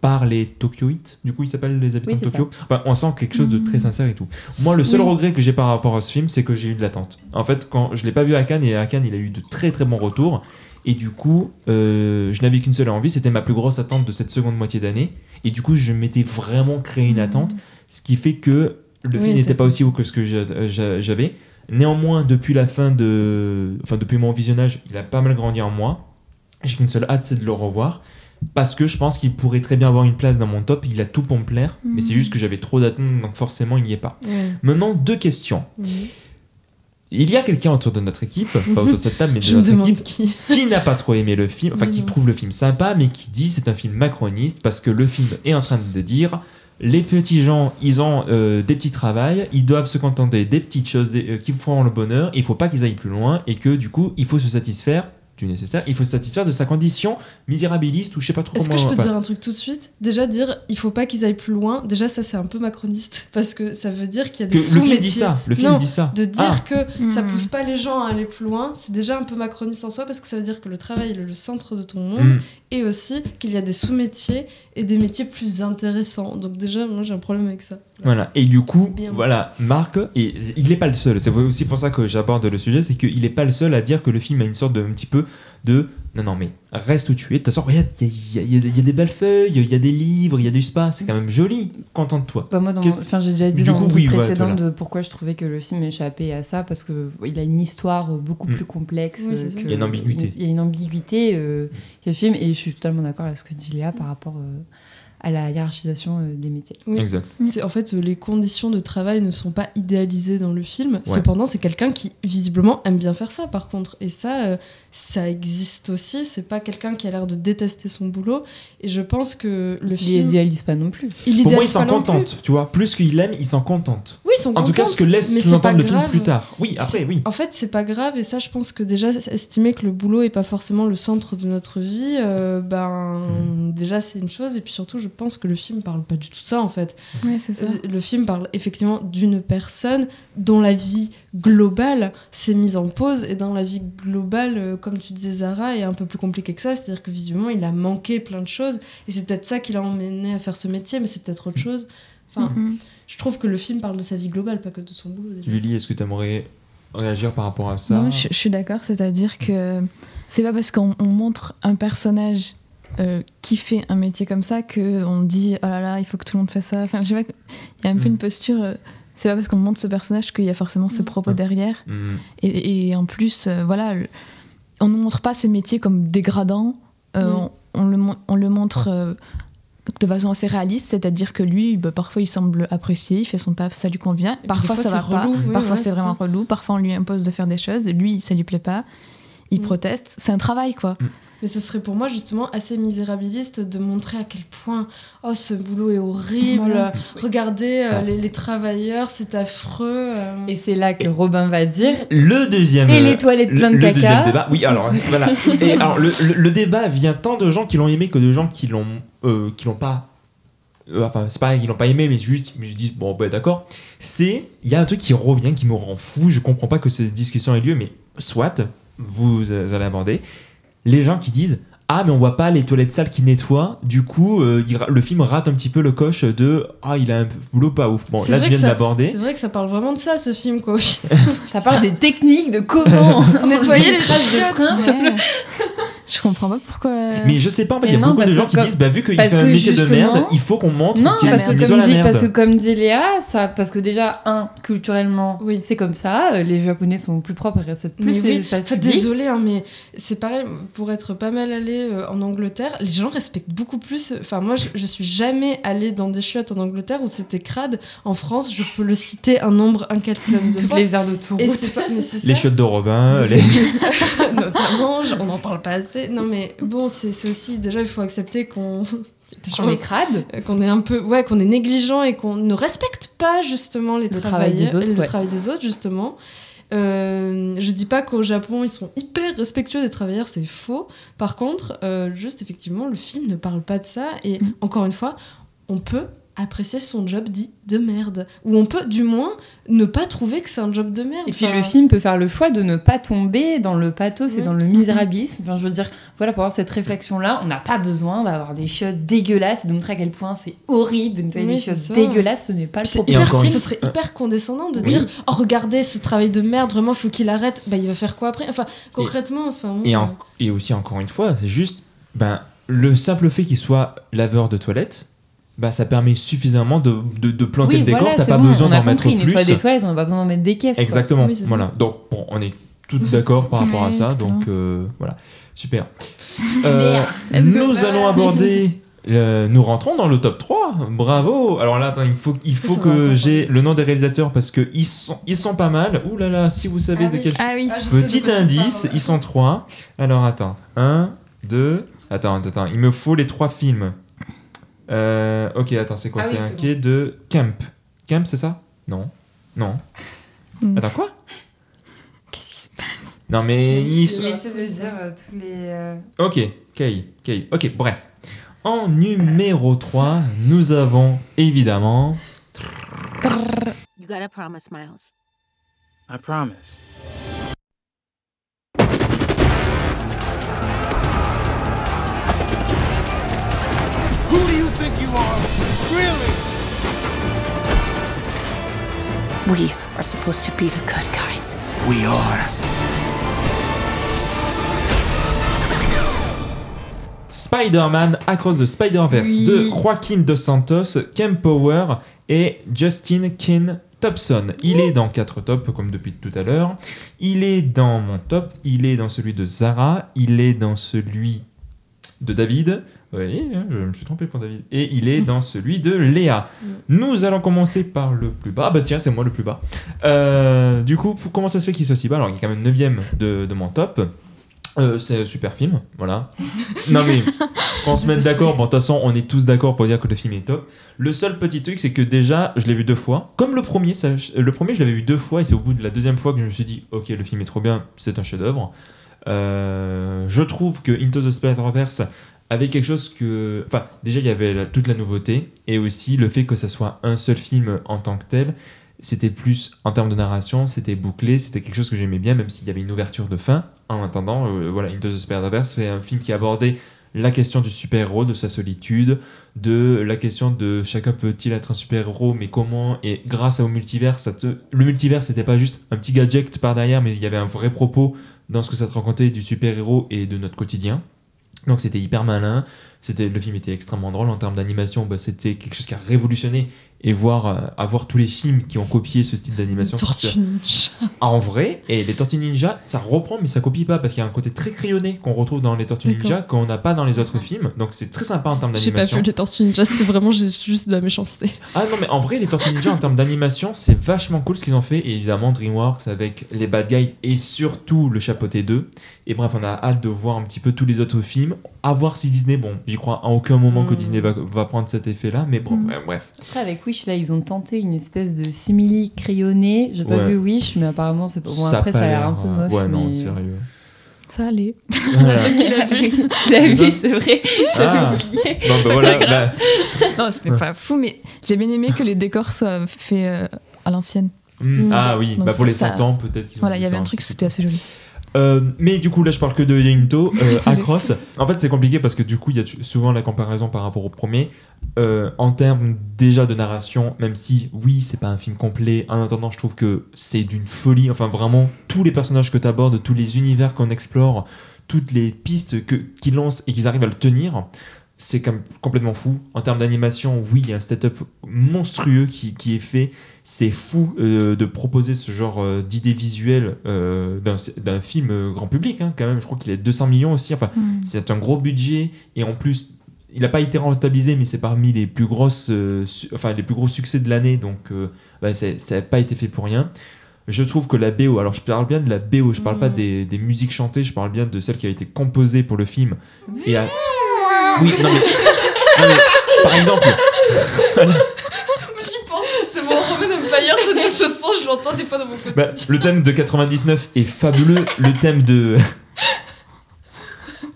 par les Tokyoïtes, du coup, ils s'appellent les habitants Oui, de Tokyo. Enfin, on sent quelque chose de très sincère et tout. Moi, le seul Oui. regret que j'ai par rapport à ce film, c'est que j'ai eu de l'attente. En fait, quand je l'ai pas vu à Cannes, et à Cannes, il a eu de très très bons retours. Et du coup, euh, je n'avais qu'une seule envie, c'était ma plus grosse attente de cette seconde moitié d'année. Et du coup, je m'étais vraiment créé une attente, ce qui fait que le Oui, film n'était pas aussi haut que ce que j'a- j'a- j'avais. Néanmoins, depuis la fin de, enfin depuis mon visionnage, il a pas mal grandi en moi. J'ai qu'une seule hâte, c'est de le revoir. Parce que je pense qu'il pourrait très bien avoir une place dans mon top. Il a tout pour me plaire. Mais c'est Mhm. juste que j'avais trop d'attentes, donc forcément, il n'y est pas. Maintenant, deux questions. Mhm. Il y a quelqu'un autour de notre équipe, pas autour de cette table, mais de notre équipe, qui. qui n'a pas trop aimé le film, enfin qui trouve le film sympa, mais qui dit c'est un film macroniste parce que le film est en train de dire les petits gens, ils ont euh, des petits travails, ils doivent se contenter des petites choses euh, qui feront le bonheur, il faut pas qu'ils aillent plus loin et que du coup il faut se satisfaire du nécessaire, il faut se satisfaire de sa condition misérabiliste ou je sais pas trop Est-ce que je peux dire un truc tout de suite? Déjà dire il faut pas qu'ils aillent plus loin. Déjà ça c'est un peu macroniste (laughs) parce que ça veut dire qu'il y a des le film dit sous-métiers. ça, le film Non, dit ça. De dire Ah. que ça Hmm. pousse pas les gens à aller plus loin, c'est déjà un peu macroniste en soi parce que ça veut dire que le travail est le centre de ton monde Mm. Et aussi qu'il y a des sous-métiers et des métiers plus intéressants. Donc déjà moi j'ai un problème avec ça. Voilà, et du coup, Bien. voilà, Marc, et il n'est pas le seul, c'est aussi pour ça que j'aborde le sujet, c'est qu'il n'est pas le seul à dire que le film a une sorte de un petit peu de non, non, mais reste où tu es, de toute façon, regarde, il y a, y y y des belles feuilles, il y a des livres, il y a du spa, c'est quand même joli, contente-toi. Bah, moi, dans enfin, j'ai déjà dit Du dans coup, mon truc oui, voilà, précédent voilà. de pourquoi je trouvais que le film échappait à ça, parce que il a une histoire beaucoup Mm. plus complexe. Oui, que- Il y a une ambiguïté. Il y a une ambiguïté euh, que le film, et je suis totalement d'accord avec ce que dit Léa par rapport euh, à la hiérarchisation euh, des métiers. Oui. Exact. C'est en fait euh, les conditions de travail ne sont pas idéalisées dans le film. Ouais. Cependant, c'est quelqu'un qui visiblement aime bien faire ça. Par contre, et ça, euh, ça existe aussi. C'est pas quelqu'un qui a l'air de détester son boulot. Et je pense que le Il film, idéalise pas non plus. il Pour moi, il s'en contente, tu vois, plus qu'il aime, il s'en contente. Oui, ils sont En tout cas, ce que laisse sous-entendre pas le film grave. plus tard. Oui, après, C'est- oui. En fait, c'est pas grave, et ça, je pense que déjà, estimer que le boulot est pas forcément le centre de notre vie, euh, ben, Hmm. déjà, c'est une chose, et puis surtout, je pense que le film parle pas du tout de ça, en fait. Ouais, c'est ça. Euh, Le film parle effectivement d'une personne dont la vie globale s'est mise en pause, et dans la vie globale, euh, comme tu disais, Zara, est un peu plus compliqué que ça, c'est-à-dire que visiblement, il a manqué plein de choses, et c'est peut-être ça qui l'a emmené à faire ce métier, mais c'est peut-être autre chose. Enfin, je trouve que le film parle de sa vie globale, pas que de son boulot, déjà. Julie, est-ce que tu aimerais réagir par rapport à ça Non, je, je suis d'accord, c'est-à-dire que c'est pas parce qu'on on montre un personnage euh, qui fait un métier comme ça que on dit oh là là, il faut que tout le monde fasse ça. Enfin, je sais pas, il y a un peu Mm. une posture. euh, c'est pas parce qu'on montre ce personnage qu'il y a forcément ce propos derrière. Mm. Et, et en plus, euh, voilà, le- on ne montre pas ce métier comme dégradant. euh, Mm. on, on le, on le montre euh, de façon assez réaliste, c'est-à-dire que lui, bah, parfois il semble apprécier, il fait son taf, ça lui convient. Parfois fois, ça va pas, relou. Oui, parfois ouais, c'est vraiment ça. relou, parfois on lui impose de faire des choses, lui ça lui plaît pas, il Mm. proteste. C'est un travail quoi. Mais ce serait pour moi justement assez misérabiliste de montrer à quel point oh ce boulot est horrible. Voilà. Regardez euh, Ah. les, les travailleurs, c'est affreux. euh. Et c'est là que Robin va dire Le deuxième. Et les toilettes le- pleines de le caca. deuxième débat. Oui, alors voilà. Et (laughs) alors le, le- le débat vient tant de gens qui l'ont aimé que de gens qui l'ont euh, qui l'ont pas. euh, enfin, c'est pas qu'ils l'ont pas aimé, mais juste ils se disent bon bah d'accord. C'est il y a un truc qui revient qui me rend fou. Je comprends pas que cette discussion ait lieu, mais soit vous euh, allez aborder les gens qui disent ah mais on voit pas les toilettes sales qui nettoient du coup euh, il le film rate un petit peu le coche de ah il a un boulot pas ouf bon C'est là vrai je viens de ça- l'aborder. C'est vrai que ça parle vraiment de ça, ce film, quoi. (laughs) Ça parle des techniques de comment (laughs) Nettoyer les traces de frein Ouais. Je comprends pas pourquoi. Mais je sais pas, en fait, il y a Mais non, beaucoup de parce gens que qui comme- disent bah, vu qu'il fait un métier de merde, il faut qu'on montre Non, qu'il parce que, comme dit, parce que comme dit Léa, ça, parce que déjà, un, culturellement, c'est comme ça, euh, les Japonais sont plus propres et respectent plus Mais oui, espaces enfin, désolé, hein, mais c'est pareil, pour être pas mal allé euh, en Angleterre, les gens respectent beaucoup plus. Enfin, moi, je, je suis jamais allée dans des chiottes en Angleterre où c'était crade. En France, je peux le citer un nombre incalculable de Toutes fois. les aires d'autoroute. Et c'est pas, mais c'est Les chiottes de Robin, (laughs) les... Notamment, on n'en parle pas assez. Non, mais bon, c'est aussi, déjà, il faut accepter qu'on. Qu'on est crade. Euh, Qu'on est un peu. Ouais, qu'on est négligent et qu'on ne respecte pas, justement, les Le travail travailleurs. des autres, le ouais. travail des autres, justement. Euh, je dis pas qu'au Japon ils sont hyper respectueux des travailleurs, c'est faux. Par contre, euh, juste effectivement, le film ne parle pas de ça. Et Mm. encore une fois, on peut apprécier son job dit de merde. Ou on peut du moins ne pas trouver que c'est un job de merde. Et puis Enfin, le film peut faire le choix de ne pas tomber dans le pathos et dans le misérabilisme. Enfin, je veux dire, voilà, pour avoir cette réflexion-là, on n'a pas besoin d'avoir des chiottes dégueulasses et de montrer à quel point c'est horrible de nettoyer Oui, des chiottes ça. dégueulasses. Ce n'est pas le c'est propos. Hyper, une- ce serait hyper condescendant de Oui. dire oh regardez ce travail de merde vraiment faut qu'il arrête bah il va faire quoi après? Enfin concrètement enfin et, bon, en- et aussi, encore une fois, c'est juste ben, le simple fait qu'il soit laveur de toilettes, bah, ça permet suffisamment de, de, de planter Oui, le décor, voilà, t'as pas bon, besoin d'en mettre plus. nettoyer des toilettes, on n'a pas besoin d'en mettre des caisses. Exactement, Oui, voilà. Donc, bon, on est tous (laughs) d'accord par rapport à ça, donc euh, voilà, super. (laughs) Euh, go. nous allons aborder. nous rentrons dans le top 3. Bravo. Alors là, attends, il faut, il que faut que j'ai le nom des réalisateurs parce que ils sont, ils sont pas mal. Ouh là là, si vous savez Ah de oui. quel Ah oui. Ah, petit indice, ils sont trois. Alors attends, un, deux. Attends, attends, attends, il me faut les trois films. Euh, ok, attends, c'est quoi Ah C'est oui, un quai de Camp. Camp, c'est ça Non. Non. Hmm. Attends, quoi Qu'est-ce qui se passe Non, mais ils sont. Il essaie de dire euh, tous les. euh, Ok, Kay, Kay. Ok, bref. En numéro 3, nous avons évidemment. You gotta promise, Miles. I promise. Think you are? Really? We are supposed to be the good guys. We are. Spider-Man Across the Spider-Verse Oui. de Joaquin Dos Santos, Ken Power et Justin Kin Thompson. Il est dans 4 tops comme depuis tout à l'heure. Il est dans mon top, il est dans celui de Zara, il est dans celui de David. Oui, hein, je me suis trompé pour David. Et il est dans celui de Léa. Nous allons commencer par le plus bas. Ah bah tiens, c'est moi le plus bas. Euh, du coup, comment ça se fait qu'il soit si bas? Alors, il est quand même 9ème de, de mon top. Euh, c'est un super film, voilà. (laughs) non mais, qu'on se mette d'accord, bon de toute façon on est tous d'accord pour dire que le film est top. Le seul petit truc c'est que déjà je l'ai vu deux fois, comme le premier, ça- le premier je l'avais vu deux fois et c'est au bout de la deuxième fois que je me suis dit ok le film est trop bien, c'est un chef d'œuvre. Euh, je trouve que Into the Spider-Verse avait quelque chose que... Enfin déjà il y avait toute la nouveauté et aussi le fait que ça soit un seul film en tant que tel. C'était plus en termes de narration, c'était bouclé, c'était quelque chose que j'aimais bien, même s'il y avait une ouverture de fin. En attendant, euh, voilà, Into the Spider-Verse c'est un film qui abordait la question du super-héros, de sa solitude, de la question de chacun peut-il être un super-héros, mais comment, et grâce au multivers, le multivers c'était pas juste un petit gadget par derrière, mais il y avait un vrai propos dans ce que ça te racontait du super-héros et de notre quotidien. Donc c'était hyper malin, c'était le film était extrêmement drôle en termes d'animation, bah, c'était quelque chose qui a révolutionné et voir euh, avoir tous les films qui ont copié ce style d'animation. Tortue Ninja. en vrai, et les Tortues Ninja, ça reprend, mais ça copie pas parce qu'il y a un côté très crayonné qu'on retrouve dans les Tortues. Ninja qu'on n'a pas dans les autres films. Donc c'est très sympa en termes J'ai pas d'animation. vu les Tortues Ninja, c'était vraiment juste juste de la méchanceté. Ah non, mais en vrai, les Tortues Ninja en termes d'animation, c'est vachement cool ce qu'ils ont fait. Et évidemment, DreamWorks avec les Bad Guys et surtout le Chapeauté 2. Et bref, on a hâte de voir un petit peu tous les autres films. À voir si Disney, bon, j'y crois à aucun moment que Mm. Disney va, va prendre cet effet-là. Mais bon, Mm. ouais, bref. Après, avec Wish, là, ils ont tenté une espèce de simili crayonné. J'ai pas Ouais. vu Wish, mais apparemment, c'est. Bon, Ça après, ça a l'air un peu euh, moche. ouais, non, mais- sérieux. Ça allait. (laughs) Voilà. Tu l'as vu Tu l'as vu, c'est vrai. J'avais Ah. oublié. Bon, bah voilà, pas grave. non, c'était pas fou, mais j'ai bien aimé que les décors soient faits euh, à l'ancienne. Mm. Ah oui, Donc bah pour les 100 ça- ans, peut-être qu'ils ont Voilà, il y avait un truc, c'était assez joli. Euh, mais du coup, là, je parle que de Yinto, euh. (laughs) Across. En fait, c'est compliqué parce que du coup, il y a souvent la comparaison par rapport au premier. Euh, en termes déjà de narration, même si oui, c'est pas un film complet, en attendant, je trouve que c'est d'une folie. Enfin, vraiment, tous les personnages que tu abordes, tous les univers qu'on explore, toutes les pistes qu'ils lancent et qu'ils arrivent à le tenir, c'est complètement fou. En termes d'animation, oui, il y a un setup monstrueux qui, qui est fait. C'est fou euh, de proposer ce genre euh, d'idée visuelle euh, d'un film euh, grand public, hein, quand même. Je crois qu'il est 200 millions aussi. Enfin, Mm. c'est un gros budget. Et en plus, il n'a pas été rentabilisé, mais c'est parmi les plus, grosses, euh, enfin, les plus gros succès de l'année. Donc, bah, ça n'a pas été fait pour rien. Je trouve que la BO, alors je parle bien de la BO, je parle pas des, des musiques chantées, je parle bien de celle qui a été composée pour le film. Et à- Oui, non mais, non, mais, par exemple, J'y pense, c'est mon Roman Empire, de ce son, je l'entends des fois dans mon côté. bah, le thème de 99 est fabuleux, le thème de...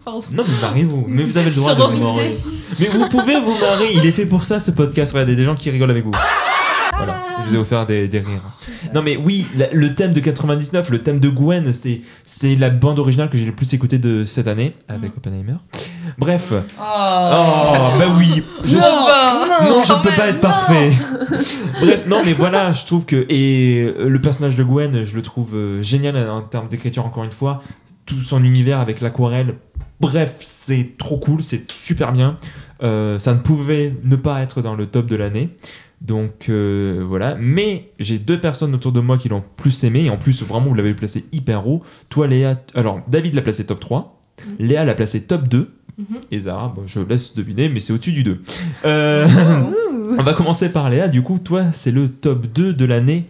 Pardon. Non mais mariez-vous, mais vous avez le droit de vous marier. Mais vous pouvez vous marier, il est fait pour ça ce podcast, regardez, des gens qui rigolent avec vous. Voilà, je vous ai offert des, des rires. Non mais oui, la- le thème de 99, le thème de Gwen, c'est c'est la bande originale que j'ai le plus écoutée de cette année, avec Oppenheimer. Bref. Oh, bah oui. (laughs) Je Non, suis- non, non, je ne peux pas être parfait. (laughs) Bref, non, mais voilà, je trouve que. Et euh, le personnage de Gwen, je le trouve euh, génial en termes d'écriture, encore une fois. Tout son univers avec l'aquarelle. Bref, c'est trop cool, c'est super bien. Euh, ça ne pouvait ne pas être dans le top de l'année. Donc euh, voilà, mais j'ai deux personnes autour de moi qui l'ont plus aimé, et en plus vraiment vous l'avez placé hyper haut. Toi Léa, alors David l'a placé top 3, Léa l'a placé top 2, Mhm. et Zara, bon, je laisse deviner, mais c'est au-dessus du 2. Euh, (laughs) on va commencer par Léa, du coup toi c'est le top 2 de l'année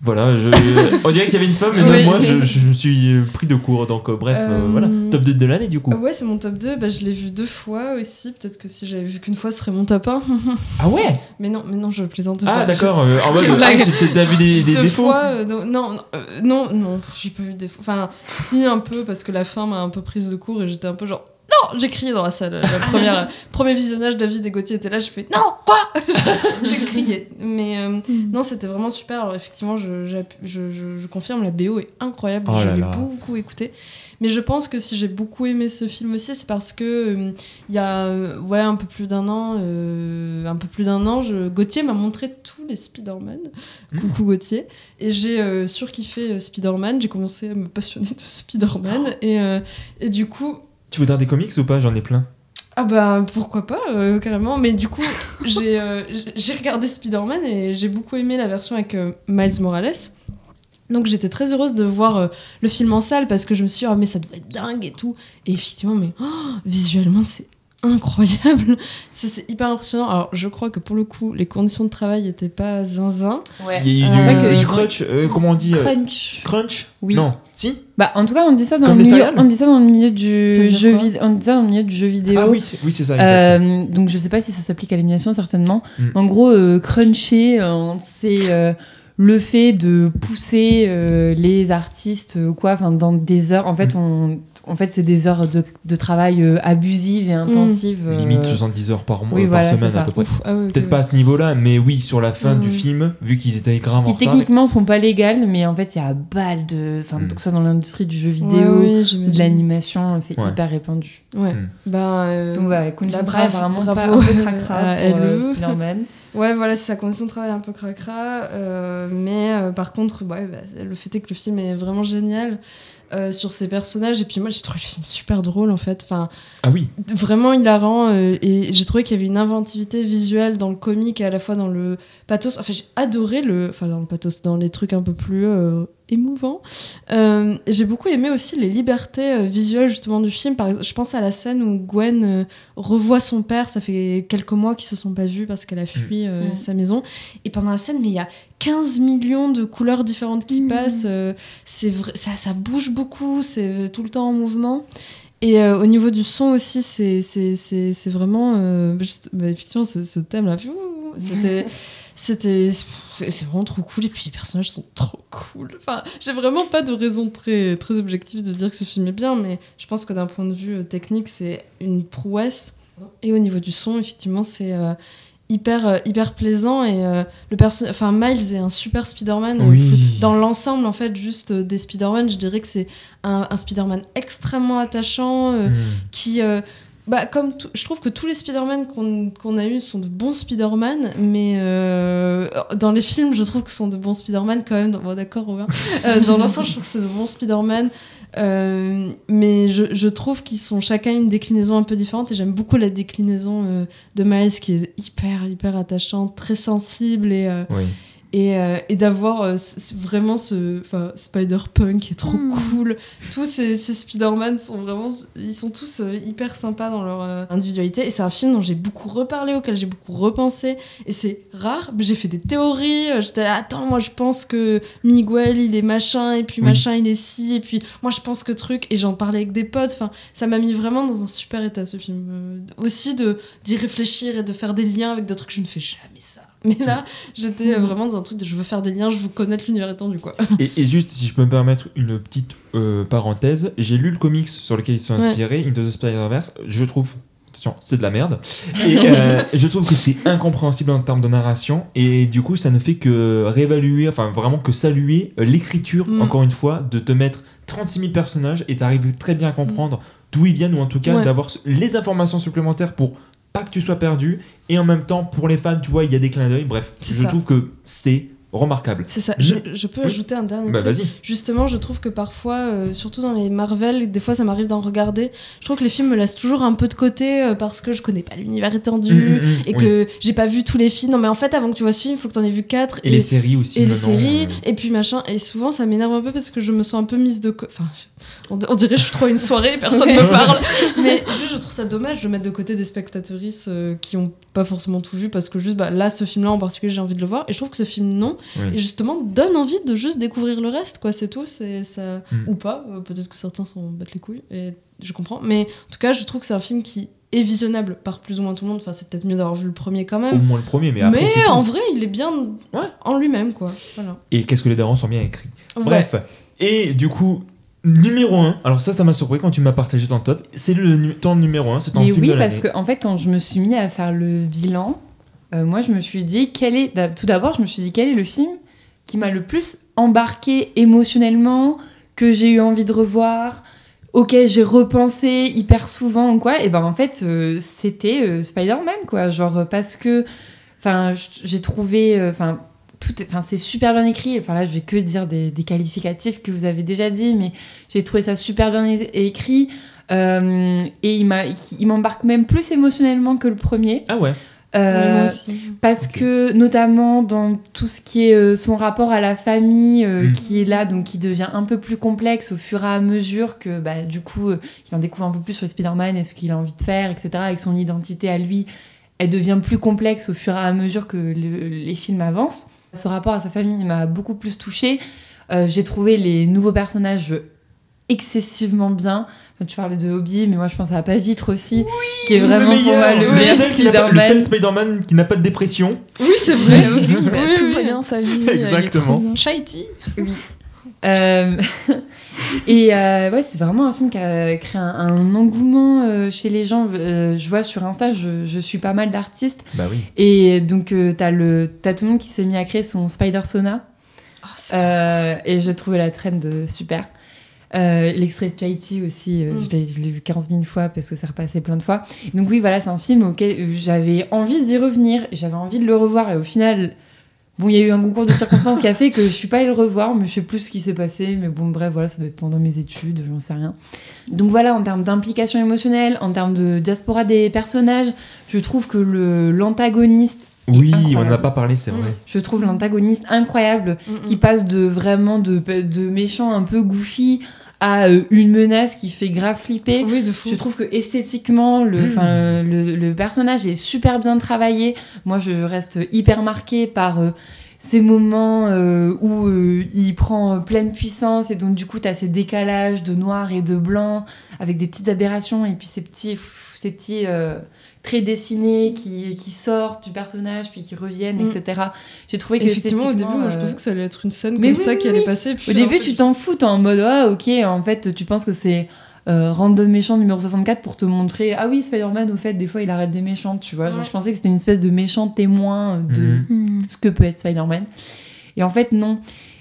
Voilà, je... (laughs) on dirait qu'il y avait une femme, mais moi je, je me suis euh, pris de court. Donc, euh, bref, euh, Euh, voilà. Top 2 de l'année, du coup. Ouais, c'est mon top 2. Bah, je l'ai vu deux fois aussi. Peut-être que si j'avais vu qu'une fois, ce serait mon top 1. (laughs) Ah ouais? Mais non, mais non, je plaisante Ah, d'accord. En (laughs) mode, ah, t'as vu des, des deux défauts fois, non, non, non, euh, non, non, j'ai pas vu de défauts. Enfin, si, un peu, parce que la fin m'a un peu prise de court et j'étais un peu genre. Non, j'ai crié dans la salle. La (laughs) première, euh, premier visionnage, David et Gauthier étaient là. J'ai fait non, quoi (laughs) J'ai crié. Mais euh, non, c'était vraiment super. Alors effectivement, je, j'app- je, je- je confirme, la BO est incroyable. Oh je l'ai beaucoup écouté. Mais je pense que si j'ai beaucoup aimé ce film aussi, c'est parce que euh, il y a euh, ouais un peu plus d'un an, euh, un peu plus d'un an, je, Gauthier m'a montré tous les Spider-Man. Hmm. Coucou Gauthier. Et j'ai euh, surkiffé Spider-Man. J'ai commencé à me passionner de Spider-Man et, euh, et du coup Tu voudrais des comics ou pas? J'en ai plein. ah bah pourquoi pas euh, carrément. Mais du coup (laughs) j'ai euh, j'ai- regardé Spider-Man et j'ai beaucoup aimé la version avec euh, Miles Morales. Donc j'étais très heureuse de voir le film en salle parce que je me suis dit, ah mais ça doit être dingue et tout. Et effectivement, mais oh, visuellement c'est incroyable. (laughs) C'est hyper impressionnant. Alors je crois que pour le coup, les conditions de travail n'étaient pas zinzin. Ouais. Il y a eu Euh, du, crunch, euh, comment on dit euh, Crunch. Crunch Oui. Non. Si Bah, en tout cas, on dit ça dans, Comme le milieu, on dit ça dans le milieu du jeu vidéo. On dit ça dans le milieu du jeu vidéo. Ah oui, oui c'est ça. exact. Euh, donc je sais pas si ça s'applique à l'animation certainement. Mm. En gros, euh, cruncher, euh, c'est euh, le fait de pousser euh, les artistes euh, quoi, enfin dans des heures. En fait, Mm. on, en fait, c'est des heures de, de travail euh, abusives et intensives. euh, Limite 70 heures par mois, oui, par voilà, semaine à peu près. Ah Peut-être pas à ce niveau-là, mais oui, sur la fin du ouais. film, vu qu'ils étaient grave en qui retard. techniquement sont pas légales, mais en fait, il y a balle de. Enfin, Mm. que ce soit dans l'industrie du jeu vidéo, de l'animation, c'est Ouais. hyper répandu. Ouais. Mm. Ben, euh, Donc, ouais, travail bravo- vraiment pas un peu (laughs) cracra pour euh, LE. Spider-Man. Ouais, voilà, c'est sa condition de travail un peu cracra. euh, mais euh, par contre, ouais, bah, le fait est que le film est vraiment génial euh, sur ses personnages. Et puis moi, j'ai trouvé le film super drôle en fait. Enfin, Ah oui. vraiment hilarant. euh, et j'ai trouvé qu'il y avait une inventivité visuelle dans le comique et à la fois dans le pathos. Enfin, j'ai adoré le. Enfin, dans le pathos, dans les trucs un peu plus euh, émouvants. Euh, j'ai beaucoup aimé aussi les libertés euh, visuelles justement du film. Par exemple, je pense à la scène où Gwen euh, revoit son père. Ça fait quelques mois qu'ils se sont pas vus parce qu'elle a fui euh, Mm. sa maison. Et pendant la scène, mais il y a 15 millions de couleurs différentes qui passent. euh, c'est vrai, ça, ça bouge beaucoup. C'est tout le temps en mouvement. Et euh, au niveau du son aussi, c'est c'est- c'est- c'est vraiment. euh, juste- bah, effectivement, ce, ce thème-là, c'était. (laughs) C'était. C'est vraiment trop cool. Et puis les personnages sont trop cool. Enfin, j'ai vraiment pas de raison très, très objective de dire que ce film est bien, mais je pense que d'un point de vue euh, technique, c'est une prouesse. Et au niveau du son, effectivement, c'est. euh, hyper euh, hyper plaisant et euh, le perso enfin Miles est un super Spider-Man Oui. dans l'ensemble en fait juste euh, des Spider-Man je dirais que c'est un, un Spider-Man extrêmement attachant euh, Mm. qui bah, comme je trouve que tous les Spider-Man qu'on a eu sont de bons Spider-Man, mais euh, dans les films, je trouve que sont de bons Spider-Man quand même. Bon, d'accord, Robin. Euh, dans l'ensemble, je trouve que c'est de bons Spider-Man. Euh, mais je, trouve qu'ils sont chacun une déclinaison un peu différente et j'aime beaucoup la déclinaison euh, de Miles qui est hyper hyper attachante, très sensible et. Et, euh, et d'avoir euh, vraiment ce Spider-Punk qui est trop Mm. cool. Tous ces, ces Spider-Man sont vraiment ils sont tous euh, hyper sympas dans leur euh, individualité et c'est un film dont j'ai beaucoup reparlé, auquel j'ai beaucoup repensé et c'est rare, mais j'ai fait des théories, j'étais là attends, moi je pense que Miguel il est machin et puis Oui. machin il est ci et puis moi je pense que truc et j'en parlais avec des potes, enfin ça m'a mis vraiment dans un super état ce film. Euh, aussi de d'y réfléchir et de faire des liens avec d'autres trucs je ne fais jamais ça. Mais là, j'étais vraiment dans un truc de je veux faire des liens, je veux connaître l'univers étendu quoi. Et, et juste, si je peux me permettre une petite euh, parenthèse, j'ai lu le comics sur lequel ils sont Ouais. inspirés, Into the Spider-Verse. Je trouve, attention, c'est de la merde. (laughs) Et euh, je trouve que c'est incompréhensible en termes de narration. Et du coup, ça ne fait que réévaluer, enfin vraiment que saluer l'écriture, Mm. encore une fois, de te mettre 36 000 personnages et t'arrives très bien à comprendre d'où ils viennent, ou en tout cas Ouais. d'avoir les informations supplémentaires pour pas que tu sois perdu. Et en même temps, pour les fans, tu vois, il y a des clins d'œil. Bref, je ça. trouve que c'est remarquable. C'est ça. Je, peux Oui. ajouter un dernier Bah, truc. Justement, je trouve que parfois, euh, surtout dans les Marvel, des fois ça m'arrive d'en regarder. Je trouve que les films me laissent toujours un peu de côté euh, parce que je connais pas l'univers étendu Mm, mm, mm, et oui. que j'ai pas vu tous les films. Non, mais en fait, avant que tu vois ce film, il faut que t'en aies vu quatre. Et les séries aussi, Et les séries, euh. et puis machin. Et souvent, ça m'énerve un peu parce que je me sens un peu mise de côté. Enfin, on, on dirait que je suis trop à une soirée, personne (laughs) Ok. me parle. Mais juste, je trouve ça dommage de mettre de côté des spectatrices euh, qui ont pas forcément tout vu parce que juste bah, là, ce film-là en particulier, j'ai envie de le voir. Et je trouve que ce film, non. Oui. Et justement, donne envie de juste découvrir le reste, quoi. C'est tout. C'est ça. Mm. Ou pas. Euh, Peut-être que certains s'en battent les couilles. Et je comprends. Mais en tout cas, je trouve que c'est un film qui est visionnable par plus ou moins tout le monde. Enfin, c'est peut-être mieux d'avoir vu le premier quand Au même. moins le premier, mais après. tout. en vrai, il est bien en lui-même, quoi. Voilà. Et qu'est-ce que les darons sont bien écrits. Ouais. Bref. Et du coup, numéro 1. Alors ça, ça m'a surpris quand tu m'as partagé ton top. C'est le ton numéro 1, c'est ton Mais film oui, de parce l'année. que en fait, quand je me suis mis à faire le bilan, euh, moi, je me suis dit quel est. d'ab- Tout d'abord, je me suis dit quel est le film qui m'a le plus embarqué émotionnellement, que j'ai eu envie de revoir, auquel j'ai repensé hyper souvent ou quoi. Et ben en fait, euh, c'était euh, Spider-Man, quoi. Genre parce que, enfin, j'ai trouvé, euh, enfin. Tout est- Enfin, c'est super bien écrit. Enfin là, je vais que dire des, des qualificatifs que vous avez déjà dit, mais j'ai trouvé ça super bien écrit. Euh, et il m'a, il m'embarque même plus émotionnellement que le premier. Ah ouais. Euh, moi aussi. Parce que notamment dans tout ce qui est euh, son rapport à la famille euh, Mm. qui est là, donc qui devient un peu plus complexe au fur et à mesure que bah, du coup euh, il en découvre un peu plus sur Spider-Man et ce qu'il a envie de faire, etc. Avec son identité à lui, elle devient plus complexe au fur et à mesure que le- les films avancent. Ce rapport à sa famille m'a beaucoup plus touchée. Euh, J'ai trouvé les nouveaux personnages excessivement bien. Enfin, tu parlais de Hobby, mais moi je pense à Pas Vitre aussi, qui est vraiment le pour moi meilleur, le le meilleur seul Spider-Man. Qui n'a pas de dépression. Oui, c'est vrai. Oui, (laughs) Oui, oui, tout oui. va bien sa vie. Exactement. Chaiti. Oui. Euh, (laughs) et euh, ouais, c'est vraiment un film qui a créé un, un engouement euh, chez les gens. Euh, je vois sur Insta, je, je suis pas mal d'artistes. Bah oui. Et donc, euh, t'as le- t'as tout le monde qui s'est mis à créer son Spider Sona. Euh, et j'ai trouvé la trend super. Euh, L'extrait de Chaiti aussi, euh, Mm. je l'ai je l'ai vu 15 000 fois parce que c'est repassé plein de fois. Donc oui, voilà, c'est un film auquel j'avais envie d'y revenir, j'avais envie de le revoir et au final, bon, il y a eu un concours de circonstances qui a fait que je suis pas allée le revoir, mais je sais plus ce qui s'est passé. Mais bon, bref, voilà, ça doit être pendant mes études, j'en sais rien. Donc voilà, en termes d'implication émotionnelle, en termes de diaspora des personnages, je trouve que le- l'antagoniste Oui, on incroyable. n'en a pas parlé, c'est vrai. je trouve l'antagoniste incroyable, Mm, qui passe de vraiment de, de méchant un peu goofy à euh, une menace qui fait grave flipper. Oui, de fou. Je trouve que esthétiquement, le, Mm. enfin, le, le personnage est super bien travaillé. Moi, je reste hyper marquée par euh, ces moments euh, où euh, il prend euh, pleine puissance et donc du coup, tu as ces décalages de noir et de blanc avec des petites aberrations et puis ces petits, pff, ces petits euh, traits dessinés qui, qui sortent du personnage puis qui reviennent, Mm. etc. J'ai trouvé que Effectivement, au début, moi, je pensais que ça allait être une scène mais comme oui, ça oui, qui allait passer. puis Au début, tu t'en fous, t'es en mode ah ok, en fait, tu penses que c'est euh, random méchant numéro 64 pour te montrer ah oui, Spider-Man, au fait, des fois il arrête des méchants, tu vois. Genre, je pensais que c'était une espèce de méchant témoin de Mhm. Hmm. ce que peut être Spider-Man. Et en fait, non.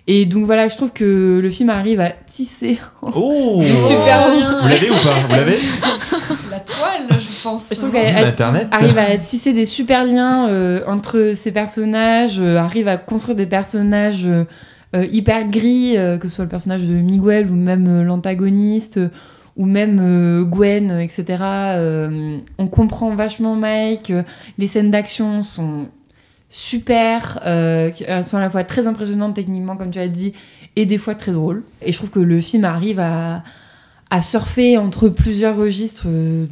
Et donc voilà, je trouve que le film arrive à tisser Oh (laughs) super bien. Vous l'avez ou pas Vous l'avez (laughs) La toile, je pense. Je trouve qu'elle arrive à tisser des super liens euh, entre ces personnages, euh, arrive à construire des personnages euh, hyper gris, euh, que ce soit le personnage de Miguel ou même euh, l'antagoniste. euh, ou même euh, Gwen, etc. Euh, on comprend vachement Mike. euh, les scènes d'action sont super, euh, qui- elles sont à la fois très impressionnantes techniquement, comme tu as dit, et des fois très drôles. Et je trouve que le film arrive à, à surfer entre plusieurs registres, euh,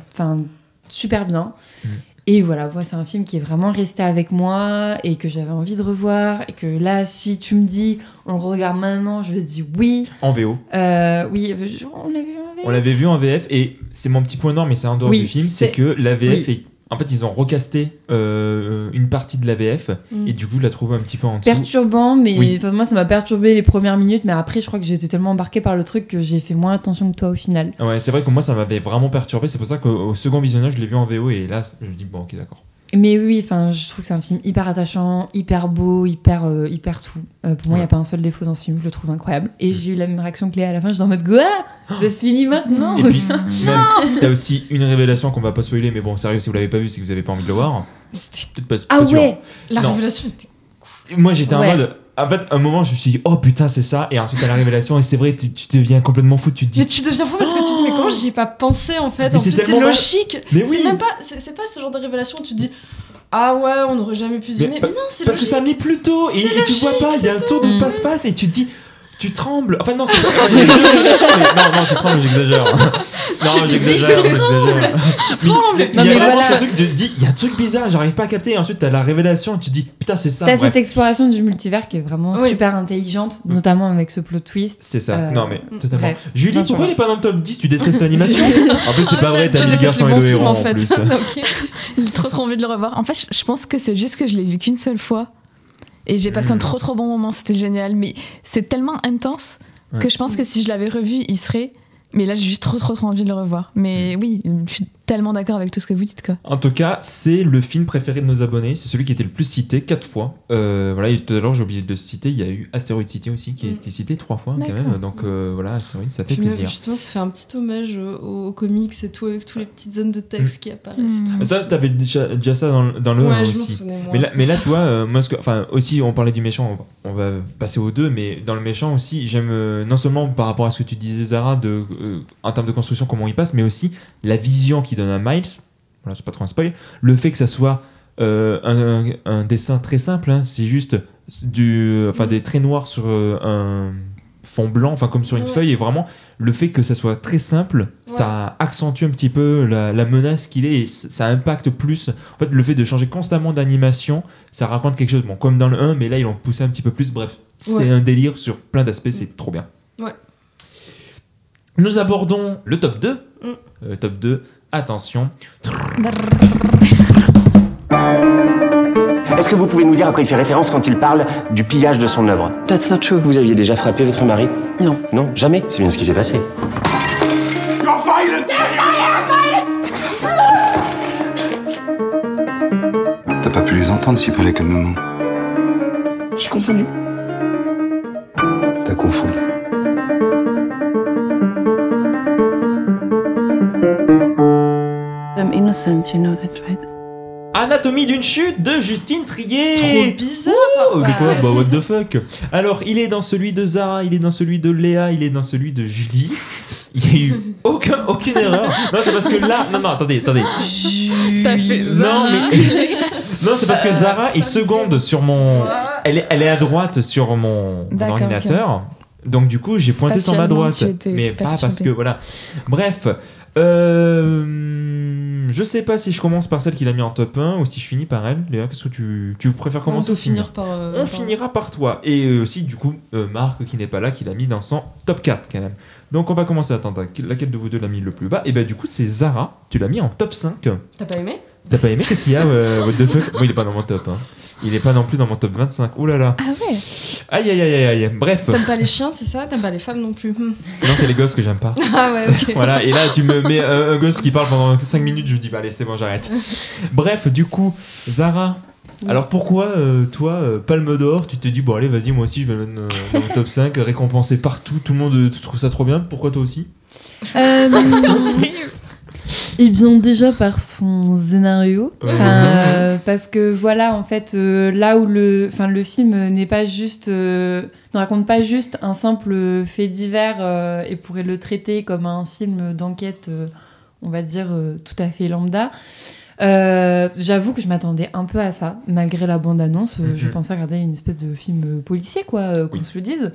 super bien. Mm. Et voilà, moi, c'est un film qui est vraiment resté avec moi et que j'avais envie de revoir. Et que là, si tu me dis, on le regarde maintenant, je vais dire oui. En VO. Euh, oui, on l'a vu en VF. On l'avait vu en VF et c'est mon petit point noir, mais c'est en dehors Oui, du film, c'est c'est- que la VF oui. est. En fait, ils ont recasté euh, une partie de la VF Mm. et du coup, je la trouve un petit peu en dessous. perturbant, mais Oui. moi ça m'a perturbé les premières minutes, mais après je crois que j'étais tellement embarquée par le truc que j'ai fait moins attention que toi au final. Ouais, c'est vrai que moi, ça m'avait vraiment perturbé. C'est pour ça qu'au au second visionnage, je l'ai vu en VO et là, je me dis, bon, ok, d'accord. Mais oui, enfin, je trouve que c'est un film hyper attachant, hyper beau, hyper, euh, hyper tout. Euh, pour moi, il n'y a pas un seul défaut dans ce film, je le trouve incroyable. Et j'ai eu la même réaction que Léa à la fin, j'étais en mode quoi? (gasps) Ça se finit maintenant? Puis, (laughs) t'as aussi une révélation qu'on va pas spoiler, mais bon, sérieux, si vous l'avez pas vu, c'est que vous avez pas envie de le voir. Peut-être pas, Ah pas sûr. ouais La Non. révélation était. Moi, j'étais Ouais. en mode. En fait, un moment, je me suis dit, oh putain, c'est ça. Et ensuite, à la révélation, et c'est vrai, tu, tu deviens complètement fou. Tu te dis, Mais tu deviens fou parce que tu te dis, mais comment j'y ai pas pensé en fait? Mais En c'est plus, c'est logique. Mais oui. C'est même pas, c'est pas ce genre de révélation où tu te dis, ah ouais, on n'aurait jamais pu deviner. Mais, non, c'est Parce que ça n'est plus tôt et, et tu vois pas, il y a un tour de passe-passe et tu te dis, tu trembles. Enfin, non, c'est pas. il y a des révélations, mais- non, non, tu trembles, (laughs) j'exagère. Non, j'exagère, j'exagère. Tu trembles. Mais Il y a vraiment voilà. truc de dis, il y a un truc bizarre, j'arrive pas à capter. Et ensuite, t'as la révélation, et tu dis, putain, c'est ça. T'as Bref. cette exploration du multivers qui est vraiment Oui. super intelligente, notamment avec ce plot twist. C'est ça. Euh, non, mais totalement. bref. Julie, Bien sûr. pourquoi il est pas dans le top 10 Tu détestes l'animation? (laughs) En plus, c'est pas vrai, t'as Je mis le déteste garçon les et bons le films, héros en en fait. plus. Ok. (laughs) J'ai trop trop envie de le revoir. En fait, je- je pense que c'est juste que je l'ai vu qu'une seule fois. Et j'ai passé un Mm. trop trop bon moment, c'était génial. Mais c'est tellement intense que je pense que si je l'avais revu, il serait. Mais là, j'ai juste trop trop trop envie de le revoir. Mm. Mais oui, je suis tellement d'accord avec tout ce que vous dites, quoi. En tout cas, c'est le film préféré de nos abonnés. C'est celui qui était le plus cité quatre fois. Euh, voilà, et tout à l'heure, j'ai oublié de le citer. Il y a eu Asteroid City aussi qui a Mm. été cité trois fois quand même. Donc euh, voilà, Asteroid, ça fait Puis même, plaisir. justement, ça fait un petit hommage aux, aux comics et tout, avec toutes les petites zones de texte Mm. qui apparaissent. Mm. tout. Ça, t'avais déjà, déjà ça dans, le- dans le Ouais, 1 je m'en aussi. souvenais moins, mais là, mais là tu vois, euh, moi, enfin, aussi, on parlait du méchant, on va, on va passer aux deux, mais dans le méchant aussi, j'aime euh, non seulement par rapport à ce que tu disais, Zara, de, euh, en termes de construction, comment il passe, mais aussi la vision qu'il donne à Miles. Voilà, c'est pas trop un spoil. Le fait que ça soit euh, un, un- un dessin très simple, hein, c'est juste du, enfin, des traits noirs sur euh, un fond blanc, enfin comme sur une Ouais. feuille, et vraiment le fait que ça soit très simple, ça accentue un petit peu la, la menace qu'il est et ça impacte plus. En fait, le fait de changer constamment d'animation, ça raconte quelque chose, bon, comme dans le 1, mais là ils l'ont poussé un petit peu plus. Bref, c'est Ouais. un délire sur plein d'aspects, c'est trop bien. Ouais. Nous abordons le top 2. Mm. Euh, top 2, attention. Est-ce que vous pouvez nous dire à quoi il fait référence quand il parle du pillage de son œuvre? That's not true. Vous aviez déjà frappé votre mari? Non. Non, jamais C'est bien ce qui s'est passé. You're violent! T'as pas pu les entendre s'ils parlaient calmement. J'ai confondu. T'as confondu. Innocent, you know that, right? Anatomie d'une chute de Justine Trier. Trop bizarre. De quoi Bah what the fuck Alors, il est dans celui de Zara, il est dans celui de Léa, il est dans celui de Julie. Il y a eu aucun, aucune erreur. Non, c'est parce que là... Non, non, attendez, attendez. T'as fait Non, mais... (laughs) non, c'est parce que Zara est seconde sur mon... Elle est, elle est à droite sur mon, ordinateur. Donc du coup, j'ai pointé sur ma droite. Mais pas parce que... Voilà. Bref. Euh, je sais pas si je commence par celle qu'il a mis en top 1 ou si je finis par elle. Léa, qu'est-ce que tu, tu préfères On commencer peut ou finir finir par. euh, on par- finira par toi. Et euh, aussi, du coup, euh, Marc, qui n'est pas là, qui l'a mis dans son top 4 quand même. Donc, on va commencer. Attends, attends, laquelle de vous deux l'a mis le plus bas? Et ben, du coup, c'est Zara. Tu l'as mis en top 5. T'as pas aimé? T'as pas aimé? Qu'est-ce qu'il y a What the fuck Moi, il est pas dans mon top. hein. Il est pas non plus dans mon top 25. Ouh là là. Ah ouais Aïe, aïe, aïe, aïe, aïe. Bref. T'aimes pas les chiens, c'est ça? T'aimes pas les femmes non plus Hmm. Non, c'est les gosses que j'aime pas. (laughs) Ah ouais, ok. voilà, et là tu me mets un, un gosse qui parle pendant 5 minutes, je me dis bah allez c'est bon j'arrête. Bref, du coup, Zara, alors pourquoi euh, toi, euh, Palme d'Or, tu te dis bon allez vas-y moi aussi je vais le mettre euh, dans mon top 5, récompensé partout, tout le monde euh, trouve ça trop bien, pourquoi toi aussi? (laughs) Et bien déjà par son scénario, euh, parce que voilà en fait euh, là où le, enfin le film n'est pas juste, euh, ne raconte pas juste un simple fait divers et pourrait le traiter comme un film d'enquête, on va dire tout à fait lambda. Euh, J'avoue que je m'attendais un peu à ça, malgré la bande-annonce. euh, Je Mhm. pensais regarder une espèce de film policier, quoi, euh, qu'on se le dise.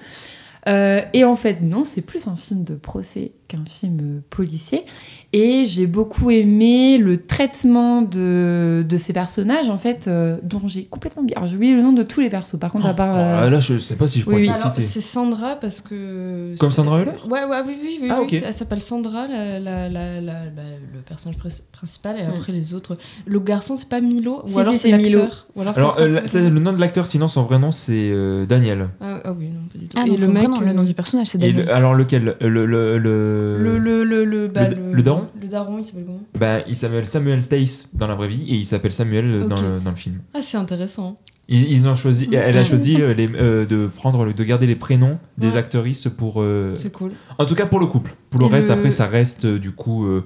Et en fait, non, c'est plus un film de procès qu'un film policier. Et j'ai beaucoup aimé le traitement de, de ces personnages, en fait, euh, dont j'ai complètement oublié. Alors, j'ai oublié le nom de tous les persos, par contre, à part. Bon, euh, Là je sais pas si je pourrais oui, te oui. les Alors, citer. c'est Sandra parce que. Comme c'est- Sandra Hüller Ouais, ouais, oui, oui, oui. Ah, oui. ok. Elle s'appelle Sandra, la, la, la, la- bah, le personnage pres- principal, et Mm. après les autres. Le garçon, c'est pas Milo Si, Ou alors si, c'est c'est Milo. l'acteur Ou alors c'est Alors, euh, c'est le nom de l'acteur, sinon son vrai nom c'est euh, Daniel. Ah, ah oui, non, pas du tout. Ah et non, le mec. le nom euh, du personnage, c'est Et Daniel. le- alors lequel? Le, le, le, le- Le, le, le, le, bah, le- le daron Le daron, il s'appelle comment? Bah, il s'appelle Samuel Tace dans la vraie vie et il s'appelle Samuel euh, dans, le, dans le film. Ah, c'est intéressant. Ils, ils ont choisi, elle a choisi euh, les, euh, de prendre, le- de garder les prénoms des Ouais. actrices pour. euh, C'est cool. En tout cas pour le couple. Pour le Et reste, le- après, ça reste euh, du coup euh,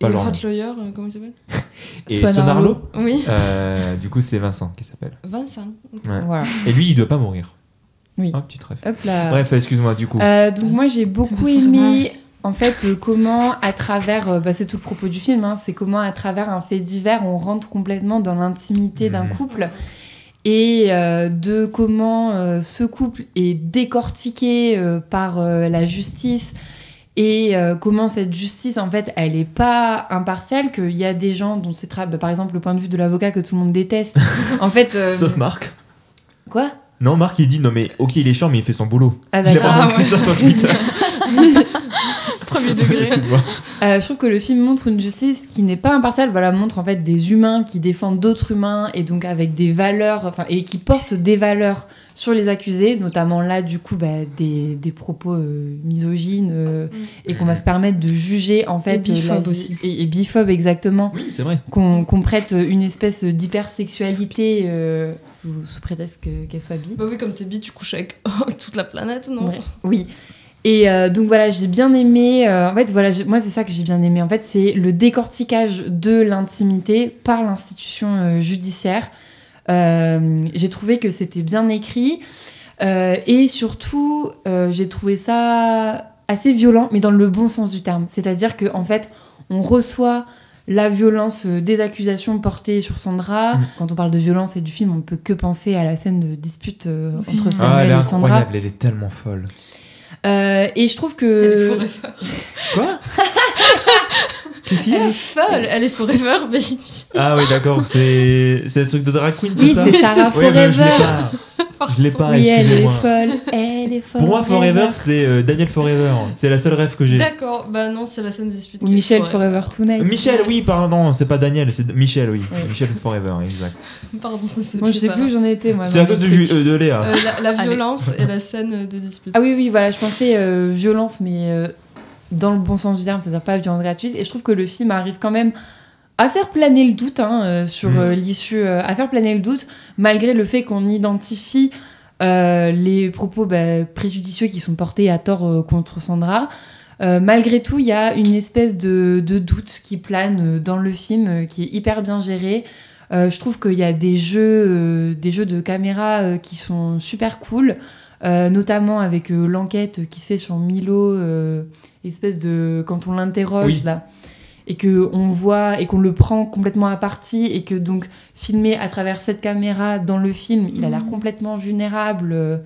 Et pas leur Hot. Lawyer, euh, comment il s'appelle? Et Swan Sonarlo. Oui. euh, du coup, c'est Vincent qui s'appelle. Vincent. Ouais. Voilà. Et lui, il doit pas mourir. Oui. Oh, petit rêve. Hop là. Bref, excuse-moi du coup. Euh, donc moi j'ai beaucoup aimé en fait euh, comment à travers euh, bah, c'est tout le propos du film hein, c'est comment à travers un fait divers on rentre complètement dans l'intimité d'un couple et euh, de comment euh, ce couple est décortiqué euh, par euh, la justice et euh, comment cette justice, en fait, elle est pas impartiale, qu'il y a des gens dont c'est tra- bah, par exemple le point de vue de l'avocat que tout le monde déteste. (laughs) en fait, euh, Sauf Marc. quoi? Non, Marc, il dit non, mais ok, il est chiant, mais il fait son boulot. Ah, il a Ah, écrit ça ouais. sur Twitter. (laughs) Premier degré. (laughs) Euh, je trouve que le film montre une justice qui n'est pas impartiale, voilà, montre en fait des humains qui défendent d'autres humains et donc avec des valeurs, enfin, et qui portent des valeurs sur les accusés, notamment là du coup bah, des, des propos euh, misogynes euh, et qu'on va se permettre de juger en fait Et vie- aussi. et, et biphobes exactement Oui, c'est vrai. qu'on prête une espèce d'hypersexualité euh, sous, prétexte que- qu'elle soit bi. Bah oui, comme t'es bi, tu couches avec (laughs) toute la planète, non? Ouais. Oui. Et euh, donc voilà, j'ai bien aimé. euh, en fait, voilà, moi c'est ça que j'ai bien aimé. En fait, c'est le décortiquage de l'intimité par l'institution euh, judiciaire. J'ai trouvé que c'était bien écrit et surtout, j'ai trouvé ça assez violent, mais dans le bon sens du terme. C'est-à-dire que en fait, on reçoit la violence des accusations portées sur Sandra. Mm. Quand on parle de violence et du film, on peut que penser à la scène de dispute entre Ah, Samuel elle est et Sandra. incroyable, elle est tellement folle. Euh, et je trouve que. Elle est forever. Quoi (laughs) Qu'est-ce qu'il y a Elle est folle, elle est forever, (laughs) baby. Ah oui, d'accord, c'est c'est le truc de drag queen, c'est Oui, ça c'est Sarah Oui, je l'ai Forever. Je l'ai pas, oui, elle est folle. Elle est folle. Pour moi, Forever, c'est euh, Daniel Forever. C'est la seule rêve que j'ai. D'accord, bah non, c'est la scène de dispute. Ou Michel Forever Tonight. Michel, oui, pardon, c'est pas Daniel, c'est Michel, oui. Michel Forever, exact. (laughs) Pardon, c'est Moi, je sais plus où j'en étais, moi. C'est à cause de, euh, de Léa. Euh, la, violence et la (laughs) scène de dispute. Ah oui, oui, voilà, je pensais euh, violence, mais euh, dans le bon sens du terme, c'est-à-dire pas violence gratuite. Et je trouve que le film arrive quand même à faire planer le doute hein, euh, sur Mhm. euh, l'issue, euh, à faire planer le doute, malgré le fait qu'on identifie euh, les propos bah, préjudicieux qui sont portés à tort euh, contre Sandra. Euh, malgré tout, il y a une espèce de, de doute qui plane dans le film, qui est hyper bien géré. Je trouve qu'il y a des jeux, des jeux de caméra qui sont super cool, notamment avec l'enquête qui se fait sur Milo, espèce de quand on l'interroge Oui. là, et que on voit et qu'on le prend complètement à partie et que donc filmé à travers cette caméra dans le film, il a l'air Mhm. complètement vulnérable. euh,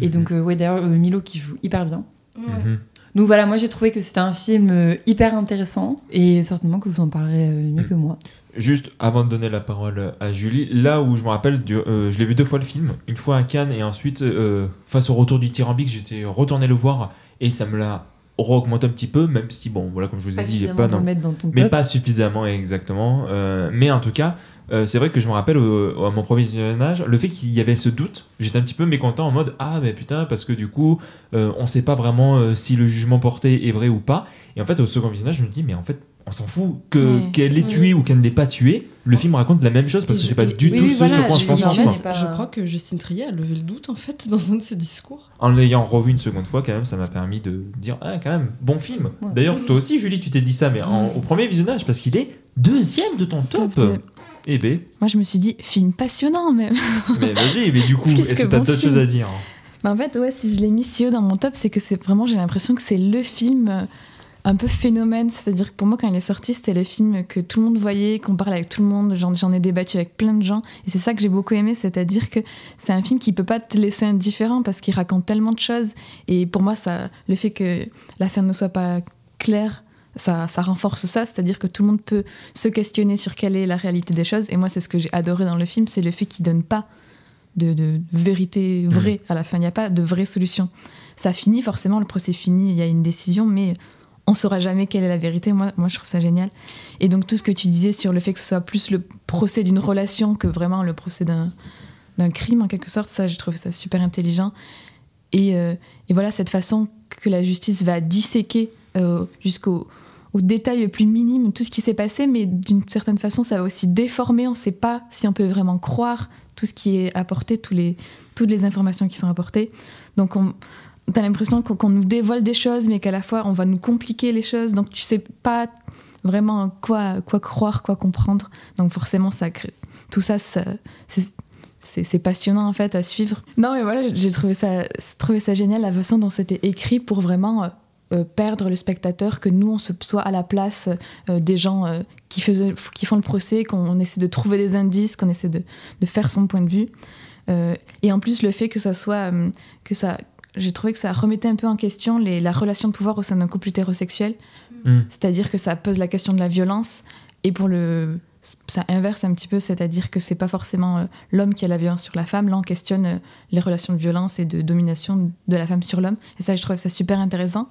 et donc euh, ouais d'ailleurs euh, Milo qui joue hyper bien. Mhm. Donc voilà, moi j'ai trouvé que c'était un film euh, hyper intéressant et certainement que vous en parlerez mieux que moi. Juste avant de donner la parole à Julie, là où je me rappelle, du- euh, je l'ai vu deux fois le film, une fois à Cannes et ensuite euh, face au retour du Tyrambique, j'étais retourné le voir et ça me l'a augmenté un petit peu, même si bon, voilà comme je vous ai Pas dit, il pas dans ton mais top. pas suffisamment exactement. Euh, mais en tout cas, euh, c'est vrai que je me rappelle au- à mon premier visionnage, le fait qu'il y avait ce doute, j'étais un petit peu mécontent en mode ah mais putain parce que du coup euh, on sait pas vraiment euh, si le jugement porté est vrai ou pas. Et en fait au second visionnage je me dis mais en fait on s'en fout que Ouais. qu'elle l'ait tué ou qu'elle ne l'ait pas tué. Le film raconte la même chose parce Et que je- c'est pas et- du tout oui, ce voilà, sur quoi on se je- concentre. en quoi. fait, Je crois que Justine Trier a levé le doute en fait (laughs) dans un de ses discours. En l'ayant revu une seconde fois, quand même, ça m'a permis de dire Ah, quand même, bon film. Ouais. D'ailleurs, toi aussi, Julie, tu t'es dit ça, mais en- au premier visionnage, parce qu'il est deuxième de ton top. Top deux. Eh ben, Moi, je me suis dit, film passionnant même. (laughs) mais vas-y, mais du coup, est-ce que que t'as bon d'autres choses à dire Bah, en fait, ouais, si je l'ai mis si haut dans mon top, c'est que c'est vraiment, j'ai l'impression que c'est le film euh, un peu phénomène. C'est-à-dire que pour moi, quand il est sorti, c'était le film que tout le monde voyait, qu'on parle avec tout le monde. J'en, ai débattu avec plein de gens. Et c'est ça que j'ai beaucoup aimé, c'est-à-dire que c'est un film qui peut pas te laisser indifférent parce qu'il raconte tellement de choses. Et pour moi, ça, le fait que la fin ne soit pas claire, ça, ça renforce ça, c'est-à-dire que tout le monde peut se questionner sur quelle est la réalité des choses. Et moi, c'est ce que j'ai adoré dans le film, c'est le fait qu'il donne pas de, de vérité vraie à la fin. Il n'y a pas de vraie solution. Ça finit, forcément, le procès finit, il y a une décision, mais on saura jamais quelle est la vérité. Moi, moi, je trouve ça génial. Et donc, tout ce que tu disais sur le fait que ce soit plus le procès d'une relation que vraiment le procès d'un crime, en quelque sorte, ça, j'ai trouvé ça super intelligent. Et, euh, et voilà, cette façon que la justice va disséquer euh, jusqu'au au détail le plus minime tout ce qui s'est passé, mais d'une certaine façon, ça va aussi déformer. On ne sait pas si on peut vraiment croire tout ce qui est apporté, tous les, toutes les informations qui sont apportées. Donc, on, t'as l'impression qu'on nous dévoile des choses, mais qu'à la fois, on va nous compliquer les choses. Donc, tu sais pas vraiment quoi, croire, quoi comprendre. Donc, forcément, tout ça, c'est passionnant en fait à suivre. Non mais voilà, j'ai trouvé ça, génial la façon dont c'était écrit pour vraiment euh, euh, perdre le spectateur, que nous on se soit à la place euh, des gens qui, font le procès, qu'on essaie de trouver des indices, qu'on essaie de, de faire son point de vue. Et en plus le fait que ça soit que ça j'ai trouvé que ça remettait un peu en question les, la relation de pouvoir au sein d'un couple hétérosexuel. Mm. C'est-à-dire que ça pose la question de la violence et pour le ça inverse un petit peu, c'est-à-dire que c'est pas forcément euh, l'homme qui a la violence sur la femme. Là, on questionne euh, les relations de violence et de domination de la femme sur l'homme. Et ça, je trouve ça super intéressant.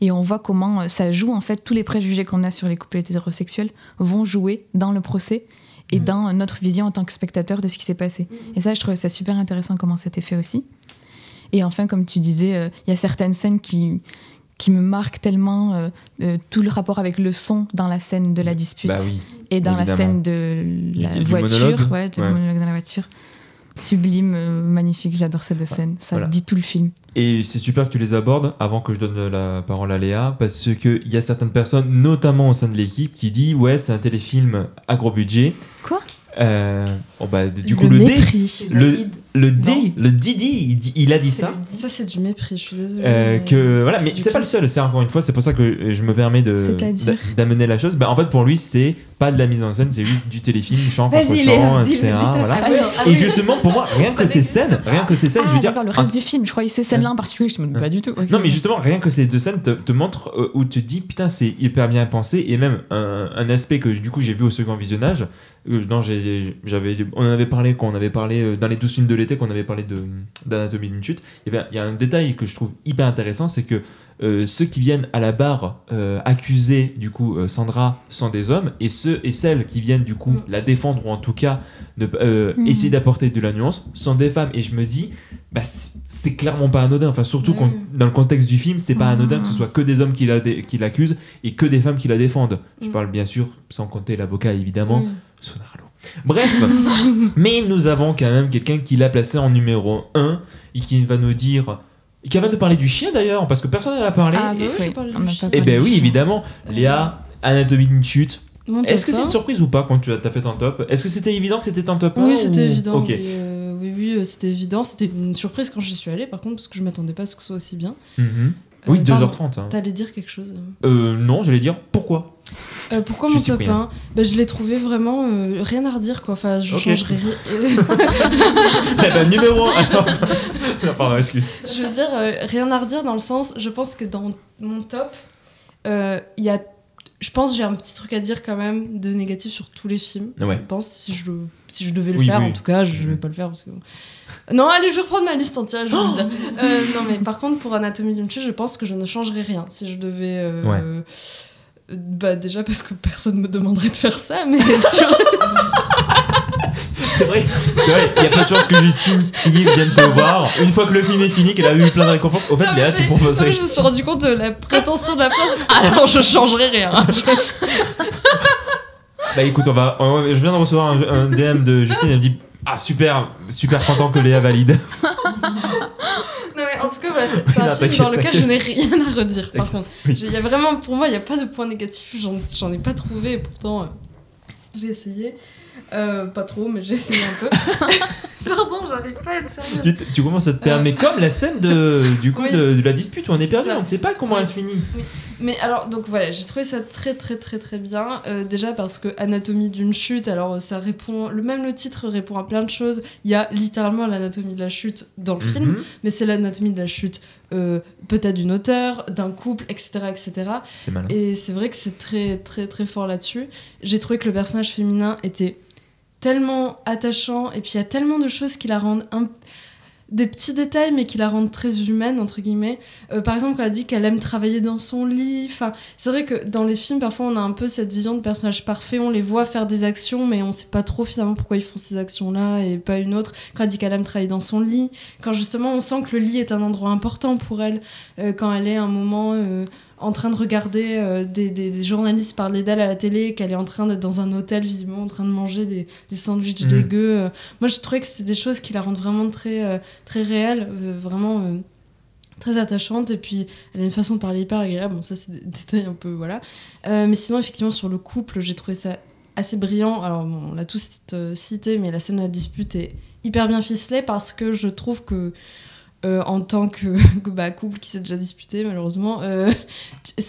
Et on voit comment euh, ça joue, en fait, tous les préjugés qu'on a sur les couples hétérosexuels vont jouer dans le procès et dans notre vision en tant que spectateur de ce qui s'est passé. Et ça, je trouvais ça super intéressant comment c'était fait aussi. Et enfin, comme tu disais, euh, il y a certaines scènes qui, qui me marquent tellement euh, euh, tout le rapport avec le son dans la scène de la dispute Bah oui, et dans la scène de la Du- voiture, ouais, Ouais. monologue dans la voiture. Sublime, euh, magnifique, j'adore cette scène. Ça Voilà. dit tout le film. Et c'est super que tu les abordes avant que je donne la parole à Léa, parce qu'il y a certaines personnes, notamment au sein de l'équipe, qui disent Ouais, c'est un téléfilm à gros budget. Quoi? Euh, oh bah, du Le coup, le, D, mépris. le, le D, le Didi, il, dit- il a dit ça. Ça, c'est du mépris, je suis désolée. Euh, que voilà, mais c'est pas le seul. C'est encore une fois, c'est pour ça que je me permets d'amener la chose. Bah, en fait, pour lui, c'est pas de la mise en scène, c'est juste du téléfilm, chant contre chant, etc. Ah Et justement, pour moi, rien que ces scènes, rien que ces scènes, je Ah, veux dire, d'accord, le un- reste du film. Je croyais ces scènes-là en particulier. Je me dis pas du tout. non, mais justement, rien que ces deux scènes te, te montrent euh, où tu te dis putain, c'est hyper bien pensé et même un, un aspect que du coup j'ai vu au second visionnage. euh, non, j'avais, on en avait parlé quand on avait parlé euh, dans les 12 films de l'été, qu'on avait parlé de, d'Anatomie d'une chute. Il y a un détail que je trouve hyper intéressant, c'est que euh, ceux qui viennent à la barre euh, accuser du coup euh, Sandra sont des hommes et ceux et celles qui viennent du coup la défendre ou en tout cas de, Mhm. essayer d'apporter de la nuance sont des femmes. Et je me dis bah, c'est- clairement pas anodin. Enfin surtout quand- dans le contexte du film c'est pas anodin que ce soit que des hommes qui la l'accusent et que des femmes qui la défendent. Je parle bien sûr sans compter l'avocat évidemment. Sonarlo. Bref. (laughs) Mais nous avons quand même quelqu'un qui l'a placé en numéro 1 et qui va nous dire qui va nous parler du chien d'ailleurs parce que personne n'en a parlé Ah, bah et, oui, j'ai parlé on du chien. pas eh ben oui évidemment Léa Anatomie d'une chute est-ce que c'est un. une surprise ou pas quand tu as, fait ton top? Est-ce que c'était évident que c'était ton top 1 Oui, c'était évident. Ok. Oui, euh, oui, oui, euh, c'était évident. C'était une surprise quand j'y suis allée, par contre, parce que je m'attendais pas à ce que ce soit aussi bien. Mhm. Oui, Euh, pardon, 2h30. hein. T'allais dire quelque chose Euh, non, j'allais dire pourquoi? Euh, pourquoi Je mon top Cyprien. 1 bah, Je l'ai trouvé vraiment euh, rien à redire, quoi. Enfin, je Ok. changerais rien. (laughs) (laughs) Eh ben, numéro 1 (laughs) Non, pardon, excuse. je veux dire, euh, rien à redire dans le sens, je pense que dans mon top, il y a. Je pense que j'ai un petit truc à dire quand même de négatif sur tous les films. Ouais. Je pense, si je, si je devais le Oui, faire, oui. en tout cas, je vais pas le faire parce que. Non, allez, je vais reprendre ma liste entière, je vais Oh vous dire. (gasps) Non, mais par contre, pour Anatomie d'une chute, je pense que je ne changerais rien si je devais. Ouais. Bah, déjà parce que personne me demanderait de faire ça, mais sur. C'est vrai, c'est vrai, il y a pas de chance que Justine Trier vienne te voir. Une fois que le film est fini, qu'elle a eu plein de récompenses. Au fait, Non, mais Léa, c'est- tu mais je me suis rendu compte de la prétention de la phrase. Alors, je changerai rien. (laughs) Bah écoute, on va, je viens de recevoir un, un DM de Justine, elle me dit Ah super, super content que Léa valide. (laughs) En tout cas voilà, c'est Oui, un film dans lequel je n'ai rien à redire. Par contre, oui. Y a vraiment pour moi il n'y a pas de point négatif. J'en j'en ai pas trouvé et pourtant euh, j'ai essayé. Euh, pas trop mais j'ai essayé un peu. (laughs) Pardon, j'arrive pas à être sérieuse. tu, commences à te perdre, Euh. mais comme la scène de, du coup Oui. de, de la dispute où on est perdu, ça. on ne sait pas comment elle se finit. Mais alors, donc voilà, j'ai trouvé ça très très très très bien. Euh, déjà parce que Anatomie d'une chute, alors ça répond, le même le titre répond à plein de choses. Il y a littéralement l'anatomie de la chute dans le film, Mhm. mais c'est l'anatomie de la chute euh, peut-être d'une auteur, d'un couple, etc. etc. Et c'est vrai que c'est très très très fort là-dessus. J'ai trouvé que le personnage féminin était tellement attachant et puis il y a tellement de choses qui la rendent un des petits détails mais qui la rendent très humaine entre guillemets. Euh, par exemple quand elle dit qu'elle aime travailler dans son lit enfin c'est vrai que dans les films parfois on a un peu cette vision de personnage parfait on les voit faire des actions mais on sait pas trop finalement pourquoi ils font ces actions là et pas une autre. Quand elle dit qu'elle aime travailler dans son lit quand justement on sent que le lit est un endroit important pour elle euh, quand elle est à un moment euh, en train de regarder euh, des, des- des journalistes parler d'elle à la télé, qu'elle est en train d'être dans un hôtel, visiblement en train de manger des, des sandwichs Mm. dégueux. euh. Moi, je trouvais que c'était des choses qui la rendent vraiment très, euh, très réelle, vraiment très attachante. Et puis, elle a une façon de parler hyper agréable. Bon, ça, c'est des (laughs) détails un peu, voilà. Euh, mais sinon, effectivement, sur le couple, j'ai trouvé ça assez brillant. Alors, bon, on l'a tous cité, mais la scène de la dispute est hyper bien ficelée parce que je trouve que euh, en tant (laughs) que, bah, couple qui s'est déjà disputé malheureusement, euh, tu-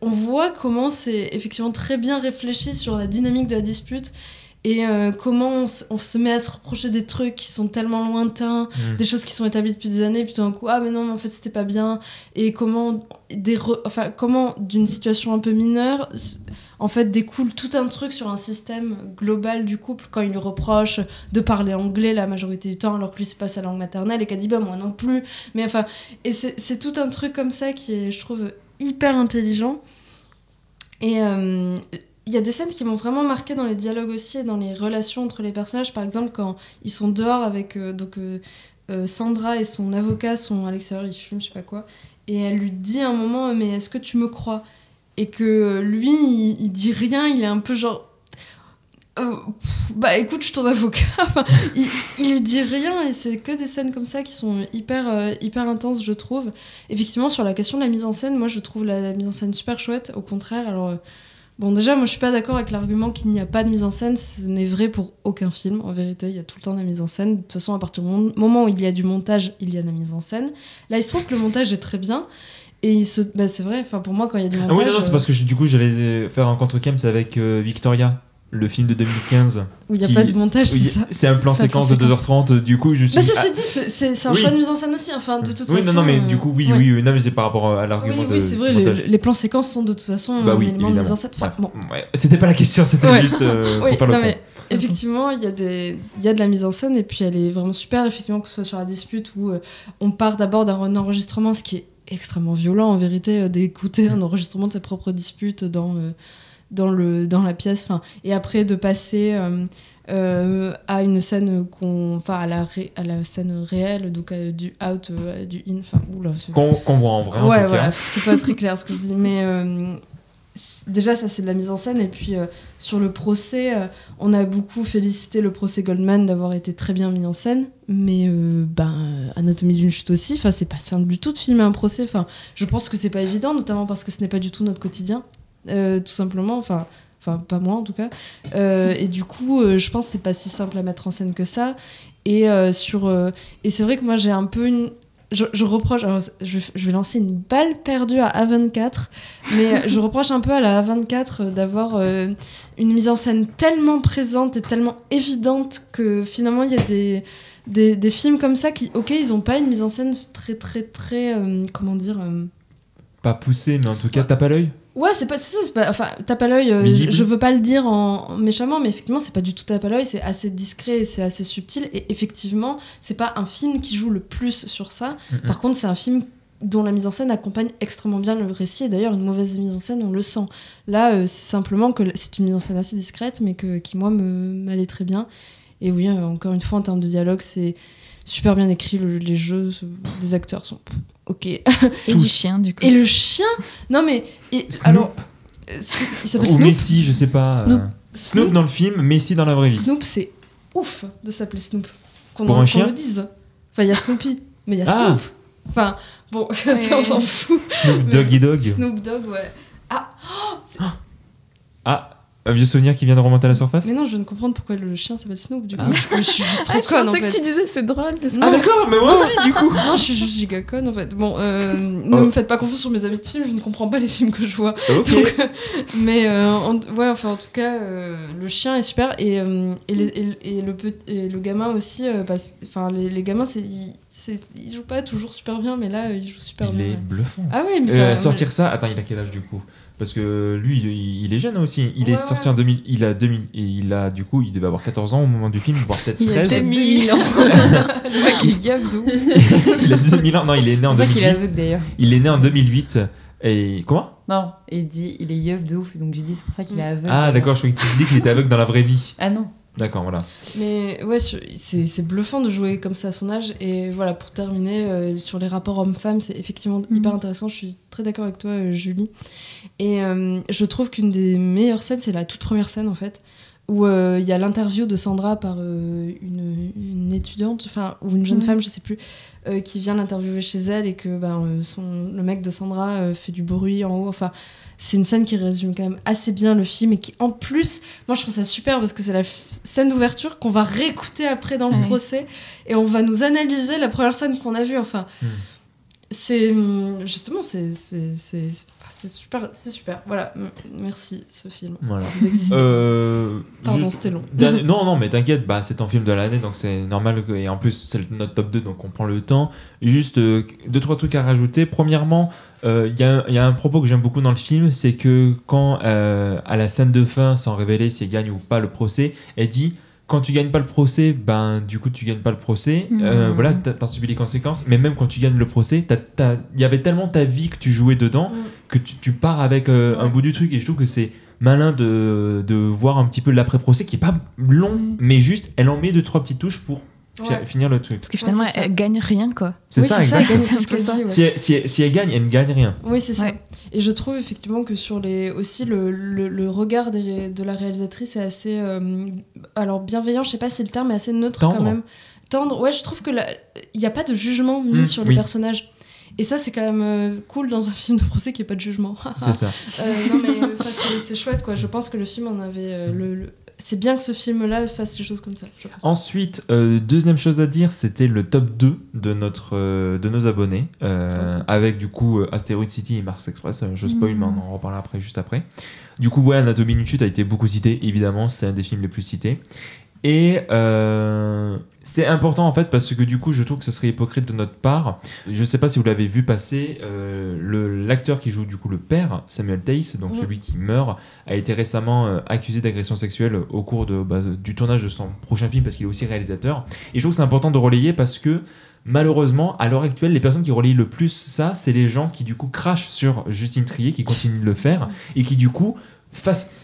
on voit comment c'est effectivement très bien réfléchi sur la dynamique de la dispute et euh, comment on, se met à se reprocher des trucs qui sont tellement lointains, Mm. des choses qui sont établies depuis des années, puis tout d'un coup, ah mais non, mais en fait c'était pas bien, et comment, des re- enfin, comment d'une situation un peu mineure, en fait découle tout un truc sur un système global du couple quand il lui reproche de parler anglais la majorité du temps alors que lui c'est pas sa langue maternelle et qu'elle dit bah moi non plus, mais enfin, et c'est tout un truc comme ça qui est, je trouve, hyper intelligent. Et euh, il y a des scènes qui m'ont vraiment marqué dans les dialogues aussi et dans les relations entre les personnages. Par exemple, quand ils sont dehors avec euh, donc, euh, Sandra et son avocat sont à l'extérieur, ils fument, je sais pas quoi. Et elle lui dit à un moment Mais est-ce que tu me crois? Et que lui, il, dit rien, il est un peu genre. Euh, bah écoute, je suis ton avocat. (laughs) Enfin, il, il dit rien et c'est que des scènes comme ça qui sont hyper, euh, hyper intenses, je trouve. Effectivement, sur la question de la mise en scène, moi je trouve la mise en scène super chouette. Au contraire, alors. euh, Bon, déjà, moi, je suis pas d'accord avec l'argument qu'il n'y a pas de mise en scène. Ce n'est vrai pour aucun film. En vérité, il y a tout le temps de la mise en scène. De toute façon, à partir du moment où il y a du montage, il y a de la mise en scène. Là, il se trouve que le montage est très bien. Et il se... bah, c'est vrai, enfin, pour moi, quand il y a du Ah montage. oui, non, non, c'est euh, parce que je- du coup, j'allais faire un contre-camp avec euh, Victoria, le film de 2015. Où il y a qui- pas de montage, c'est ça C'est un plan séquence de 2h30, du coup, je suis Bah, dit, ceci ah, dit, c'est- un Oui. choix de mise en scène aussi. Enfin, de toute Oui, façon. non, non, mais euh, du coup, oui, ouais. oui, oui, non, mais c'est par rapport à l'argument Oui, de oui, c'est vrai, les, les plans séquences sont de toute façon Bah un oui, élément de mise en scène. Enfin, bon. Ouais, C'était pas la question, c'était Ouais. juste euh, (laughs) Oui, pour faire non, mais effectivement, il y, a des- il y a de la mise en scène et puis elle est vraiment super, effectivement, que ce soit sur la dispute où euh, on part d'abord d'un enregistrement, ce qui est extrêmement violent en vérité, euh, d'écouter un enregistrement de ses propres disputes dans, euh, dans, le, dans la pièce, enfin, et après de passer. euh, à une scène qu'on enfin à la ré- à la scène réelle donc euh, du out euh, du in enfin oula, Qu'on voit en vrai, en ouais tout voilà c'est pas très clair ce que je dis mais déjà ça c'est de la mise en scène. Et puis euh, sur le procès euh, on a beaucoup félicité le procès Goldman d'avoir été très bien mis en scène. Mais euh, ben Anatomie d'une chute aussi. Enfin c'est pas simple du tout de filmer un procès. Enfin je pense que c'est pas évident notamment parce que ce n'est pas du tout notre quotidien. Tout simplement. Enfin enfin pas moi en tout cas. Et du coup je pense que c'est pas si simple à mettre en scène que ça. Et sur et c'est vrai que moi j'ai un peu une je, reproche alors, je, vais lancer une balle perdue à A24 mais je reproche un peu à la A24 d'avoir euh, une mise en scène tellement présente et tellement évidente que finalement il y a des des, films comme ça qui ok ils ont pas une mise en scène très très très euh, comment dire euh, Pas poussé, mais en tout cas, tape à l'œil? Ouais, c'est pas c'est ça, pas enfin tape à l'œil, euh, je veux pas le dire en, en méchamment mais effectivement, c'est pas du tout tape à l'œil, c'est assez discret et c'est assez subtil et effectivement, c'est pas un film qui joue le plus sur ça. Par contre, c'est un film dont la mise en scène accompagne extrêmement bien le récit et d'ailleurs une mauvaise mise en scène, on le sent. Là, euh, c'est simplement que c'est une mise en scène assez discrète mais que qui moi me m'allait très bien. Et oui, euh, encore une fois en termes de dialogue, c'est super bien écrit le- les jeux des acteurs sont OK. Et (laughs) du chien, du coup. Et le chien Non mais et, alors euh, Snoop- il s'appelle Ou Snoop. Messi, je sais pas. euh, Snoop. Snoop dans le film, Messi dans la vraie vie. Snoop, c'est ouf de s'appeler Snoop. Qu'on Pour en- un qu'on chien le dise. Enfin, il y a Snoopy, mais il y a Ah. Snoop. Enfin, bon, (laughs) on s'en fout. Snoop Doggy Dogg. Snoop Dogg, ouais. Ah, oh, Ah, un vieux souvenir qui vient de remonter à la surface mais non, je viens de comprendre pourquoi le chien s'appelle Snoop. Du coup, Ah. je, je suis juste trop Ah, je conne en pensais fait. que tu disais c'est drôle. Parce que-. Ah, d'accord, mais moi aussi, du coup. Non, je suis juste giga conne en fait. Bon, euh, ne Oh. me faites pas confiance sur mes amis de films, je ne comprends pas les films que je vois. Ok. Donc, euh, mais euh, en, ouais, enfin, en tout cas, euh, le chien est super et, euh, et, les- et- et le, et le gamin aussi. euh, parce- Enfin, les, les gamins, c'est, ils jouent pas toujours super bien, mais là, euh, ils jouent super Il bien. est bluffant. Ah oui, mais Euh, ça- sortir ça, attends, il a quel âge du coup? Parce que lui, il, il est jeune aussi. Il est Ouais, sorti en 2000. Il a 2000. Et il a, du coup, il devait avoir 14 ans au moment du film, voire peut-être Il y a 13. 2000 ans. (laughs) le mec est yeuve de ouf. (laughs) il a 2000 ans. Non, il est né en C'est pour ça qu'il est 2008. aveugle d'ailleurs. Il est né en 2008. Et comment? Non, il dit il est yeuf de ouf, donc j'ai dit c'est pour ça qu'il est aveugle. Ah, d'accord, je croyais que tu dis qu'il était aveugle dans la vraie vie. Ah non. D'accord, voilà. Mais ouais, c'est c'est bluffant de jouer comme ça à son âge. Et voilà, pour terminer, euh, sur les rapports hommes-femmes, c'est effectivement hyper intéressant. Je suis très d'accord avec toi, euh, Julie. Et euh, je trouve qu'une des meilleures scènes, c'est la toute première scène en fait, où euh, il y a l'interview de Sandra par euh, une, une étudiante, enfin, ou une jeune Mhm. femme, je sais plus, euh, qui vient l'interviewer chez elle et que ben, son, le mec de Sandra euh, fait du bruit en haut. Enfin, c'est une scène qui résume quand même assez bien le film et qui, en plus, moi je trouve ça super parce que c'est la scène d'ouverture qu'on va réécouter après dans le procès et on va nous analyser la première scène qu'on a vue. Enfin, c'est hum, justement c'est c'est super c'est super voilà merci ce film Voilà. Euh, pardon juste- c'était long Dernier- non, non, mais t'inquiète, bah, c'est ton film de l'année, donc c'est normal. que- Et en plus, c'est notre top 2, donc on prend le temps. Juste euh, deux, trois trucs à rajouter. Premièrement, euh, il y, a un- il y a un propos que j'aime beaucoup dans le film, c'est que quand, euh, à la scène de fin, sans révéler si elle gagne ou pas le procès, elle dit quand tu gagnes pas le procès, ben du coup tu gagnes pas le procès. Euh, Mhm. voilà, t'as- t'en subis les conséquences. Mais même quand tu gagnes le procès, il y avait tellement ta vie que tu jouais dedans Mm. que tu, tu pars avec euh, un bout du truc. Et je trouve que c'est malin de, de voir un petit peu l'après-procès qui est pas long, mais juste elle en met deux trois petites touches pour Ouais. finir le truc. Parce que finalement, Ouais, ça. elle gagne rien, quoi. C'est Oui, ça, c'est ça, exactement. c'est ce qu'elle dit, ouais. Si, elle, si elle- si elle gagne, elle ne gagne rien. Oui, c'est ça. Et je trouve effectivement que sur les aussi le, le, le regard des de la réalisatrice est assez euh, alors bienveillant, je sais pas si c'est le terme, mais assez neutre Tendre. quand même. Tendre. Ouais, je trouve que il n'y a pas de jugement mis Mm, sur les oui. personnages. Et ça, c'est quand même euh, cool dans un (laughs) film de procès qu'il n'y ait pas de jugement. C'est ça. (laughs) Euh, non, mais euh, c'est- c'est chouette, quoi. Je pense que le film en avait. euh, le, le- C'est bien que ce film-là fasse des choses comme ça. je pense. Ensuite, euh, deuxième chose à dire, c'était le top 2 de, notre, euh, de nos abonnés, euh, avec du coup Asteroid City et Mars Express. Je spoil, Mhm. mais on en reparlera après, juste après. Du coup, ouais, Anatomy d'une chute a été beaucoup cité, évidemment, c'est un des films les plus cités. Et euh, c'est important en fait parce que du coup je trouve que ce serait hypocrite de notre part. Je sais pas si vous l'avez vu passer, euh, l'acteur qui joue du coup le père, Samuel Tace, donc celui qui meurt, a été récemment euh, accusé d'agression sexuelle au cours de, bah, du tournage de son prochain film parce qu'il est aussi réalisateur. Et je trouve que c'est important de relayer parce que malheureusement, à l'heure actuelle, les personnes qui relayent le plus ça, c'est les gens qui du coup crachent sur Justine Trier, qui continuent de le faire et qui du coup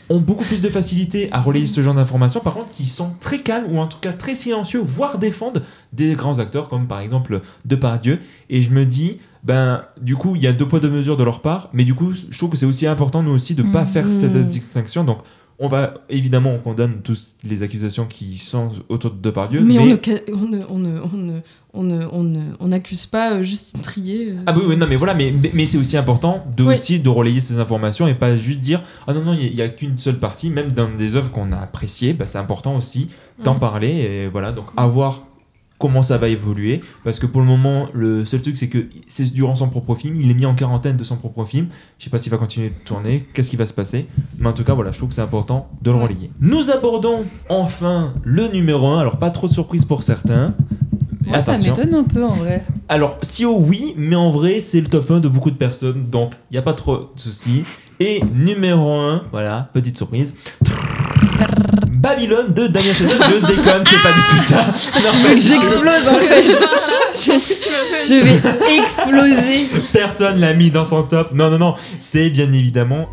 ont beaucoup plus de facilité à relayer ce genre d'informations, par contre qui sont très calmes ou en tout cas très silencieux, voire défendent des grands acteurs comme par exemple Depardieu. Et je me dis, ben du coup il y a deux poids deux mesures de leur part, mais du coup je trouve que c'est aussi important nous aussi de pas Mhm. faire cette distinction. Donc on va évidemment on condamne tous les accusations qui sont autour de Depardieu, mais, mais, on n'accuse pas euh, Justine Trier. euh, Ah oui, oui, non, mais voilà, mais, mais, c'est aussi important de, Oui. aussi de relayer ces informations et pas juste dire ah non, non, il n'y a, qu'une seule partie, même dans des œuvres qu'on a appréciées, bah, c'est important aussi d'en parler et voilà, donc à voir comment ça va évoluer. Parce que pour le moment le seul truc c'est que c'est durant son propre film il est mis en quarantaine de son propre film. Je sais pas s'il va continuer de tourner qu'est-ce qui va se passer. Mais en tout cas voilà je trouve que c'est important de le relayer. Nous abordons enfin le numéro 1 alors pas trop de surprise pour certains. Moi, ça m'étonne un peu en vrai. Alors, CEO, oui, mais en vrai, c'est le top 1 de beaucoup de personnes, donc il n'y a pas trop de soucis. Et numéro 1, voilà, petite surprise. Babylone de Damien Chazelle, je déconne, c'est pas du tout ça. Non, Tu veux que j'explose en fait (laughs) Je vais exploser. Personne l'a mis dans son top. Non, non, non, c'est bien évidemment.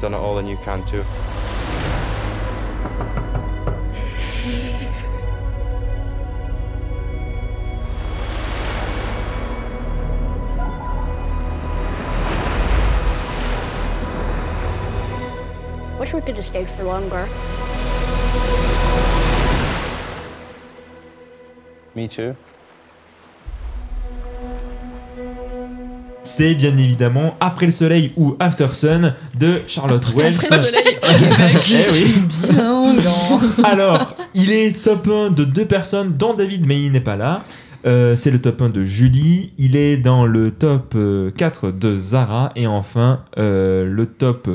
Done it all and you can too. Wish we could have stayed for longer. Me too. C'est bien évidemment Après le soleil ou After Sun de Charlotte Wells. Après le soleil, au Eh Québec. oui. Bien, non. Alors, il est top 1 de deux personnes, dont David, mais il n'est pas là. Euh, c'est le top 1 de Julie. Il est dans le top euh, 4 de Zara. Et enfin, euh, le top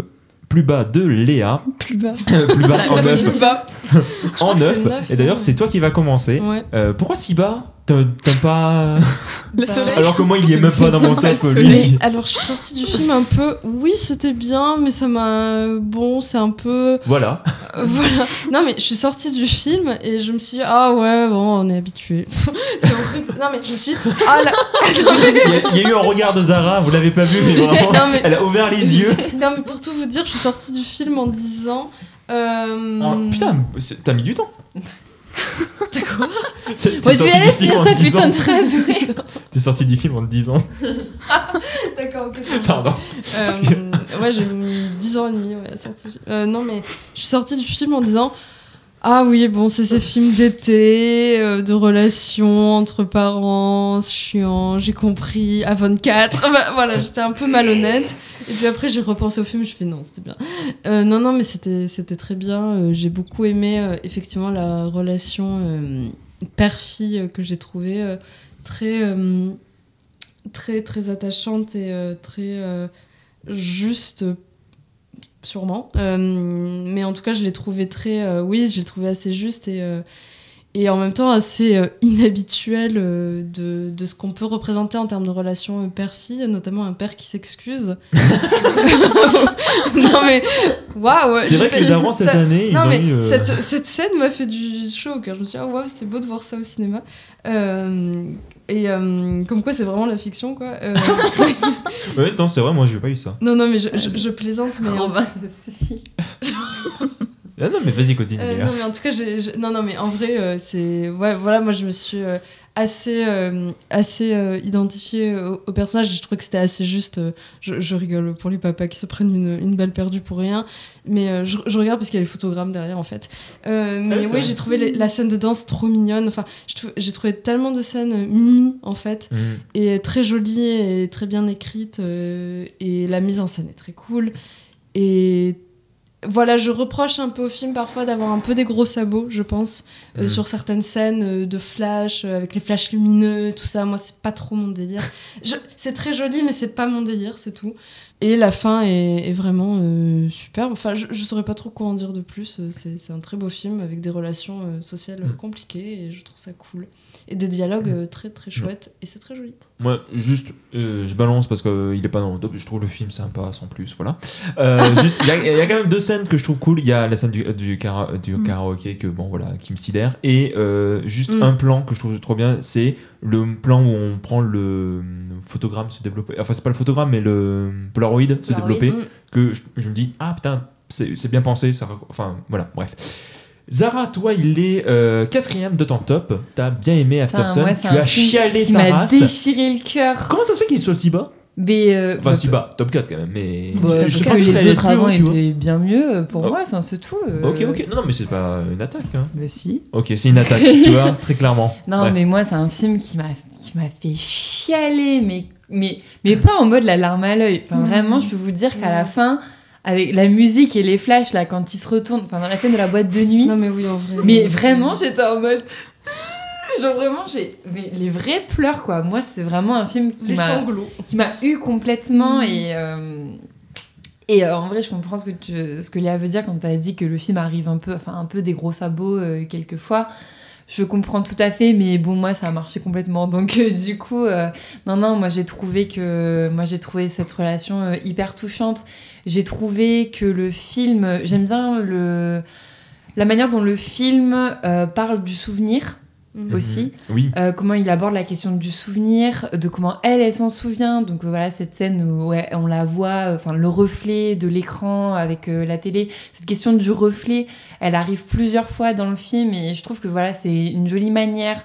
plus bas de Léa. (laughs) Plus bas. plus bas (laughs) en neuf. plus bas. Je en neuf. Et d'ailleurs, c'est toi qui va commencer. Ouais. Euh, pourquoi si bas? T'aimes pas. Le soleil. Alors que moi, il est même pas dans mon top, Mais lui. alors, je suis sortie du film un peu. Oui, c'était bien, mais ça m'a. Bon, c'est un peu. Voilà. Euh, voilà. Non, mais je suis sortie du film et je me suis dit, ah ouais, bon, on est habitué. (laughs) c'est horrible. Non, mais je suis. Ah là. Il y, a, il y a eu un regard de Zara, vous l'avez pas vu, mais vraiment, Non, mais- elle a ouvert les (laughs) yeux. non, mais pour tout vous dire, je suis sortie du film en disant. Euh... Oh, putain, t'as mis du temps. T'as quoi Ouais, je vais sorti aller du film finir 10 putain ans. de phrase, ouais. (laughs) T'es sorti du film en 10 ans. (laughs) D'accord, ok. Pardon. Euh, que- Ouais, j'ai mis 10 ans et demi ouais, à sortir. Euh, non, mais je suis sortie du film en disant Ah oui, bon, c'est ces films d'été, euh, de relations entre parents, chiant, j'ai compris, à 24. (laughs) Bah, voilà, j'étais un peu malhonnête. Et puis après, j'ai repensé au film, je fais non, c'était bien. Euh, non, non, mais c'était très bien. Euh, j'ai beaucoup aimé, effectivement, la relation père-fille que j'ai trouvée très. très très attachante et très juste sûrement Euh, mais en tout cas je l'ai trouvé très euh, oui je l'ai trouvé assez juste et euh, et en même temps assez inhabituel de, de ce qu'on peut représenter en termes de relation père-fille, notamment un père qui s'excuse. (laughs) non mais waouh C'est vrai que les darons, cette année, ils non ont mais eu, cette, cette scène m'a fait du chaud au cœur. Je me suis dit, ah waouh, c'est beau de voir ça au cinéma. Euh, et euh, comme quoi, c'est vraiment la fiction, quoi. Euh, (laughs) Ouais, non, c'est vrai, moi, j'ai pas eu ça. non, non, mais je, je- je plaisante, mais. en- Robin, ça suffit. Ah non, mais vas-y, continue. Euh, non, mais en tout cas, j'ai, j'ai- non, non, mais en vrai, euh, c'est. Ouais, voilà, moi, je me suis euh, assez, euh, assez euh, identifiée au, au personnage. Je trouvais que c'était assez juste. euh, je, je rigole pour les papas qui se prennent une, une balle perdue pour rien. Mais euh, je, je regarde parce qu'il y a les photogrammes derrière, en fait. Mais Ah, oui, j'ai trouvé les- la scène de danse trop mignonne. Enfin, j'ai trouvé tellement de scènes mimi, en fait. Mm. Et très jolies et très bien écrites. euh, et la mise en scène est très cool. Et voilà, je reproche un peu au film parfois d'avoir un peu des gros sabots, je pense, euh, Mhm. sur certaines scènes euh, de flash, euh, avec les flashs lumineux, tout ça. Moi, c'est pas trop mon délire. Je- C'est très joli, mais c'est pas mon délire, c'est tout. Et la fin est, est vraiment euh, superbe. Enfin, je, je saurais pas trop quoi en dire de plus. Euh, C'est un très beau film avec des relations euh, sociales Mhm. compliquées et je trouve ça cool. Et des dialogues euh, très très chouettes et c'est très joli. Moi, juste, je balance parce qu'il est pas dans le top. Je trouve le film sympa sans plus, voilà. (laughs) Il y, a- il y a quand même deux scènes que je trouve cool. Il y a la scène du, du, kara- du Mm. karaoké que bon voilà, qui me sidère, et juste Mm. un plan que je trouve trop bien, c'est le plan où on prend le photogramme se développer. Enfin, c'est pas le photogramme, mais le Polaroid se développer. Mm. Que je, je me dis ah putain, c'est bien pensé. Ça, enfin voilà, bref. Zara, toi, il est euh, quatrième de ton top. T'as bien aimé After Putain, Sun. moi, tu as chialé sa m'a race. déchiré le cœur. Comment ça se fait qu'il soit si bas? Mais euh, Enfin, bah, si bas, top 4 quand même, mais. bah, je pense que les autres haut, avant étaient bien mieux euh, pour Oh. moi. Enfin, c'est tout. euh. Ok, ok. Non, non, mais c'est pas une attaque. Hein. Bah si. Ok, c'est une attaque, tu vois, très clairement. (laughs) Non, Bref. mais moi, c'est un film qui m'a qui m'a fait chialer, mais mais mais pas en mode la larme à l'œil. Enfin, Mhm. vraiment, je peux vous dire qu'à la fin, avec la musique et les flashs là, quand ils se retournent, enfin dans la scène de la boîte de nuit. Non, mais oui, en vrai. Mais vraiment, j'étais en mode. Genre vraiment, j'ai mais les vrais pleurs quoi. Moi, c'est vraiment un film qui m'a sanglots. qui m'a eu complètement Mhm. et euh, et euh, en vrai, je comprends ce que tu, ce que Léa veut dire quand tu as dit que le film arrive un peu, enfin un peu des gros sabots euh, quelquefois. Je comprends tout à fait, mais bon, moi, ça a marché complètement. (laughs) Donc, euh, du coup, non, non, moi, j'ai trouvé que, moi, j'ai trouvé cette relation hyper touchante. J'ai trouvé que le film, j'aime bien le, la manière dont le film euh, parle du souvenir Mhm. aussi. Oui. Euh, comment il aborde la question du souvenir, de comment elle, elle s'en souvient. Donc euh, voilà, cette scène où ouais, on la voit, euh, enfin le reflet de l'écran avec euh, la télé. Cette question du reflet, elle arrive plusieurs fois dans le film et je trouve que voilà, c'est une jolie manière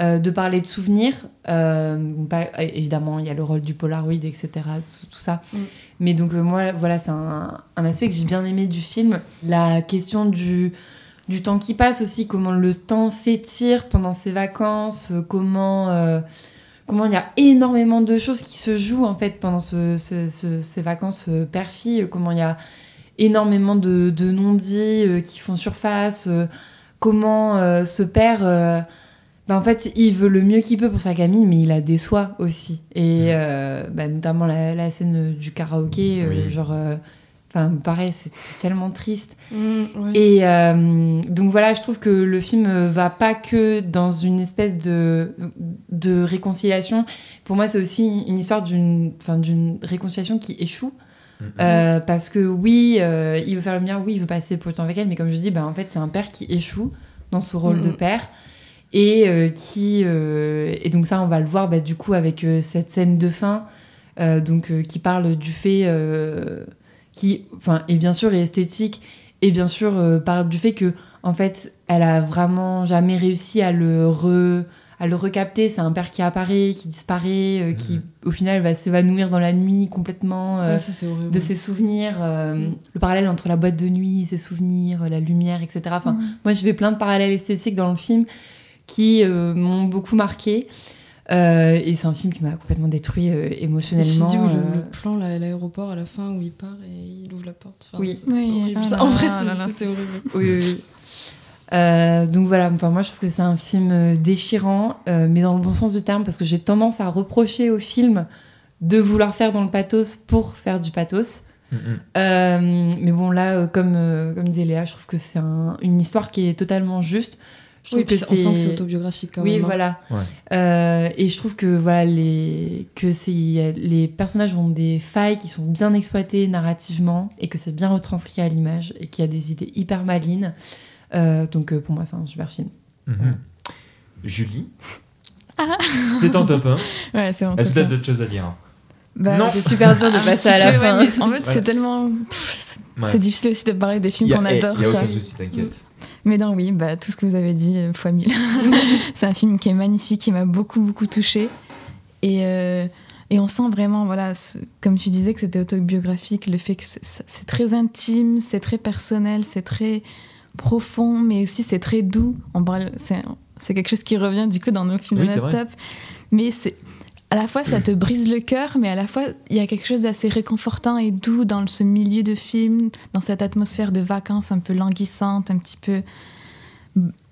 euh, de parler de souvenirs. Euh, pas- évidemment, il y a le rôle du Polaroid, etc. Tout, tout ça. Mm. Mais donc euh, moi, voilà, c'est un, un aspect que j'ai bien aimé du film. La question du du temps qui passe aussi, comment le temps s'étire pendant ses vacances, euh, comment euh, comment il y a énormément de choses qui se jouent en fait pendant ce- ce- ce- ces vacances euh, père-fille, euh, comment il y a énormément de, de non-dits qui font surface, comment ce père, bah, en fait, il veut le mieux qu'il peut pour sa gamine, mais il la déçoit aussi. Et euh, bah, notamment la, la scène du karaoké, euh, genre, euh, enfin, pareil, c'est tellement triste. Mm. Et euh, donc voilà, je trouve que le film euh, va pas que dans une espèce de, de réconciliation. Pour moi, c'est aussi une histoire d'une enfin, d'une réconciliation qui échoue. Euh, parce que oui, euh, il veut faire le mien, oui, il veut passer pour le temps avec elle, mais comme je dis, bah, en fait, c'est un père qui échoue dans ce rôle de Mhm. père. Et euh, qui. euh, et donc, ça, on va le voir bah, du coup avec euh, cette scène de fin, euh, donc, euh, qui parle du fait. Qui, enfin, et bien sûr, est esthétique, et bien sûr, euh, parle du fait que, en fait, elle a vraiment jamais réussi à le re à le recapter. C'est un père qui apparaît, qui disparaît, euh, qui au final va s'évanouir dans la nuit complètement euh, Ouais, ça, de ses souvenirs. euh, Mm. Le parallèle entre la boîte de nuit et ses souvenirs, la lumière, etc. Enfin, Mm. moi, je fais plein de parallèles esthétiques dans le film qui m'ont beaucoup marqué. Euh, et c'est un film qui m'a complètement détruit euh, Je me suis émotionnellement. dit, oui, le, euh, le plan là, à l'aéroport à la fin où il part et il ouvre la porte. Enfin, Oui. c'est- c'est Oui, horrible. Ça- là en vrai, c'est- horrible. Oui, oui, oui. Euh, donc voilà, enfin, moi je trouve que c'est un film déchirant, euh, mais dans le bon sens du terme, parce que j'ai tendance à reprocher au film de vouloir faire dans le pathos pour faire du pathos. Mm, mm. Euh, mais bon, là, euh, comme, euh, comme disait Léa, je trouve que c'est un- une histoire qui est totalement juste. Je Oui, puis on sent que c'est autobiographique quand oui, même, hein. voilà. Ouais. Euh, et je trouve que voilà les que c'est les personnages ont des failles qui sont bien exploitées narrativement et que c'est bien retranscrit à l'image et qu'il y a des idées hyper malines. Euh, donc euh, pour moi, c'est un super film. Mhm. Julie, Ah. c'est ton top 1. (laughs) Ouais, c'est mon Est-ce que t'as 1. d'autres choses à dire Bah, Non. C'est super dur de (laughs) passer à la fin. ouais, en fait, Ouais. c'est tellement. C'est difficile aussi de parler des films a- qu'on adore. y a quoi. aucun souci, t'inquiète. Mais non, oui, bah, tout ce que vous avez dit, euh, fois mille. (laughs) c'est un film qui est magnifique, qui m'a beaucoup, beaucoup touchée. Et, euh, et on sent vraiment, voilà, ce- comme tu disais, que c'était autobiographique, le fait que c'est- très intime, c'est très personnel, c'est très profond, mais aussi c'est très doux. On parle, c'est, quelque chose qui revient du coup dans nos films Oui, de top. Mais c'est à la fois ça te brise le cœur, mais à la fois il y a quelque chose d'assez réconfortant et doux dans ce milieu de film, dans cette atmosphère de vacances un peu languissante, un petit peu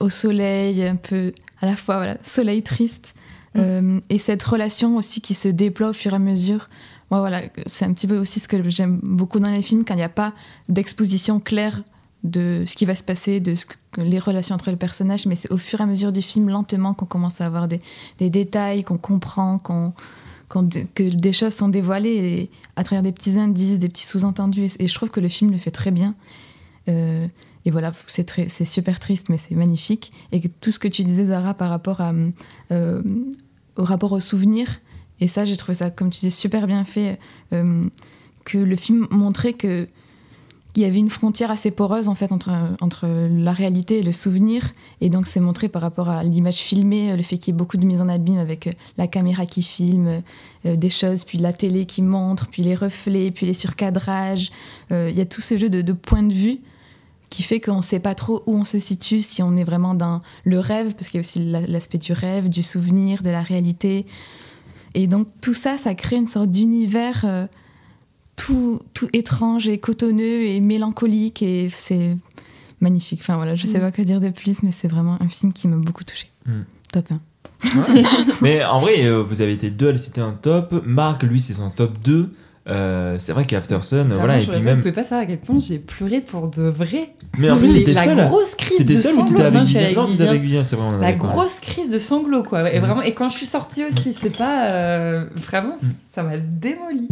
au soleil, un peu à la fois voilà, soleil triste. Euh, et cette relation aussi qui se déploie au fur et à mesure. Moi, voilà, c'est un petit peu aussi ce que j'aime beaucoup dans les films, quand il n'y a pas d'exposition claire de ce qui va se passer, de ce les relations entre les personnages, mais c'est au fur et à mesure du film, lentement, qu'on commence à avoir des, des détails, qu'on comprend, qu'on, qu'on que des choses sont dévoilées à travers des petits indices, des petits sous-entendus. Et, je trouve que le film le fait très bien. Euh, et voilà, c'est c'est super triste, mais c'est magnifique. Et tout ce que tu disais, Zara, par rapport à, euh, au rapport aux souvenirs, et ça, j'ai trouvé ça, comme tu disais, super bien fait, euh, que le film montrait que il y avait une frontière assez poreuse en fait entre, entre la réalité et le souvenir et donc c'est montré par rapport à l'image filmée le fait qu'il y ait beaucoup de mise en abîme avec euh, la caméra qui filme euh, des choses puis la télé qui montre puis les reflets puis les surcadrages Euh, il y a tout ce jeu de, points de vue qui fait qu'on ne sait pas trop où on se situe, si on est vraiment dans le rêve, parce qu'il y a aussi la- l'aspect du rêve, du souvenir, de la réalité. Et donc tout ça, ça crée une sorte d'univers tout, tout étrange et cotonneux et mélancolique, et c'est magnifique. Enfin voilà, je sais Mm. pas quoi dire de plus, mais c'est vraiment un film qui m'a beaucoup touchée. Mm. Top 1. (laughs) Mais en vrai, euh, vous avez été deux à le citer un top. Marc, lui, c'est son top 2. Euh, c'est vrai qu'After Sun, voilà, et puis même. Vous pouvez pas savoir à quel point j'ai pleuré pour de vrai. Mais en plus, Les- t'étais la seule. grosse crise T'étais de seule ou t'étais sanglots. avec Non, je suis Vivien avec Non, t'étais Vivien. avec Vivien, c'est vrai, on en La avait parlé. grosse crise de sanglots, quoi. Et Mhm. vraiment, et quand je suis sortie aussi, c'est pas euh, vraiment, ça m'a démoli.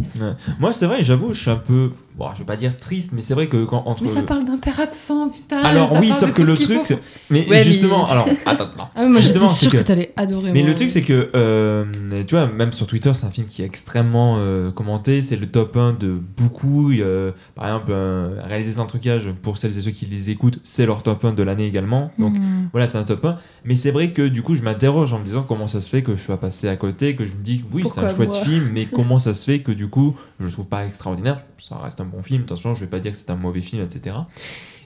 Moi, c'est vrai, j'avoue, je suis un peu. Bon, je vais pas dire triste, mais c'est vrai que quand entre. Mais ça parle d'un père absent, putain. Alors oui, sauf que le truc, faut. c'est- mais Ouais, justement, mais- (laughs) alors attends, non. Ah, moi, j'étais c'est sûre que t'allais adorer, Mais moi. le truc, c'est que euh, tu vois, même sur Twitter, c'est un film qui est extrêmement euh, commenté. C'est le top 1 de beaucoup. Par exemple, réaliser sans trucage pour celles et ceux qui les écoutent, c'est leur top 1 de l'année également. Donc Mhm. voilà, c'est un top 1. Mais c'est vrai que du coup, je m'interroge en me disant comment ça se fait que je sois passé à côté, que je me dis oui, c'est un chouette film, mais (laughs) comment ça se fait que du coup, je le trouve pas extraordinaire? Ça reste un bon film. Attention, je vais pas dire que c'est un mauvais film, etc.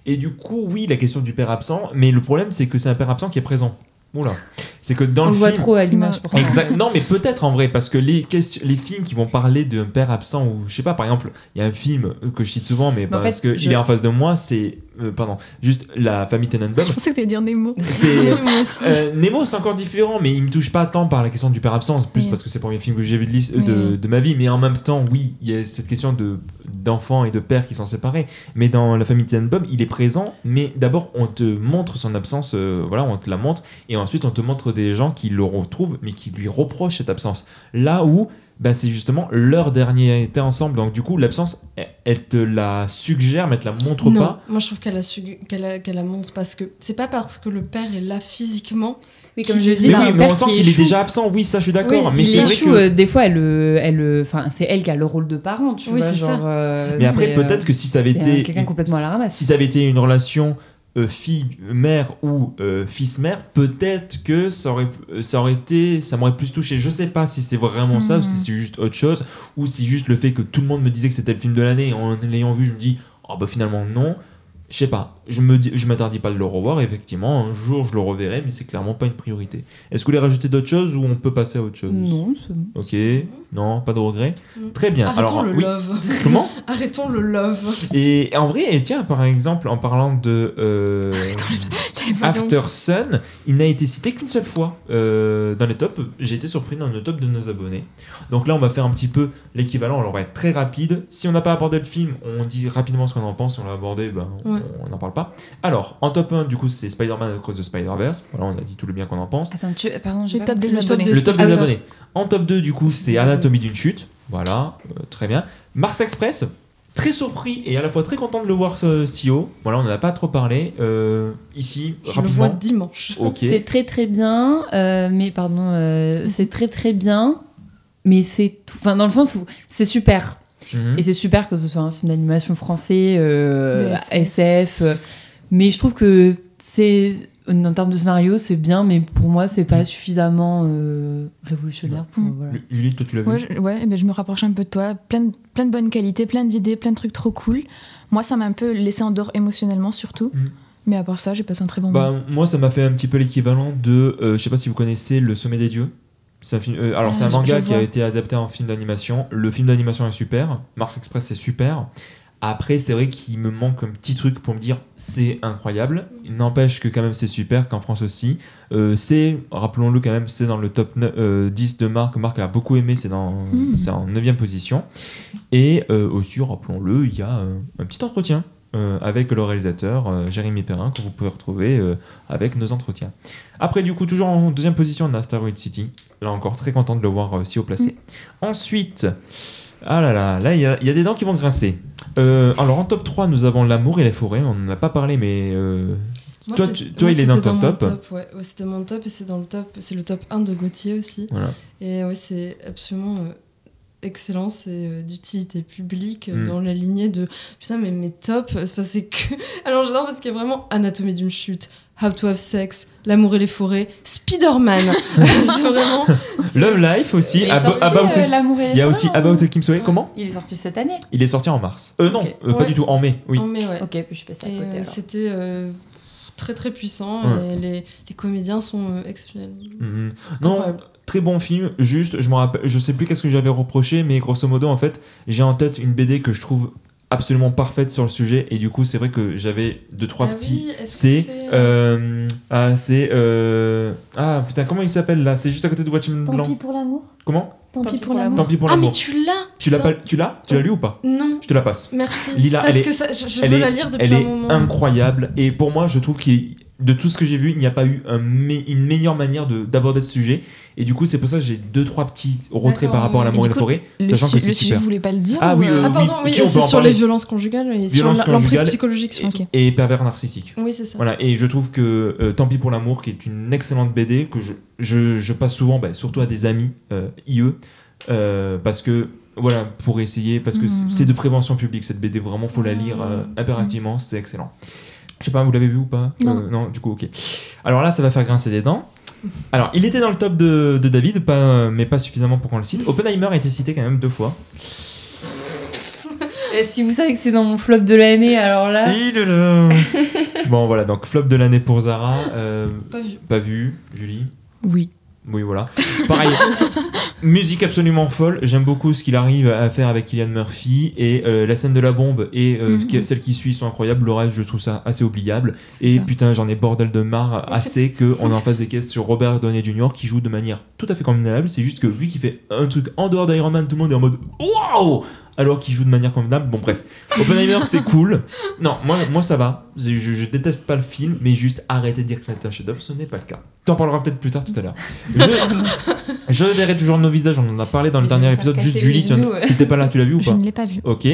Et du coup, oui, la question du père absent, mais le problème, c'est que c'est un père absent qui est présent. Oula. C'est que dans On le le voit film. trop à l'image. Exact. Non, mais peut-être en vrai, parce que les, les films qui vont parler d'un père absent, ou je sais pas, par exemple, il y a un film que je cite souvent, mais Mais en parce fait, qu'il je- est en face de moi, c'est. Euh, pardon, juste la famille Tenenbaum. Je pensais que tu allais dire Nemo. C'est-. (laughs) Euh, Nemo, c'est encore différent, mais il me touche pas tant par la question du père absent, c'est plus Oui. parce que c'est le premier film que j'ai vu de, l'is- de, ma vie, mais en même temps, oui, il y a cette question de d'enfants et de pères qui sont séparés. Mais dans la famille Tenenbaum, il est présent, mais d'abord on te montre son absence, euh, voilà, on te la montre, et ensuite on te montre des gens qui le retrouvent, mais qui lui reprochent cette absence. Là où bah, c'est justement leur dernier été ensemble, donc du coup l'absence, elle, elle te la suggère, mais elle te la montre non, pas. moi je trouve qu'elle la, montre parce que c'est pas parce que le père est là physiquement. Mais comme je est dis, Mais oui, un mais père on sent qui qu'il est déjà absent, oui, ça je suis d'accord. Oui, mais il c'est vrai échoue, que... euh, des fois, elle, euh, elle, euh, enfin, c'est elle qui a le rôle de parent, tu Oui, vois, genre. ça. euh, Mais après, peut-être euh, que si ça avait été. un- quelqu'un complètement à la ramasse. Si ça avait été une relation euh, fille-mère ou euh, fils-mère, peut-être que ça aurait, euh, ça aurait été. Ça m'aurait plus touché. Je sais pas si c'est vraiment ça ou si Mhm. c'est juste autre chose ou si juste le fait que tout le monde me disait que c'était le film de l'année et en l'ayant vu, je me dis, oh bah finalement non. Je sais pas. Je me dis, je m'interdis pas de le revoir. Effectivement, un jour je le reverrai, mais c'est clairement pas une priorité. Est-ce que vous voulez rajouter d'autres choses ou on peut passer à autre chose? Non, c'est bon. Ok, non, pas de regret. Très bien. Arrêtons Alors, le oui. love. (laughs) Comment? Arrêtons le love. Et en vrai, et tiens, par exemple, en parlant de euh, After Sun, il n'a été cité qu'une seule fois euh, dans les tops. J'ai été surpris dans le top de nos abonnés. Donc là, on va faire un petit peu l'équivalent. Alors, on va être très rapide. Si on n'a pas abordé le film, on dit rapidement ce qu'on en pense. Si on l'a abordé, ben, Ouais. on n'en parle pas. Alors, en top 1, du coup, c'est Spider-Man Across the Spider-Verse. Voilà, on a dit tout le bien qu'on en pense. Attends, tu... pardon, j'ai Le top des abonnés. Le top des abonnés. En top 2, du coup, c'est Anatomie d'une chute. Voilà, euh, très bien. Mars Express, très surpris et à la fois très content de le voir euh, si haut. Voilà, on n'en a pas trop parlé. Euh, ici, Je le vois dimanche. Ok. C'est très très bien, euh, mais pardon, euh, c'est très très bien, mais c'est tout. Enfin, dans le sens où c'est super. Mhm. Et c'est super que ce soit un film d'animation français, euh, SF. euh, mais je trouve que c'est. En termes de scénario, c'est bien, mais pour moi, c'est pas suffisamment euh, révolutionnaire. Pour, Mm. voilà. Lu- Julie, toi, tu l'as vu Ouais, je, ouais, ben, je me rapproche un peu de toi. Plein de, plein de bonnes qualités, plein d'idées, plein de trucs trop cool. Moi, ça m'a un peu laissé en dehors émotionnellement, surtout. Mm. Mais à part ça, j'ai passé un très bon Bah, moment. moi, ça m'a fait un petit peu l'équivalent de. euh, je sais pas si vous connaissez Le Sommet des Dieux. C'est un film, euh, alors, Ah, c'est un je- manga qui a été adapté en film d'animation. Le film d'animation est super. Mars Express, c'est super. Après, c'est vrai qu'il me manque un petit truc pour me dire c'est incroyable. Il n'empêche que, quand même, c'est super, qu'en France aussi. Euh, c'est, rappelons-le quand même, c'est dans le top ne- euh, 10 de Marc. Marc a beaucoup aimé, c'est, dans, Mm. c'est en 9 position. Et euh, aussi, rappelons-le, il y a un petit entretien euh, avec le réalisateur euh, Jérémy Perrin que vous pouvez retrouver euh, avec nos entretiens. Après, du coup, toujours en deuxième position, on a Asteroid City. Là encore, très content de le voir euh, si haut placé. Ensuite, ah là là, là, il y, a- il y a des dents qui vont grincer. Alors, en top 3, nous avons L'amour et les forêts. On n'en a pas parlé, mais Moi, toi, tu- toi moi, il est dans ton mon top. ouais. Ouais, c'était mon top et c'est dans le top, c'est le top 1 de Gauthier aussi. Voilà. Et oui, c'est absolument euh, excellent, c'est euh, d'utilité publique euh, Mm. dans la lignée de putain mais mes c'est parce c'est que (laughs) alors j'adore parce qu'il y a vraiment Anatomie d'une chute, How to Have Sex, L'amour et les forêts, Spider-Man. (laughs) (laughs) c'est vraiment Love Life aussi. Il Abo- About- euh, et les il y a aussi hein. About Kim Soe. Comment Il est sorti cette année. Il est sorti en mars. Euh, non, euh, pas Ouais. du tout, en mai. Oui. En mai, ouais. Ok, je suis passée à Et, côté. euh, alors. C'était euh, très très puissant Ouais. et les, les comédiens sont euh, exceptionnels. Mhm. Non, Incroyable. Très bon film. Juste, je me rappelle, je sais plus qu'est-ce que j'avais reproché, mais grosso modo, en fait, j'ai en tête une BD que je trouve absolument parfaite sur le sujet, et du coup, c'est vrai que j'avais deux trois Ah petits. oui, c'est, c'est, euh, ah, c'est, euh, ah putain, comment il s'appelle là? C'est juste à côté de Watchmen Tant Blanc. pis pour l'amour. Comment? Tant, Tant pis pour l'amour. Tant pis pour Ah mais l'amour. tu l'as Tu l'as pas, tu l'as, tu l'as lu ou pas? Non. Je te la passe. Merci. Lila, parce elle est- que ça, je, je elle veux est, la lire depuis elle un est moment. incroyable et pour moi je trouve qu'il de tout ce que j'ai vu il n'y a pas eu un me- une meilleure manière de- d'aborder ce sujet et du coup c'est pour ça que j'ai deux trois petits retraits par rapport à l'amour et du la forêt sachant que le c'est super. voulez pas le dire Ah ou, oui, euh, Ah pardon, oui, c'est sur les violences conjugales et Violences sur l'emprise psychologique et pervers narcissique Oui, c'est ça. voilà et je trouve que euh, Tant pis pour l'amour qui est une excellente BD que je, je, je passe souvent bah, surtout à des amis euh, IE euh, parce que voilà pour essayer parce que Mhm. c'est de prévention publique cette BD vraiment faut la lire euh, impérativement c'est excellent. Je sais pas vous l'avez vu ou pas? Non. Euh, non du coup ok. Alors là ça va faire grincer des dents alors il était dans le top de, de David pas, mais pas suffisamment pour qu'on le cite Oppenheimer a été cité quand même deux fois (laughs) Et si vous savez que c'est dans mon flop de l'année, alors là. (laughs) Bon voilà donc flop de l'année pour Zara euh, Pas vu. pas vu Julie? Oui. Oui, voilà. Pareil, (laughs) musique absolument folle. J'aime beaucoup ce qu'il arrive à faire avec Kylian Murphy. Et euh, la scène de la bombe et euh, Mhm. celle qui suit sont incroyables. Le reste, je trouve ça assez oubliable. Et ça. putain, j'en ai bordel de marre (laughs) assez qu'on en fasse des caisses sur Robert Downey Jr. qui joue de manière tout à fait convenable. C'est juste que vu qu'il fait un truc en dehors d'Iron Man, tout le monde est en mode Waouh alors qu'il joue de manière convenable. Bon, bref. Oppenheimer, c'est cool. Non, moi, moi ça va. Je, je- je déteste pas le film, mais juste arrêtez de dire que c'est un chef-d'œuvre, ce n'est pas le cas. T'en parleras peut-être plus tard tout à l'heure. Je, (laughs) je verrai toujours nos visages, on en a parlé dans le je dernier épisode. Juste Julie, tu en- genoux, ouais. tu étais pas là, tu l'as vu ou (laughs) Je pas ne l'ai pas vu. Ok.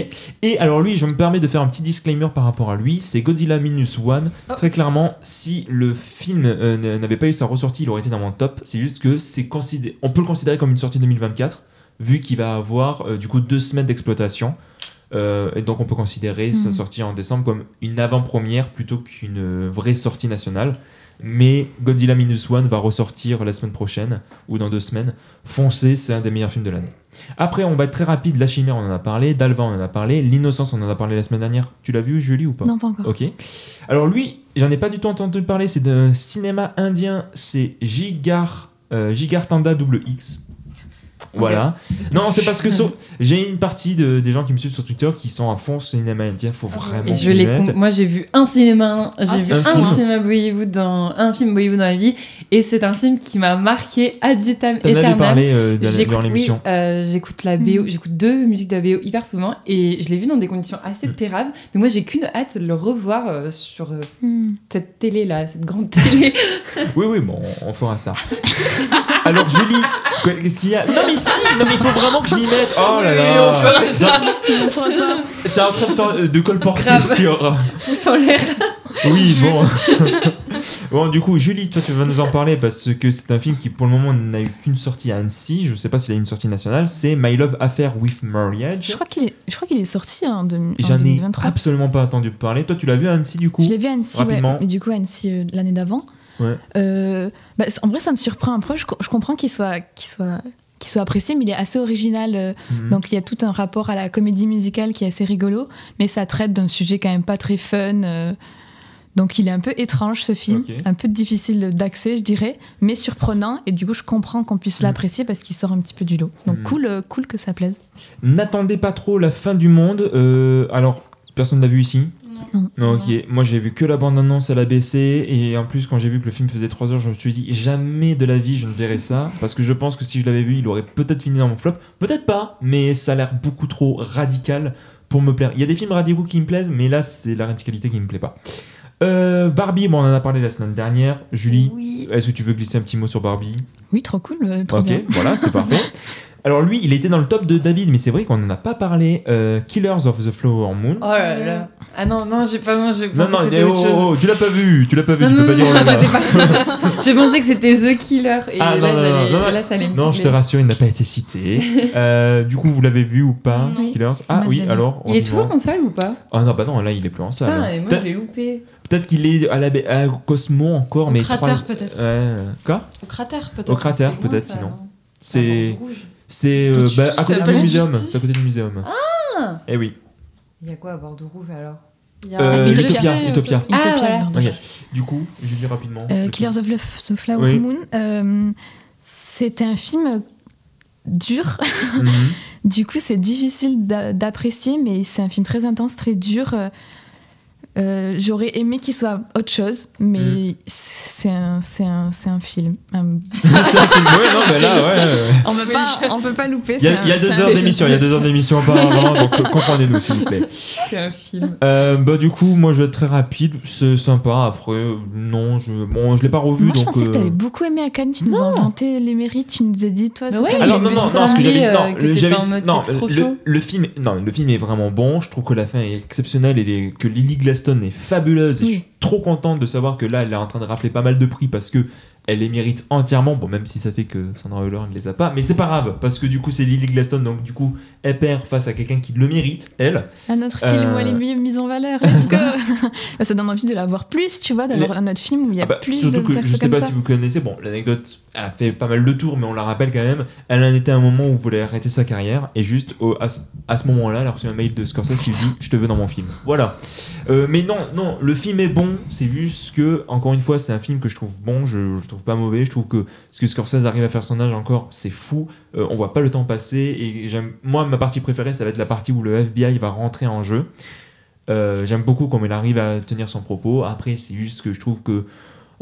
Et alors lui, je me permets de faire un petit disclaimer par rapport à lui. C'est Godzilla Minus One. Oh. Très clairement, si le film euh, n'avait pas eu sa ressortie, il aurait été dans mon top. C'est juste que c'est considéré, on peut le considérer comme une sortie 2024, vu qu'il va avoir euh, du coup deux semaines d'exploitation. Euh, et donc on peut considérer sa Mhm. sortie en décembre comme une avant-première plutôt qu'une vraie sortie nationale. Mais Godzilla Minus One va ressortir la semaine prochaine ou dans deux semaines. Foncez, c'est un des meilleurs films de l'année. Après, on va être très rapide. La Chimère, on en a parlé. Dalva, on en a parlé. L'innocence, on en a parlé la semaine dernière. Tu l'as vu, Julie, ou pas? Non, pas encore. Ok. Alors lui, j'en ai pas du tout entendu parler. C'est d'un cinéma indien. C'est Gigar, euh, Gigartanda double X. Voilà. Non, c'est parce que (laughs) so- j'ai une partie de, des gens qui me suivent sur Twitter qui sont à fond cinéma indien. Faut vraiment. Et je com- Moi, j'ai vu un cinéma, j'ai Ah, vu un fou, hein. cinéma Bollywood dans un film Bollywood dans ma vie, et c'est un film qui m'a marqué ad vitam T'en avais aeternam. parlé euh, dans- J'écoute- dans l'émission. oui, euh, j'écoute la BO, j'écoute deux musiques de la BO hyper souvent, et je l'ai vu dans des conditions assez péraves. Donc moi, j'ai qu'une hâte de le revoir euh, sur euh, Hmm. cette télé là, cette grande télé. Oui, oui, bon, on fera ça. (laughs) Alors, Julie, qu'est-ce qu'il y a? Non, mais si Non, mais il faut vraiment que je m'y mette Oh là Oui, là on fera ça. On fera ça. C'est en train de, faire, euh, de colporter sur. Pouce en l'air. Oui, bon. (laughs) bon, du coup, Julie, toi, tu vas nous en parler parce que c'est un film qui, pour le moment, n'a eu qu'une sortie à Annecy. Je sais pas s'il a une sortie nationale. C'est My Love Affair with Marriage. Je crois qu'il est, je crois qu'il est sorti en, deux- en J'en ai 2023. absolument pas entendu parler. Toi, tu l'as vu à Annecy, du coup? Je l'ai vu à Annecy, ouais, mais du coup à Annecy euh, l'année d'avant. Ouais. Euh, bah, en vrai, ça me surprend un peu. Je, co- je comprends qu'il soit, qu'il soit, qu'il soit apprécié, mais il est assez original. euh, Mhm. Donc il y a tout un rapport à la comédie musicale qui est assez rigolo, mais ça traite d'un sujet quand même pas très fun. euh, donc il est un peu étrange ce film, un peu difficile d'accès, je dirais, mais surprenant. Et du coup, je comprends qu'on puisse l'apprécier parce qu'il sort un petit peu du lot. Donc Mhm. cool, cool que ça plaise. N'attendez pas trop la fin du monde. Euh, alors, personne l'a vu ici Non. ok. Moi, j'ai vu que la bande-annonce à la BC. Et en plus, quand j'ai vu que le film faisait 3 heures, je me suis dit jamais de la vie je ne verrai ça. Parce que je pense que si je l'avais vu, il aurait peut-être fini dans mon flop. Peut-être pas, mais ça a l'air beaucoup trop radical pour me plaire. Il y a des films radicaux qui me plaisent, mais là, c'est la radicalité qui me plaît pas. Euh, Barbie, bon, on en a parlé la semaine dernière. Julie, Oui. est-ce que tu veux glisser un petit mot sur Barbie? Oui, trop cool, euh, trop Ok, bien. voilà, c'est parfait. (laughs) Alors lui, il était dans le top de David, mais c'est vrai qu'on n'en a pas parlé. Euh, Killers of the Flower Moon. Oh là là. Ah non, non, j'ai pas. Non, j'ai non, non, oh, oh, oh, tu l'as pas vu, tu l'as pas vu, Non, tu non, peux pas dire oh J'ai pensé que c'était The Killer et Ah, là, non, là, ça allait non, je te rassure, il n'a pas été cité. (laughs) Euh, du coup, vous l'avez vu ou pas. Killers? Ah je oui, alors. Il est toujours en salle ou pas? Ah non, bah non, là, il est plus en salle. Putain, et moi je l'ai loupé. Peut-être qu'il est à la à Cosmo encore, Au mais. cratère, trois- peut-être. Quoi? Au cratère, peut-être. Au cratère, C'est peut-être, sinon. non C'est. C'est euh, bah, à côté du muséum. C'est à côté du muséum. Ah Eh oui. Il y a quoi à Bordeaux Rouge alors? Il y a Euh, je Utopia, sais, Utopia. Ah, Utopia, voilà. Du coup, je vais dire rapidement. Euh, Le Killers of the- the Flower Oui. Moon, euh, c'est un film dur. Mhm. (laughs) du coup, c'est difficile d'a- d'apprécier, mais c'est un film très intense, très dur. Euh, J'aurais aimé qu'il soit autre chose, mais Mhm. c'est un, c'est un, c'est un film. Un- (laughs) (laughs) C'est un film, ouais, non, mais là, ouais, on peut pas, on peut pas louper. Il y y a deux heures film. d'émission, il y a deux heures d'émission auparavant, donc euh, comprenez-nous s'il vous plaît. C'est un film. Euh, bah du coup, moi je vais être très rapide, c'est sympa. Après, non, je, bon, je l'ai pas revu, Moi, je donc. pensais que euh, tu avais beaucoup aimé à Cannes. Tu nous as inventé les mérites. Tu nous as dit, toi, c'est ouais, Alors non non non, ce que j'avais euh, non, que le- le, film non, le film est vraiment bon. Je trouve que la fin est exceptionnelle et que Lily Est fabuleuse. Et je suis trop contente de savoir que là, elle est en train de rafler pas mal de prix parce que elle les mérite entièrement. Bon, même si ça fait que Sandra Hüller ne les a pas, mais c'est pas grave parce que du coup, c'est Lily Glaston, donc du coup, elle perd face à quelqu'un qui le mérite, elle. Un autre film Euh, où elle est mieux mise en valeur. Let's go (laughs) Bah, Ça donne envie de la voir plus, tu vois, d'avoir Les- un autre film où il y a Ah bah, plus surtout de que je sais pas ça. si vous connaissez, bon, l'anecdote a fait pas mal de tours, mais on la rappelle quand même. Elle en était à un moment où voulait arrêter sa carrière, et juste à, à ce moment-là, elle a reçu un mail de Scorsese qui lui dit Je te veux dans mon film. Voilà. Euh, mais non, non, le film est bon, c'est juste que, encore une fois, c'est un film que je trouve bon, je, je trouve pas mauvais, je trouve que ce que Scorsese arrive à faire son âge encore, c'est fou. Euh, on voit pas le temps passer, et j'aime, moi, ma partie préférée, ça va être la partie où le FBI va rentrer en jeu. Euh, J'aime beaucoup comment il arrive à tenir son propos. Après, c'est juste que je trouve que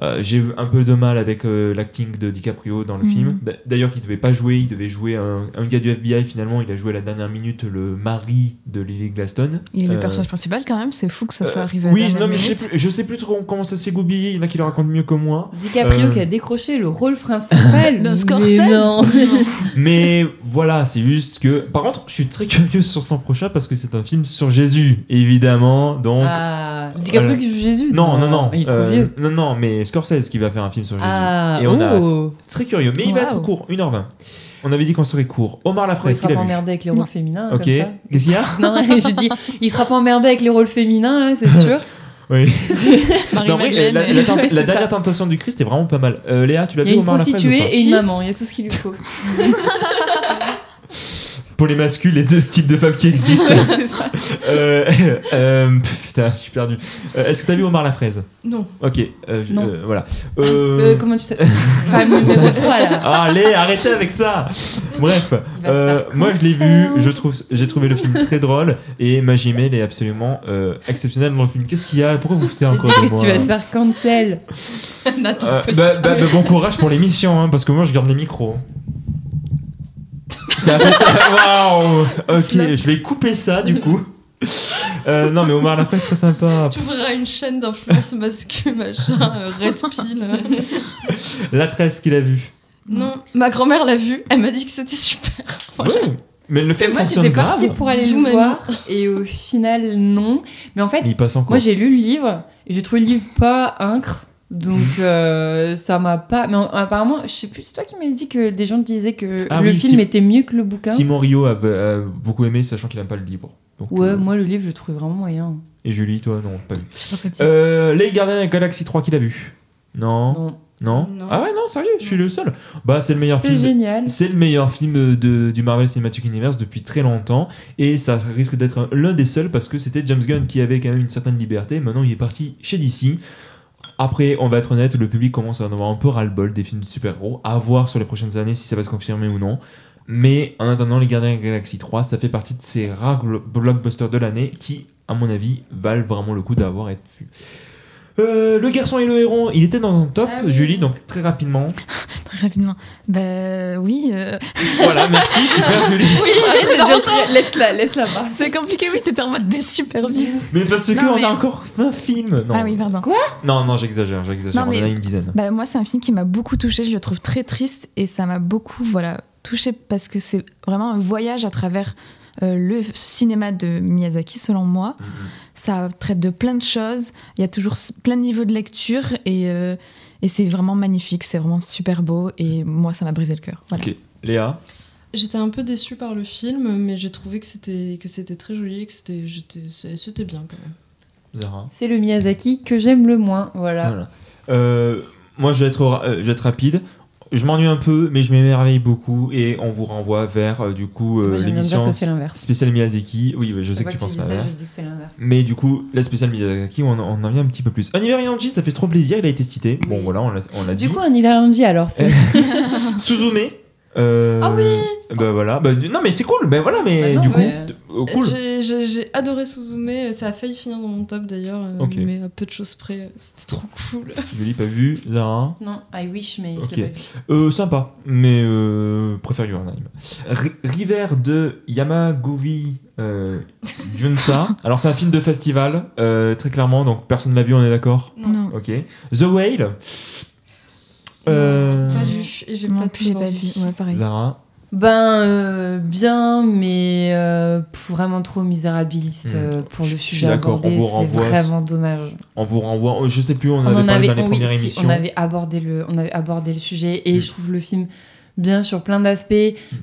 euh, j'ai un peu de mal avec euh, l'acting de DiCaprio dans le Mhm. film. D'a- D'ailleurs, qu'il devait pas jouer, il devait jouer un, un gars du FBI. Finalement, il a joué à la dernière minute le mari de Lily Glaston. Il est le Euh, personnage principal quand même, c'est fou que ça soit arrivé à oui, dernière non, mais je sais, plus, je sais plus trop comment ça s'est goupillé. Il y en a qui le racontent mieux que moi. DiCaprio Euh, qui a décroché le rôle principal (laughs) D'un mais Scorsese non. (laughs) Mais voilà, c'est juste que. Par contre, je suis très curieux sur son prochain parce que c'est un film sur Jésus, évidemment. Donc. Ah, DiCaprio Voilà. qui joue Jésus Non, non, non. Il est trop euh, vieux. Non, non, mais Scorsese qui va faire un film sur Jésus. Ah, Et on a oh. hâte. C'est très curieux, mais il va Wow. être court, 1h20. On avait dit qu'on serait court. Omar Ouais, il Lafresse, sera qui pas vu emmerdé avec les rôles féminins. Ok. Comme ça. Qu'est-ce qu'il y a (laughs) Non, j'ai dit, il sera pas emmerdé avec les rôles féminins, là, c'est sûr. Oui. Marie (laughs) Non, en vrai, Madeleine. la, la- la- Ouais, (laughs) la c'est dernière ça. tentation du Christ est vraiment pas mal. Euh, Léa, tu l'as Il y vu a une Omar la fraise ou prostituée pas et une maman, il y a tout ce qu'il lui faut. Pour les masculs, les deux types de femmes qui existent. (laughs) ça. Euh, euh, putain, je suis perdu. Euh, Est-ce que t'as vu Omar la fraise Non. Ok, je- Non. euh, voilà. Euh, comment tu t'appelles? Femme numéro (laughs) 3 là. Ah, Allez, arrêtez avec ça. Bref, va se euh, faire moi je l'ai vu, je trouve, j'ai trouvé le film très drôle et Magimel est absolument euh, exceptionnel dans le film. Qu'est-ce qu'il y a? Pourquoi vous foutez encore de moi tu vas te faire cancel. N'attends Euh, que bah, ça. bah, bah, bon courage pour l'émission, hein, parce que moi je garde les micros. Ça fait (laughs) Waouh Ok, je vais couper ça du coup. Euh, non, mais Omar la fraise très sympa. Tu ouvriras une chaîne d'influence masculine, machin, euh, Red Pill. La tresse qu'il a vu. non, ma grand-mère l'a vu, elle m'a dit que c'était super. Voilà. Ouais, mais le Mais film moi j'étais grave. partie pour aller Bisous, le mamie. voir et au final non. Mais en fait, Il passe encore. moi j'ai lu le livre et j'ai trouvé le livre pas incre. Donc euh, ça m'a pas. Mais en- apparemment, je sais plus, c'est toi qui m'as dit que des gens disaient que Ah le oui, film Sim- était mieux que le bouquin. Simon Rio a, a beaucoup aimé, sachant qu'il n'aime pas le livre. Donc, Ouais, euh, moi le livre je le trouvais vraiment moyen. Et Julie, toi, non, pas vu. Pas. Euh, les Gardiens de la Galaxie 3, qui l'a vu? Non? Non. Non, Non. Ah ouais, non, sérieux, je suis le seul. Bah, c'est le meilleur C'est film. génial. C'est le meilleur film de, du Marvel Cinematic Universe depuis très longtemps. Et ça risque d'être un- l'un des seuls parce que c'était James Gunn qui avait quand même une certaine liberté. Maintenant, il est parti chez DC. Après, on va être honnête, le public commence à en avoir un peu ras-le-bol des films de super-héros. À voir sur les prochaines années si ça va se confirmer ou non. Mais en attendant, Les Gardiens de la Galaxie 3, ça fait partie de ces rares blockbusters de l'année qui, à mon avis, valent vraiment le coup d'avoir été vus. Euh, le garçon et le héros, il était dans un top, Ah oui. Julie, donc très rapidement. (laughs) Très rapidement. Bah oui. euh, Voilà, merci, (laughs) super Julie. Oui, longtemps. Laisse-la, laisse-la bas. C'est compliqué, oui, t'étais en mode des super vite. Mais parce que Non, on mais- a encore 20 films. Non, Ah oui, pardon. non, non j'exagère, j'exagère. On en a une dizaine. Bah, moi, c'est un film qui m'a beaucoup touchée. Je le trouve très triste et ça m'a beaucoup voilà, touchée parce que c'est vraiment un voyage à travers euh, le cinéma de Miyazaki, selon moi. Mhm. Ça traite de plein de choses. Il y a toujours plein de niveaux de lecture et, euh, et c'est vraiment magnifique. C'est vraiment super beau et moi, ça m'a brisé le cœur. Voilà. Ok, Léa. J'étais un peu déçue par le film, mais j'ai trouvé que c'était que c'était très joli et que c'était j'étais- c'est- c'était bien quand même. Zara. C'est le Miyazaki que j'aime le moins. Voilà. Voilà. Euh, moi, je vais, être, ra- je vais être rapide. Je m'ennuie un peu, mais je m'émerveille beaucoup et on vous renvoie vers euh, du coup euh, l'émission spéciale Miyazaki. Oui, oui, je sais que tu penses l'inverse. Mais du coup, la spéciale Miyazaki, on, on en vient un petit peu plus. Univers Yanji, ça fait trop plaisir, il a été cité. Bon, voilà, on l'a dit. Du coup, un hiver Angie alors. c'est- (laughs) Suzume. Euh, Ah oui Bah voilà. Bah, non, mais c'est cool. Bah voilà, mais Bah non, du coup, euh, cool. J'ai- adoré Suzume, ça a failli finir dans mon top d'ailleurs, euh, mais à peu de choses près, euh, c'était trop cool. (laughs) Je l'ai pas vu, Zara. Non, I wish, mais Ok. je l'ai pas vu. Euh, sympa, mais euh, préfère Your Name. Ri- River de Yamaguchi euh, Junta. (laughs) Alors, c'est un film de festival, euh, très clairement, donc personne l'a vu, on est d'accord? Non. Ok. The Whale. Euh, Pas vu, j'ai pas plus, vu. Ouais, pareil. Zara. Ben, euh, bien, mais euh, vraiment trop misérabiliste Hmm. euh, pour Je- le je suis sujet d'accord, on abordé. C'est vraiment dommage. On vous renvoie, je sais plus, on, On avait en parlé avait, dans les oui, premières si, émissions. on avait abordé le, on avait abordé le sujet et Mm. je trouve le film bien sur plein d'aspects.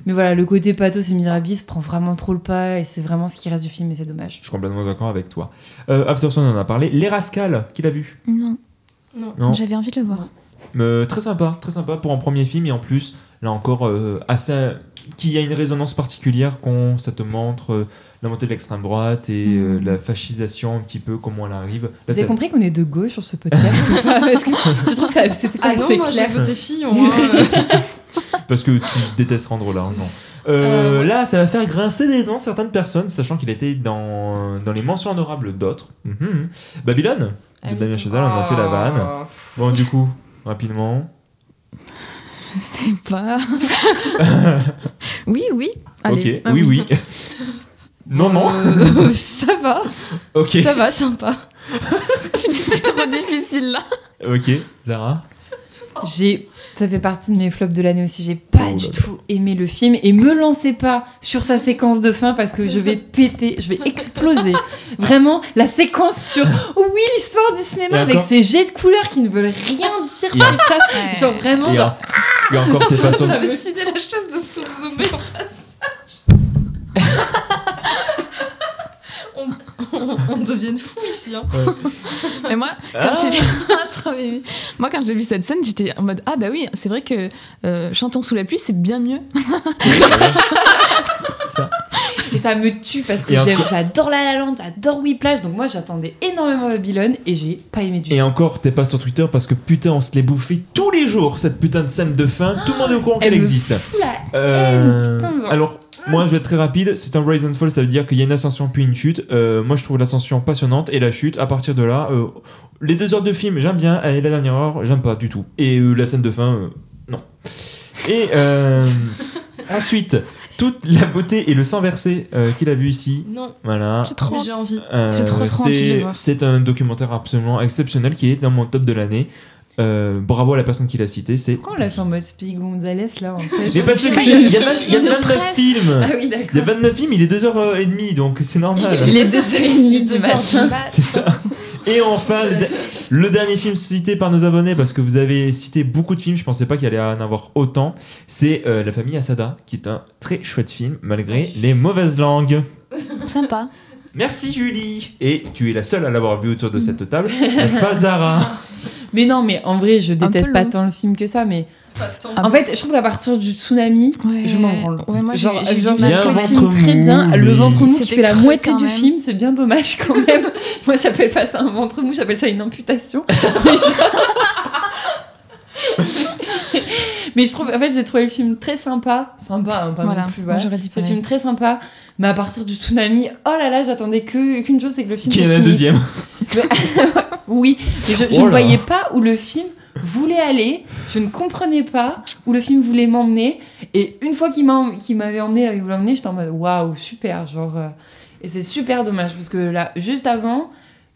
Mais voilà, le côté pathos et misérabiliste prend vraiment trop le pas et c'est vraiment ce qui reste du film et c'est dommage. Je suis complètement d'accord avec toi. Euh, Afterson, on en a parlé. Les Rascals, qui l'a vu? Non. Non. Non. J'avais envie de le voir. Euh, très sympa, très sympa pour un premier film et en plus, là encore, euh, assez, qui a une résonance particulière quand ça te montre euh, la montée de l'extrême droite et euh, Mm. la fascisation un petit peu, comment elle arrive. Là, Vous avez ça- compris qu'on est de gauche sur ce podcast ou pas? Parce que je trouve que c'était pas Ah non, moi j'ai voté Fillon. hein. (laughs) Parce que tu détestes rendre l'argent. Euh, Euh, ouais. Là, ça va faire grincer des dents certaines personnes, sachant qu'il était dans, dans les mentions honorables d'autres. Mhm. Babylone, Ah de oui, Damien Chazelle, on a fait la vanne. Bon, du coup, rapidement. Je sais pas. (laughs) oui, oui. Allez. ok, Ah oui, oui. (laughs) non, non. Euh, ça va, ok, ça va, sympa. (laughs) c'est trop difficile là. ok. Zara J'ai, ça fait partie de mes flops de l'année aussi. J'ai pas Oh du là là. tout aimé le film et me lancez pas sur sa séquence de fin parce que je vais (laughs) péter, je vais exploser. Vraiment, la séquence sur oui l'histoire du cinéma Et avec encore- ces jets de couleurs qui ne veulent rien dire. Il y a- putain. Ouais. Genre vraiment, Et, genre, en- et encore (laughs) tes façons. J'ai décidé la chaise de Suzume en passage. (laughs) on, on, on devient fou ici. Hein. Ouais. Mais moi, quand Ah. j'ai vu... (laughs) Trop mimi. moi, quand j'ai vu cette scène, j'étais en mode Ah, bah oui, c'est vrai que euh, Chantons sous la pluie, c'est bien mieux. Et ça me tue parce que Et j'adore La La Land, j'adore Whiplash, donc moi j'attendais énormément Babylone et j'ai pas aimé du Et tout. encore, t'es pas sur Twitter parce que putain, on se l'est bouffé tous les jours, cette putain de scène de fin. Tout le monde est au courant Elle qu'elle existe. Euh, putain, alors, moi, je vais être très rapide. C'est un rise and fall, ça veut dire qu'il y a une ascension puis une chute. Euh, moi, je trouve l'ascension passionnante et la chute, à partir de là, euh, les deux heures de film, j'aime bien. Et la dernière heure, j'aime pas du tout. Et euh, la scène de fin, non. Et (laughs) ensuite, toute la beauté et le sang versé qu'il a vu ici. Non. Voilà. J'ai trop- envie. J'ai trop, trop envie de c'est- le voir. C'est un documentaire absolument exceptionnel qui est dans mon top de l'année. Euh, bravo à la personne qui l'a cité. C'est Pourquoi on l'a fait en mode Speedy Gonzalez là en fait il y a vingt- il y a 29 films. Ah oui, d'accord. Il y a 29 films, il est 2h30, donc c'est normal. Il est 2h30 du matin. mat. C'est ça. Et enfin, le, de- le dernier film cité par nos abonnés, parce que vous avez cité beaucoup de films, je pensais pas qu'il allait en avoir autant, c'est euh, La famille Asada, qui est un très chouette film, malgré les mauvaises langues. Sympa. Merci Julie Et tu es la seule à l'avoir vu autour de cette table, n'est-ce pas Zara? (laughs) Mais non, mais en vrai, je déteste pas tant le film que ça, mais. En fait, je trouve qu'à partir du tsunami, je m'en branle. Ouais, moi, j'ai- genre, j'ai genre, quand le film même. très bien. Le mou, ventre mou qui fait la moitié du film, c'est bien dommage quand même. (laughs) moi, j'appelle pas ça un ventre mou, j'appelle ça une amputation. (laughs) Mais je... mais je trouve, en fait, j'ai trouvé le film très sympa. Sympa, hein, pas Voilà, non plus. moi, Voilà. j'aurais dit Le film très sympa. Mais à partir du tsunami, oh là là, j'attendais que- qu'une chose, c'est que le film. Qui est la deuxième (laughs) (laughs) Oui, je, je Oh ne voyais pas où le film voulait aller, je ne comprenais pas où le film voulait m'emmener, et une fois qu'il m'a- qu'il m'avait emmené là où il voulait emmener, j'étais en mode waouh, super, genre. euh, et c'est super dommage, parce que là, juste avant,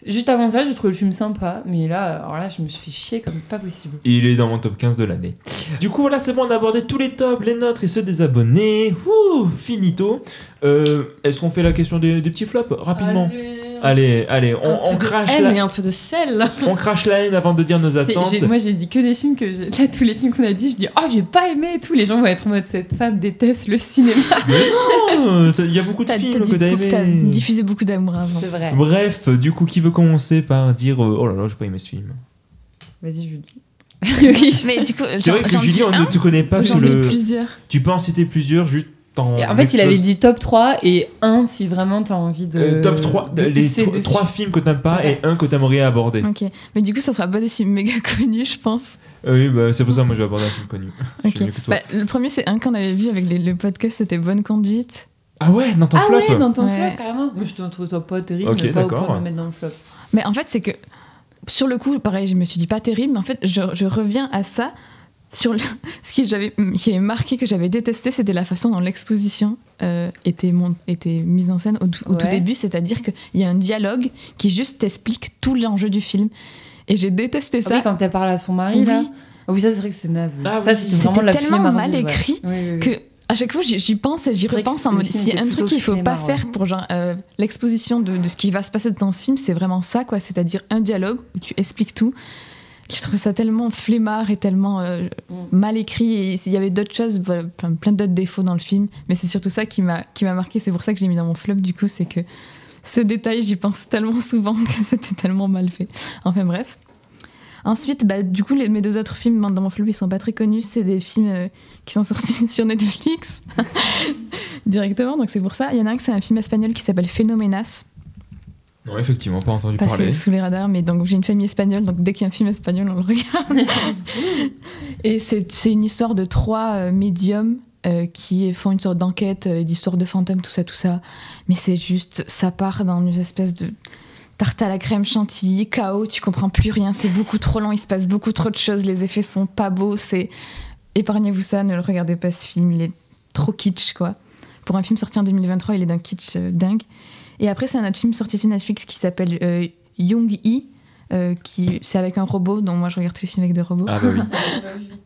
juste avant ça, j'ai trouvé le film sympa, mais là, alors là, je me suis fait chier comme pas possible. Il est dans mon top 15 de l'année. Du coup, voilà, c'est bon, on a abordé tous les tops, les nôtres et ceux des abonnés. Ouh, finito. Euh, Est-ce qu'on fait la question des, des petits flops rapidement? Allez, allez, on, Un on de crache haine la... et un peu de sel. (laughs) on crache la haine avant de dire nos attentes. Moi, j'ai dit que des films que j'ai- là, tous les films qu'on a dit, je dis oh, j'ai pas aimé et tout. Les gens vont être en mode cette femme déteste le cinéma. (laughs) T'as- Il y a beaucoup de films que t'as beaucoup- t'as diffusé beaucoup d'amour avant. C'est vrai. Bref, du coup, qui veut commencer par dire euh, Oh là là, j'ai pas aimé ce film Vas-y, Julie. (laughs) oui, Mais du coup, C'est vrai que Julie, on ne te connaît pas J'en dis le. plusieurs. Tu peux en citer plusieurs, juste. Et en fait, il avait dit top 3 et 1 si vraiment t'as envie de. Euh, top 3, de les hisser tro- dessus. trois films que t'aimes pas et un que t'aimerais aborder. Ok, mais du coup, ça sera pas des films méga (laughs) connus, je pense. Euh, oui, bah, c'est pour ça que moi je vais aborder un film connu. (laughs) Je suis Ok. mieux que toi. Bah, le premier, c'est un qu'on avait vu avec les- le podcast, c'était Bonne Conduite. Ah ouais, dans ton Ah flop ouais, dans ton Ouais. flop, carrément. Mais je te trouve ça pas terrible, Ok, mais pas au point de le mettre dans le flop. Mais en fait, c'est que sur le coup, pareil, je me suis dit pas terrible, mais en fait, je, je reviens à ça. Sur le, (laughs) ce qui, j'avais, qui avait marqué que j'avais détesté, c'était la façon dont l'exposition euh, était, mon- était mise en scène au, tout- au tout Ouais. début, c'est-à-dire qu'il y a un dialogue qui juste t'explique tout l'enjeu du film. Et j'ai détesté Ah ça. oui, quand elle parle à son mari, Oui. là. Ah oui, ça, c'est vrai que c'est naze. oui. Ah ça, oui. c'était vraiment la tellement mal ouais. écrit Oui, oui, oui. que à chaque fois j'y pense et j'y C'est repense en mode s'il y a un truc qu'il faut pas ouais. faire pour genre euh, l'exposition de, de ce qui va se passer dans ce film c'est vraiment ça quoi c'est-à-dire un dialogue où tu expliques tout je trouve ça tellement flemmard et tellement euh, Mm. mal écrit. Et il y avait d'autres choses plein, d'autres défauts dans le film. Mais c'est surtout ça qui m'a qui m'a marqué. C'est pour ça que j'ai mis dans mon flop du coup c'est que ce détail j'y pense tellement souvent (laughs) que c'était tellement mal fait. Enfin bref. Ensuite, bah, du coup, les- mes deux autres films dans mon flop, ils sont pas très connus. C'est des films euh, qui sont sortis (laughs) sur Netflix. (laughs) Directement, donc c'est pour ça. Il y en a un que c'est un film espagnol qui s'appelle Phénoménas, Non, effectivement, pas entendu passé parler. sous les radars, mais donc j'ai une famille espagnole, donc dès qu'il y a un film espagnol, on le regarde. (laughs) Et c'est c'est une histoire de trois euh, médiums euh, qui font une sorte d'enquête, euh, d'histoire de fantômes, tout ça, tout ça. Mais c'est juste, ça part dans une espèce de tarte à la crème chantilly, chaos, tu comprends plus rien, c'est beaucoup trop long, il se passe beaucoup trop de choses, les effets sont pas beaux, c'est... Épargnez-vous ça, ne le regardez pas ce film, il est trop kitsch, quoi. Pour un film sorti en 2023, il est d'un kitsch euh, dingue. Et après, c'est un autre film sorti sur Netflix qui s'appelle euh, Young E, euh, qui c'est avec un robot, donc moi je regarde tous les films avec des robots. Ah bah oui. (laughs)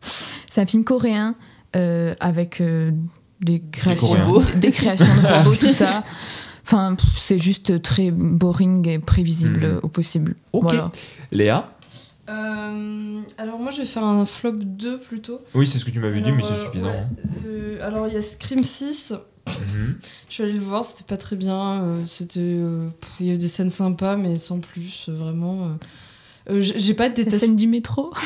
c'est un film coréen euh, avec euh, des créations, des, des créations de robots, tout ça. (laughs) Enfin, c'est juste très boring et prévisible Mhm. au possible. Ok. Voilà. Léa Euh, alors moi je vais faire un flop 2 plutôt. Oui, c'est ce que tu m'avais dit, mais c'est suffisant. ouais. hein. Euh, alors il y a Scream 6. Je suis allée le voir, c'était pas très bien. euh, c'était, euh, il y avait des scènes sympas, mais sans plus, euh, vraiment. j'ai pas La détesté. scène du métro. (laughs)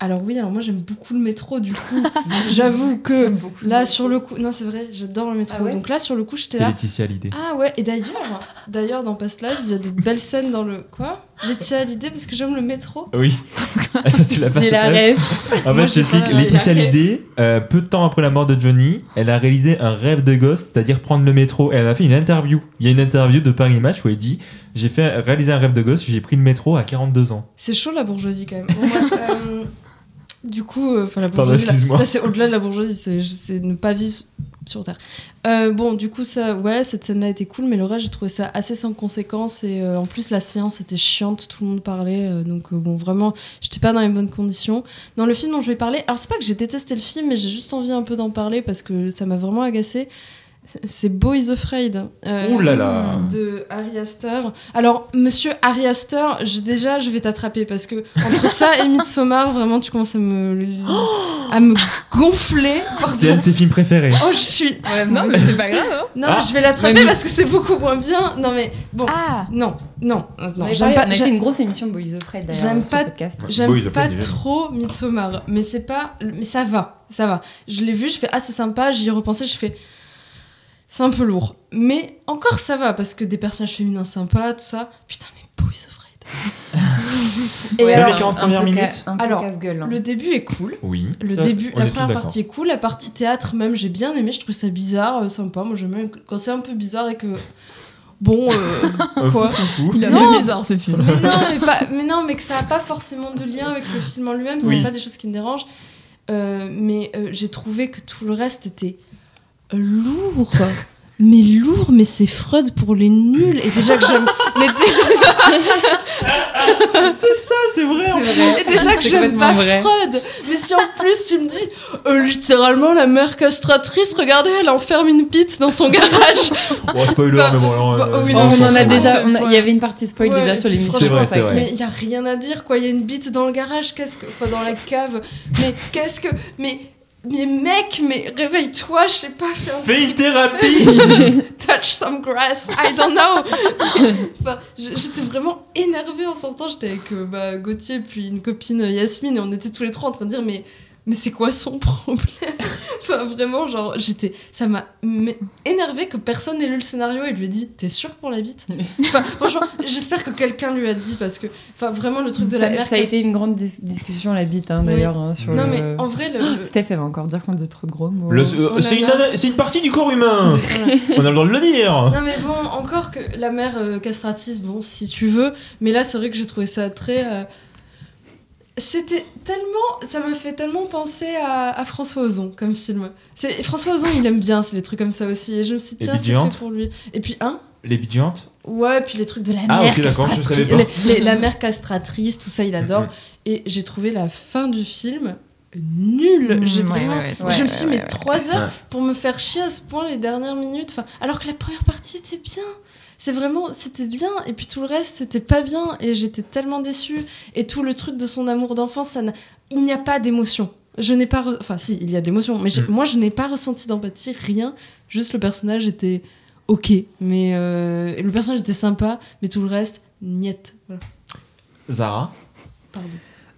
Alors oui, alors moi j'aime beaucoup le métro du coup. (laughs) J'avoue que là sur le coup, non c'est vrai, j'adore le métro. Ah ouais Donc là sur le coup j'étais C'est là. Laetitia Hallyday. Ah ouais, et d'ailleurs, d'ailleurs dans Past Lives, il y a de belles scènes dans le quoi? Laetitia Hallyday parce que j'aime le métro. Oui. (laughs) Attends, tu l'as pas C'est la rêve. En Moi, fait, je j'ai t'explique. la- Laetitia. Hallyday, euh, peu de temps après la mort de Johnny, elle a réalisé un rêve de gosse, c'est-à-dire prendre le métro. Et elle a fait une interview. Il y a une interview de Paris Match où elle dit J'ai fait réaliser un rêve de gosse, j'ai pris le métro à 42 ans. C'est chaud la bourgeoisie quand même. Bon, bref, (laughs) euh, du coup, euh, enfin la Pardon, bourgeoisie, là- excuse-moi. là, c'est au-delà de la bourgeoisie, c'est ne pas vivre sur Terre. Euh, bon, du coup, ça, ouais, cette scène-là était cool, mais le reste, j'ai trouvé ça assez sans conséquence. Et euh, en plus, la séance était chiante, tout le monde parlait. euh, donc, bon, vraiment, j'étais pas dans les bonnes conditions. Dans le film dont je vais parler, alors c'est pas que j'ai détesté le film, mais j'ai juste envie un peu d'en parler parce que ça m'a vraiment agacé. C'est Boys Afraid. euh, Ouh là là. de Harry Astor. Alors, monsieur Harry Astor, je- déjà, je vais t'attraper parce que entre ça et Midsommar, vraiment, tu commences à me, à me gonfler. C'est un de ses films préférés. Oh, je suis. non, mais c'est pas grave. Hein. Non, Ah. je vais l'attraper Mais- parce que c'est beaucoup moins bien. Non, mais bon. Ah. Non, non, non. J'aime pas. fait une grosse émission Boys of Fred d'ailleurs J'aime sur pas, j'aime pas trop Midsommar, mais c'est pas, mais ça va, ça va. Je l'ai vu, je fais ah c'est sympa, j'y ai repensé, je fais c'est un peu lourd, mais encore ça va parce que des personnages féminins sympas, tout ça. Putain mais Boys of Fred. Et Ouais, alors, les 40 un premières peu ca- minutes Un peu Alors, hein. le début est cool. Oui. Le Ça, début, la première partie est cool, la partie théâtre même j'ai bien aimé, je trouve ça bizarre, euh, sympa. Moi j'aime bien quand c'est un peu bizarre et que bon euh, (laughs) quoi. Il a Non. bizarre ce film. Mais non, mais, pas, mais non, mais que ça n'a pas forcément de lien avec le film en lui-même, c'est Oui. pas des choses qui me dérangent. Euh, mais euh, j'ai trouvé que tout le reste était lourd. Mais lourd, mais c'est Freud pour les nuls. Et déjà que j'aime. (laughs) mais (laughs) C'est ça, c'est vrai en. Et déjà que C'est j'aime pas vrai. Freud. Mais si en plus tu me dis, euh, littéralement, la mère castratrice, regardez, elle enferme une pite dans son garage. (laughs) Bon, spoiler, Bah, mais bon, alors. bah, euh, oui, non, non, on en a déjà, il y avait une partie spoil Ouais, déjà sur l'émission. C'est vrai, c'est vrai. Mais il y a rien à dire, quoi. Il y a une bite dans le garage, qu'est-ce que. Enfin, dans la cave. Mais qu'est-ce que. Mais. Mais mec, mais réveille-toi, je sais pas, fais un Fais une thérapie (laughs) Touch some grass, I don't know. (laughs) enfin, j'étais vraiment énervée en sortant. J'étais avec euh, bah, Gauthier puis une copine euh, Yasmine et on était tous les trois en train de dire mais mais c'est quoi son problème (laughs) Enfin vraiment genre j'étais ça m'a énervé que personne n'ait lu le scénario et lui ait dit t'es sûr pour la bite? Enfin franchement j'espère que quelqu'un lui a dit parce que enfin vraiment le truc de la ça, mère ça a été une grande dis- discussion la bite hein, Oui. d'ailleurs hein, sur non le- mais en vrai le, Steph elle va encore dire qu'on dit trop de gros mots. Le- euh, Oh c'est une, partie du corps humain Voilà. (laughs) On a le droit de le dire Non mais bon, encore que la mère euh, castratrice, bon, si tu veux, mais là c'est vrai que j'ai trouvé ça très... euh, C'était tellement... Ça m'a fait tellement penser à, à François Ozon comme film. François Ozon, il aime bien, c'est des trucs comme ça aussi. Et je me suis dit, tiens, c'est fait pour lui. Et puis, hein? Les bidges géantes Ouais, puis les trucs de la Ah, mère ok, d'accord, je castratrice. savais pas. les- les- la mère castratrice, tout ça, il adore. Et j'ai trouvé la fin du film nulle. J'ai Mm, ouais, vraiment... ouais, ouais. je me Ouais, suis ouais, mis ouais, ouais. trois heures Ouais. pour me faire chier à ce point les dernières minutes. Enfin, alors que la première partie était bien. C'est vraiment, c'était bien. Et puis tout le reste, c'était pas bien. Et j'étais tellement déçue. Et tout le truc de son amour d'enfance, ça n'a- il n'y a pas d'émotion. Je n'ai pas, re- enfin si, il y a de l'émotion, mais Mm. moi je n'ai pas ressenti d'empathie, rien. Juste le personnage était ok, mais euh, et le personnage était sympa, mais tout le reste, niet. Voilà. Zara Pardon.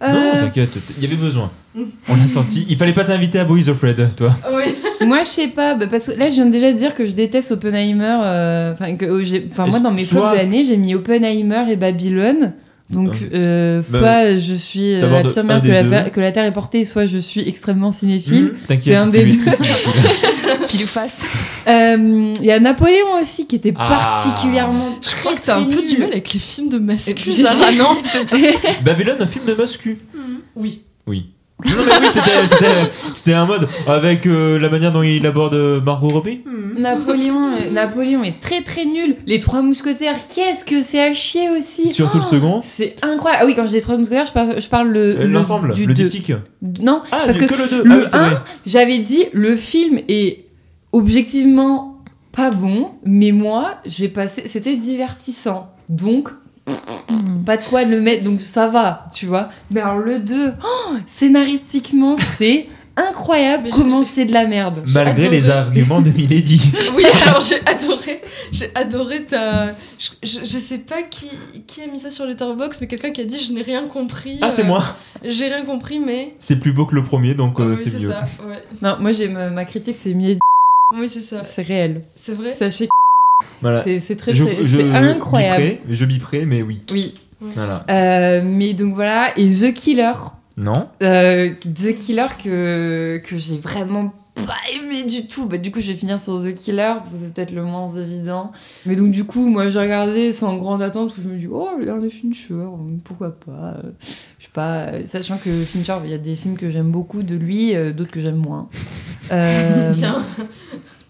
Non, Euh, t'inquiète, il y avait besoin. On l'a senti. Il fallait pas t'inviter à Boys of Fred, toi. Oui. (laughs) Moi, je sais pas, bah, parce que là, je viens déjà de dire que je déteste Oppenheimer. euh, Enfin, que euh, moi, dans mes Soit- flops de l'année, j'ai mis Oppenheimer et Babylone. Donc, euh, Bah, soit je suis euh, la pire mère que la, que Terre est portée, soit je suis extrêmement cinéphile. Mmh, T'inquiète, C'est un des es deux. (laughs) Pile ou face. Euh, Il y a Napoléon aussi qui était Ah. particulièrement. Je crois que t'as un peu du mal avec les films de masculin. (laughs) J'ai- Sarah, non? Babylone, un film de muscu. Oui. Oui. Non, mais oui, c'était- c'était- c'était un mode avec euh, la manière dont il aborde euh, Margot Robbie. Napoléon, euh, Napoléon est très très nul. Les trois mousquetaires, qu'est-ce que c'est à chier aussi? Surtout le Oh, second. C'est incroyable. Ah oui, quand je dis trois mousquetaires, je parle, je parle le, Euh, L'ensemble, du le deux. diptyque. Non, Ah, parce du- que, que le deux. le Ah oui, c'est 1, vrai. j'avais dit le film est objectivement pas bon, mais moi, j'ai passé c'était divertissant. Donc pas de quoi le mettre donc ça va, tu vois. Mais alors le 2, oh, scénaristiquement, (laughs) c'est incroyable comment c'est de la merde. Malgré les arguments de Milady. (laughs) Oui, alors j'ai adoré, j'ai adoré ta. Je, je, je sais pas qui, qui a mis ça sur Letterboxd, mais quelqu'un qui a dit je n'ai rien compris. Ah, c'est euh, moi. J'ai rien compris, mais. C'est plus beau que le premier, donc euh, oui, c'est mieux. ça, ouais. Non, moi j'ai ma, ma critique, c'est Milady. Oui, c'est ça. C'est réel. C'est vrai? Sachez que Voilà. c'est très, Je- très je c'est incroyable. biperai, je biperai, mais oui. Oui. Voilà. Euh, mais donc voilà, et The Killer. Non Euh, The Killer que, que j'ai vraiment pas aimé du tout. Bah, du coup, je vais finir sur The Killer, parce que c'est peut-être le moins évident. Mais donc, du coup, moi, j'ai regardé sans grande attente, où je me dis, oh, le dernier Fincher, pourquoi pas euh, Je sais pas, sachant que Fincher, il y a des films que j'aime beaucoup de lui, d'autres que j'aime moins. (laughs) Euh, Bien.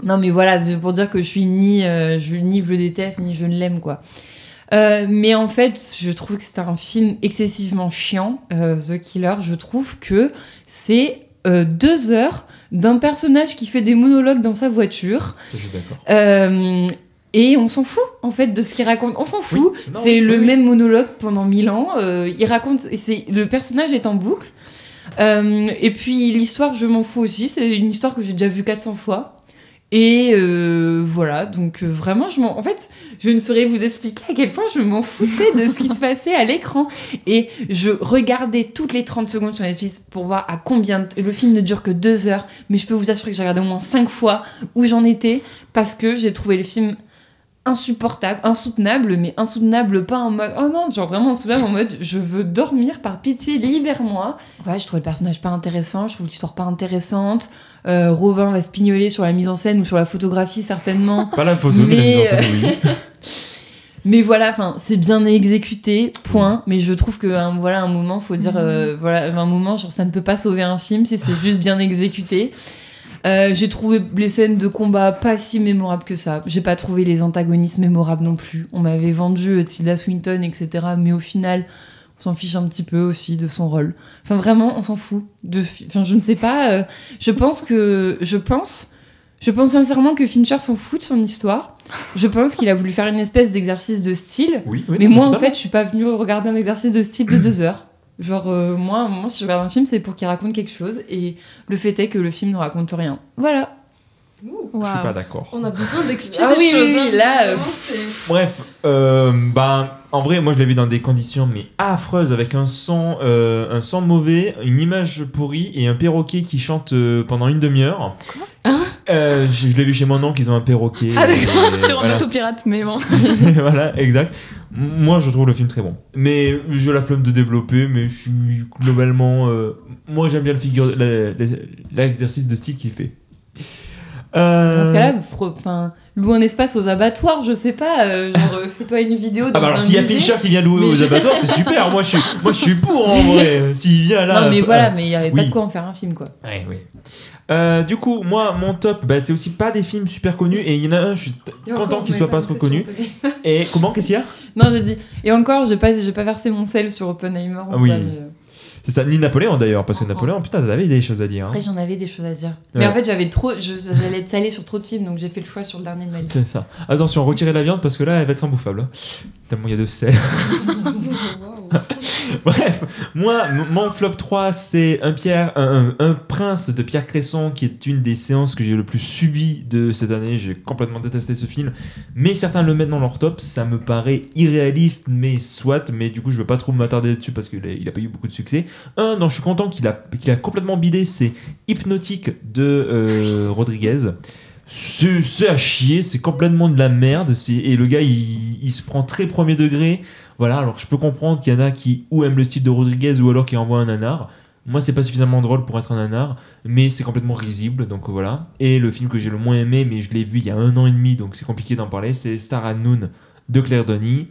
Non, mais voilà, pour dire que je suis ni, euh, je, ni je le déteste, ni je ne l'aime, quoi. Euh, mais en fait, je trouve que c'est un film excessivement chiant, euh, The Killer. Je trouve que c'est euh, deux heures d'un personnage qui fait des monologues dans sa voiture. Je suis d'accord. Et on s'en fout, en fait, de ce qu'il raconte. On s'en fout. c'est le oui. même monologue pendant mille ans. Il raconte. c'est Le personnage est en boucle. Et puis l'histoire, je m'en fous aussi. C'est une histoire que j'ai déjà vue 400 fois. Et euh, voilà, donc euh, vraiment, je m'en... en fait, je ne saurais vous expliquer à quel point je m'en foutais de ce qui se passait à l'écran. Et je regardais toutes les 30 secondes sur Netflix pour voir à combien. Le film ne dure que deux heures, mais je peux vous assurer que j'ai regardé au moins cinq fois où j'en étais parce que j'ai trouvé le film insupportable, insoutenable, mais insoutenable pas en mode oh non, genre vraiment insoutenable en mode je veux dormir par pitié, libère-moi. Ouais, je trouvais le personnage pas intéressant, je trouve l'histoire pas intéressante. Euh, Robin va se pignoler sur la mise en scène ou sur la photographie certainement. (laughs) Pas la photo, mais, Mais, la mise en scène, oui. (laughs) Mais voilà, enfin, c'est bien exécuté, point. Mais je trouve que un, voilà, un moment, faut dire, euh, voilà, un moment, genre, ça ne peut pas sauver un film si c'est juste bien exécuté. Euh, j'ai trouvé les scènes de combat pas si mémorables que ça. J'ai pas trouvé les antagonistes mémorables non plus. On m'avait vendu Tilda Swinton, etc. Mais au final, on s'en fiche un petit peu aussi de son rôle. Enfin, vraiment, on s'en fout. De, fi- enfin, je ne sais pas. euh, je pense que, je pense, je pense sincèrement que Fincher s'en fout de son histoire. Je pense qu'il a voulu faire une espèce d'exercice de style. Oui, oui, mais moi, en fait, je suis pas venue regarder un exercice de style de deux heures. Genre, euh, moi, moi, si je regarde un film, c'est pour qu'il raconte quelque chose. Et le fait est que le film ne raconte rien. Voilà. Je suis pas d'accord. On a besoin d'expliquer Ah des oui, choses. oui, hein, oui, là, euh, Bref, euh, ben, en vrai, moi je l'ai vu dans des conditions mais affreuses, avec un son, euh, un son mauvais, une image pourrie et un perroquet qui chante euh, pendant une demi-heure. Euh, je je l'ai vu chez mon oncle, ils ont un perroquet. Ah d'accord, (laughs) sur un voilà. autopirate, mais bon. (laughs) voilà, exact. Moi, je trouve le film très bon. Mais j'ai la flemme de développer, mais je suis globalement. euh, moi, j'aime bien le figure, l'exercice de style qu'il fait. Euh, Dans ce cas-là, enfin, loue un espace aux abattoirs, je sais pas. euh, genre, euh, fais-toi une vidéo. Ah dans bah alors s'il y a. Fincher qui vient louer Mais aux je- abattoirs, c'est super. Moi je suis, moi je suis pour en vrai. (laughs) S'il vient là. Non, mais euh, voilà, mais il y avait pas de quoi en faire un film, quoi. Ouais, oui. Euh, du coup, moi, mon top, bah, c'est aussi pas des films super connus. Et il y en a un, je suis Et content qu'il soit pas trop connu. (laughs) Et comment, qu'est-ce qu'il y a? Non, je dis. Et encore, j'ai pas, j'ai pas versé mon sel sur Oppenheimer. Ah oui. pas, euh, C'est ça, ni Napoléon d'ailleurs, parce que Napoléon, putain, t'avais des choses à dire. C'est hein. vrai, j'en avais des choses à dire. Ouais. Mais en fait, j'avais trop. je- J'allais être salée sur trop de films, donc j'ai fait le choix sur le dernier de ma liste. C'est ça. Attention, retirez la viande parce que là, elle va être imbouffable. hein. Tellement il y a de sel. (laughs) (laughs) (laughs) Bref, moi, mon flop 3, c'est un, Pierre, un, prince de Pierre Cresson, qui est une des séances que j'ai le plus subi de cette année. J'ai complètement détesté ce film. Mais certains le mettent dans leur top. Ça me paraît irréaliste, mais soit. Mais du coup, je veux pas trop m'attarder dessus parce qu'il a, a pas eu beaucoup de succès. Un dont je suis content qu'il a, complètement bidé, c'est Hypnotique de euh, Rodriguez. C'est à chier, c'est complètement de la merde. Et le gars, il se prend très premier degré. Voilà, alors je peux comprendre qu'il y en a qui ou aiment le style de Rodriguez ou alors qui envoient un nanar. Moi, c'est pas suffisamment drôle pour être un nanar, mais c'est complètement risible, donc voilà. Et le film que j'ai le moins aimé, mais je l'ai vu il y a un an et demi, donc c'est compliqué d'en parler, c'est Star at Noon de Claire Denis.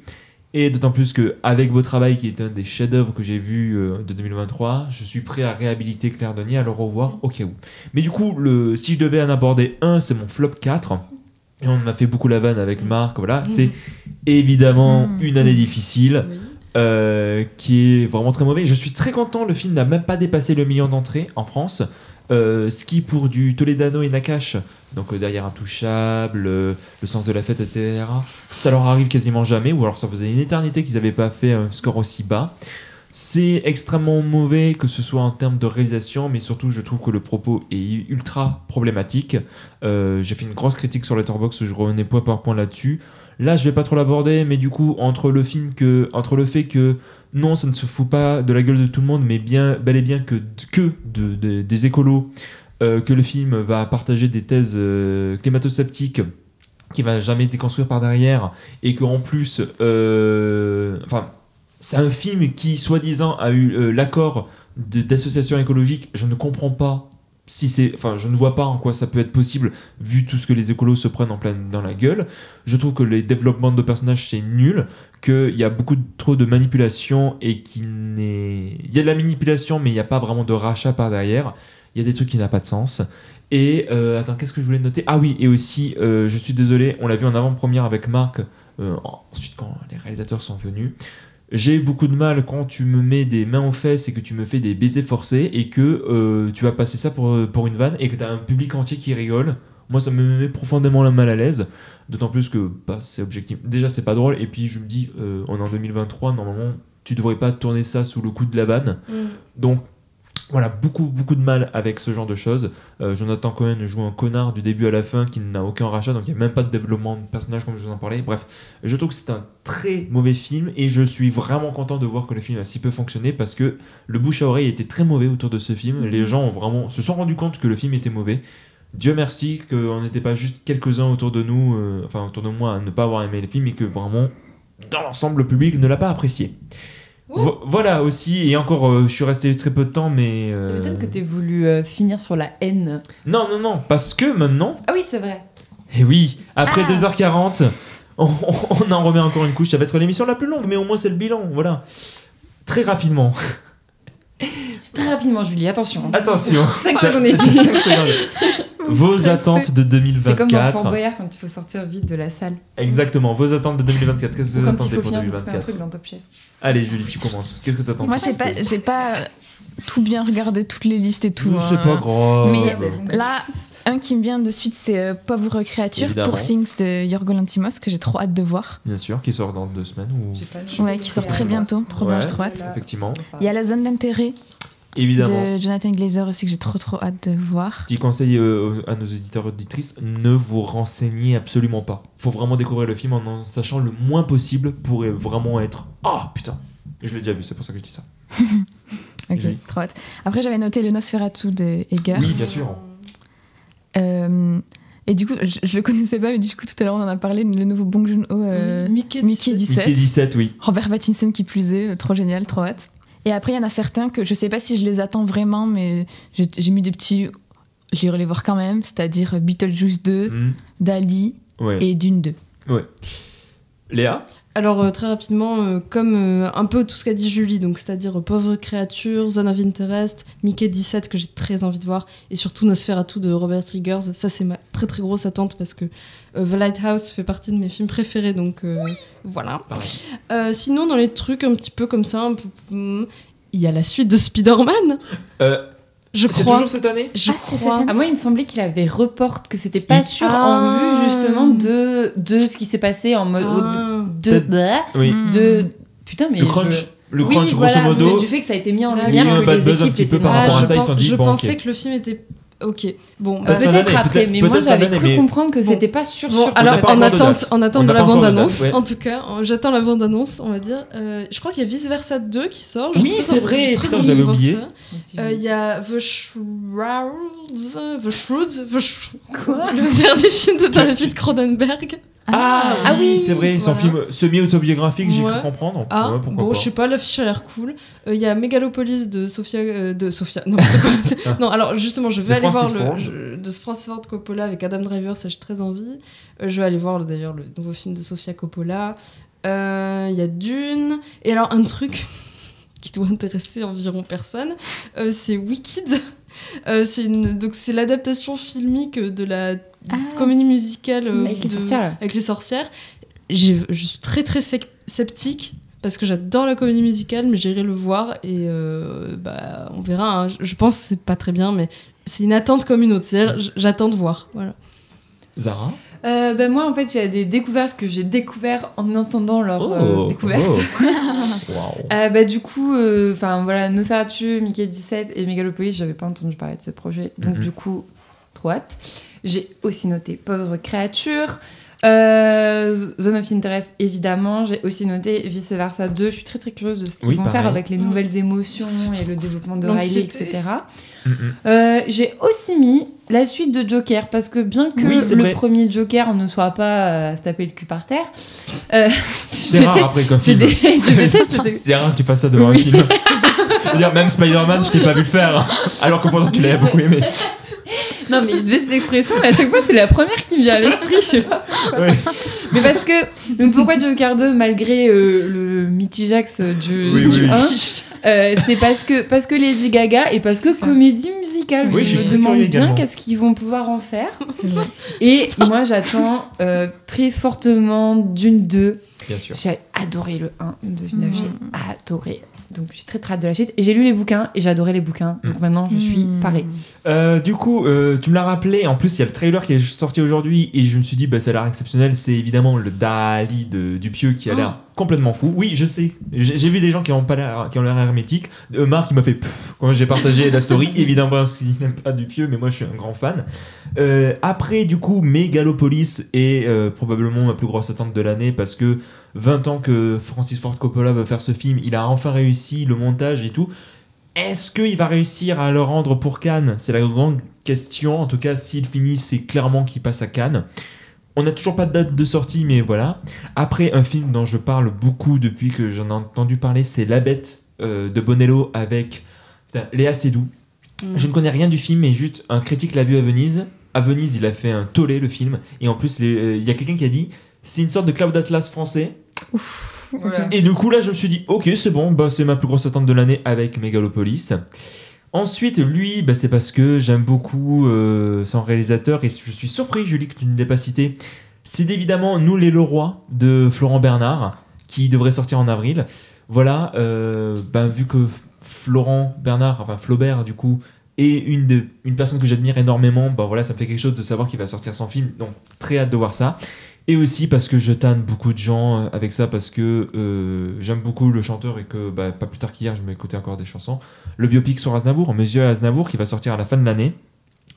Et d'autant plus que avec Beau Travail, qui est un des chefs-d'œuvre que j'ai vu euh, de 2023, je suis prêt à réhabiliter Claire Denis, à le revoir au cas où. Mais du coup, si je devais en aborder un, c'est mon flop 4. Et on a fait beaucoup la vanne avec Marc, voilà. C'est évidemment une année difficile. euh, qui est vraiment très mauvais. Je suis très content, le film n'a même pas dépassé le million d'entrées en France. Euh, ce qui pour du Toledano et Nakash, donc euh, derrière Intouchable, euh, Le sens de la fête, etc., ça leur arrive quasiment jamais, ou alors ça faisait une éternité qu'ils n'avaient pas fait un score aussi bas. C'est extrêmement mauvais, que ce soit en termes de réalisation, mais surtout, je trouve que le propos est ultra problématique. Euh, J'ai fait une grosse critique sur Letterboxd, je revenais point par point là-dessus. Là, je vais pas trop l'aborder, mais du coup, entre le film que, entre le fait que non, ça ne se fout pas de la gueule de tout le monde, mais bien, bel et bien que, que de, de- des écolos, euh, que le film va partager des thèses euh, climato-sceptiques qui va jamais déconstruire par derrière, et qu'en plus, euh, enfin, c'est un film qui, soi-disant, a eu euh, l'accord d'associations écologiques. Je ne comprends pas si c'est, enfin, je ne vois pas en quoi ça peut être possible vu tout ce que les écolos se prennent en pleine dans la gueule. Je trouve que les développements de personnages c'est nul, qu'il y a beaucoup trop de manipulation et qui n'est, il y a de la manipulation mais il n'y a pas vraiment de rachat par derrière. Il y a des trucs qui n'ont pas de sens. Et euh, attends, qu'est-ce que je voulais noter? Ah oui, et aussi, euh, je suis désolé, on l'a vu en avant-première avec Marc. ensuite, quand les réalisateurs sont venus, j'ai beaucoup de mal quand tu me mets des mains aux fesses et que tu me fais des baisers forcés et que euh, tu vas passer ça pour, pour une vanne et que tu as un public entier qui rigole. Moi, ça me met profondément la mal à l'aise. D'autant plus que bah, c'est objectif. Déjà, c'est pas drôle. Et puis, je me dis, euh, on est en 2023, normalement, tu devrais pas tourner ça sous le coup de la vanne. Mm. Donc, voilà, beaucoup, beaucoup de mal avec ce genre de choses. Euh, Jonathan Cohen joue un connard du début à la fin qui n'a aucun rachat, donc il n'y a même pas de développement de personnage comme je vous en parlais. Bref, je trouve que c'est un très mauvais film et je suis vraiment content de voir que le film a si peu fonctionné parce que le bouche à oreille était très mauvais autour de ce film. Les gens ont vraiment se sont rendus compte que le film était mauvais. Dieu merci qu'on n'était pas juste quelques-uns autour de nous, euh, enfin autour de moi, à ne pas avoir aimé le film et que vraiment, dans l'ensemble, le public ne l'a pas apprécié. Vo- voilà aussi, et encore, euh, je suis resté très peu de temps, mais. euh, Peut-être que t'aies voulu euh, finir sur la haine. Non, non, non, parce que maintenant, Ah oui, c'est vrai. et oui, après Ah. 2h40, on, on en remet encore une couche. Ça va être l'émission la plus longue, mais au moins c'est le bilan, voilà. Très rapidement. (laughs) Très rapidement, Julie, attention. Attention. 5 secondes et demie. Cinq secondes. Vos attentes de C'est comme dans 2024. Fort Boyard quand il faut sortir vite de la salle. Exactement, vos attentes de 2024. Qu'est-ce que Ou vous attendez pour finir de couper un 2024 truc dans Top Chef. Allez, Julie, tu commences. Qu'est-ce que t'attends Moi, j'ai pas, j'ai pas tout bien regardé toutes les listes et tout. C'est hein. pas grave. Mais là, un qui me vient de suite, c'est euh, Pauvre créature Évidemment. pour Things de Yorgos Lanthimos que j'ai trop hâte de voir. Bien sûr, qui sort dans deux semaines ou. Ouais, qui sort très bientôt. Trop bien, j'ai trop hâte. Effectivement. Il y a la zone d'intérêt Évidemment. de Jonathan Glazer aussi que j'ai trop trop hâte de voir. Petit conseil euh, à nos éditeurs et auditrices, ne vous renseignez absolument pas. Faut vraiment découvrir le film en en sachant le moins possible pour euh, vraiment être Ah putain, je l'ai déjà vu, c'est pour ça que je dis ça. (laughs) Ok, trop hâte. Après, j'avais noté le Nosferatu de Eggers. Oui, bien sûr. Euh, et du coup, je, je le connaissais pas, mais du coup, tout à l'heure, on en a parlé, le nouveau Bong Joon-ho, euh, Mickey Mickey 17. Mickey 17, oui. Robert Pattinson qui plus est, euh, trop génial, trop hâte. Et après, il y en a certains que je sais pas si je les attends vraiment, mais j'ai j'ai mis des petits. J'irai les voir quand même, c'est-à-dire Beetlejuice 2, Mm. Dali Ouais. et Dune 2. Ouais. Léa? Alors euh, très rapidement, euh, comme euh, un peu tout ce qu'a dit Julie, donc c'est-à-dire Pauvre créature, Zone of Interest, Mickey 17 que j'ai très envie de voir, et surtout Nosferatu de Robert Eggers. Ça c'est ma très très grosse attente parce que The Lighthouse fait partie de mes films préférés, donc euh, voilà. Euh, sinon dans les trucs un petit peu comme ça, hmm, il y a la suite de Spider-Man. Euh, Je c'est crois. toujours cette année Je crois. Ah, moi, il me semblait qu'il avait report, que c'était pas sûr Ah. en vue justement de, de ce qui s'est passé en mode. Ah. de. Oui. de. Putain, mais. Le crunch, je- le Oui, crunch, voilà, grosso modo. du fait que ça a été mis en Il y a lumière, que bad les buzz un équipes petit peu étaient par mal. rapport à je ça, ils pense- se sont dit, je bon, pensais que le film était. Ok, bon, Peut-être bah, Peut-être après, mais moi j'avais cru mais- comprendre que Bon. c'était pas sûr. Bon, sûr. alors en attente, en On attente de la bande-annonce, ouais. en tout cas, en- j'attends la bande-annonce, on va dire. Euh, je crois qu'il y a Vice Versa 2 qui sort. Oui, c'est vrai, j'ai très putain, envie je l'avais de voir oublié. ça. Euh, Il y a The Shrouds, The Shroods, The Sh- Quoi? le dernier film de David Cronenberg. Ah, Ah oui, oui, c'est vrai, son voilà. film semi-autobiographique, j'ai Ouais. cru comprendre. Ah, Ouais, bon, pas. je sais pas, l'affiche a l'air cool. Euh, Il y a Megalopolis de Sofia. euh, de Sofia. Non, quoi (laughs) non, alors justement, je vais De aller Francis voir Ford. le. je- de Francis Ford Coppola avec Adam Driver, ça j'ai très envie. Euh, je vais aller voir d'ailleurs le nouveau film de Sofia Coppola. Euh, Il y a Dune. Et alors, un truc (laughs) qui doit intéresser environ personne, euh, c'est Wicked. Euh, c'est une- donc c'est l'adaptation filmique de la comédie musicale euh, Avec les de- avec les sorcières. J'ai- Je suis très très sec- sceptique parce que j'adore la comédie musicale, mais j'irai le voir et euh, bah, on verra. hein. Je- Je pense que c'est pas très bien, mais c'est une attente comme une autre. J'attends de voir. Voilà. Zara? Euh, ben moi, en fait, il y a des découvertes que j'ai découvertes en entendant leur Oh, euh, découverte. oh. (laughs) Waouh. Euh, bah, du coup, enfin voilà, Nosferatu, Mickey 17 et Megalopolis, j'avais pas entendu parler de ce projet, donc Mhm. du coup, trop hâte. J'ai aussi noté Pauvre créature. Euh, Zone of Interest, évidemment. J'ai aussi noté Vice Versa 2. Je suis très très curieuse de ce qu'ils Oui, vont pareil. faire avec les nouvelles émotions et le développement de Riley, etc. Mm, mm. Euh, J'ai aussi mis la suite de Joker parce que bien que Oui, le vrai. premier Joker ne soit pas euh, à se taper le cul par terre, euh, (laughs) C'est rare après qu'un je film. (laughs) (laughs) C'est rare que tu fasses ça devant un film. Dire, même Spider-Man, je t'ai pas vu le faire. hein. Alors que pourtant tu l'avais beaucoup aimé. Non, mais je dis cette expression, mais à chaque fois, c'est la première qui me vient à l'esprit, je sais pas. Mais parce que, donc pourquoi Joker 2, malgré euh, le mitigax du, Oui, du oui. 1, euh, c'est parce que, parce que Lady Gaga et parce que comédie musicale. Oui, je me demande bien qu'est-ce qu'ils vont pouvoir en faire. Et moi, j'attends euh, très fortement d'une 2. Bien sûr. J'ai adoré le 1, le 2, j'ai adoré. Donc j'ai très très hâte de la suite. Et j'ai lu les bouquins et j'ai adoré les bouquins. Donc maintenant, je suis parée. Euh, du coup, euh, tu me l'as rappelé. En plus, il y a le trailer qui est sorti aujourd'hui et je me suis dit, bah, ça a l'air exceptionnel. C'est évidemment le Dali de Dupieux qui a l'air complètement fou. Oui, je sais. J'ai vu des gens qui ont pas l'air, qui ont l'air hermétiques. Euh, Marc, il m'a fait pff, quand j'ai partagé la story. (laughs) évidemment, parce qu'il n'aime pas Dupieux, mais moi, je suis un grand fan. Euh, après, du coup, Megalopolis est euh, probablement ma plus grosse attente de l'année parce que 20 ans que Francis Ford Coppola veut faire ce film, il a enfin réussi le montage et tout. Est-ce qu'il va réussir à le rendre pour Cannes? C'est la grande question. En tout cas, s'il finit, c'est clairement qu'il passe à Cannes. On n'a toujours pas de date de sortie, mais voilà. Après, un film dont je parle beaucoup depuis que j'en ai entendu parler, c'est La Bête euh, de Bonello avec Léa Seydoux. Mm. Je ne connais rien du film, mais juste un critique l'a vu à Venise. À Venise, il a fait un tollé le film. Et en plus, euh, il y a quelqu'un qui a dit c'est une sorte de Cloud Atlas français. Voilà. Et du coup, là, je me suis dit, ok, c'est bon, bah, c'est ma plus grosse attente de l'année avec Megalopolis. Ensuite, lui, bah, c'est parce que j'aime beaucoup euh, son réalisateur et je suis surpris, Julie, que tu ne l'aies pas cité. C'est évidemment Nous les Leroy de Florent Bernard qui devrait sortir en avril. Voilà, euh, bah, vu que Florent Bernard, enfin Flaubert, du coup, est une, de- une personne que j'admire énormément, bah voilà, ça me fait quelque chose de savoir qu'il va sortir son film, donc très hâte de voir ça. Et aussi parce que je tanne beaucoup de gens euh, avec ça, parce que euh, j'aime beaucoup le chanteur et que bah, pas plus tard qu'hier, je m'écoutais encore des chansons. Le biopic sur Aznavour, Monsieur Aznavour, qui va sortir à la fin de l'année,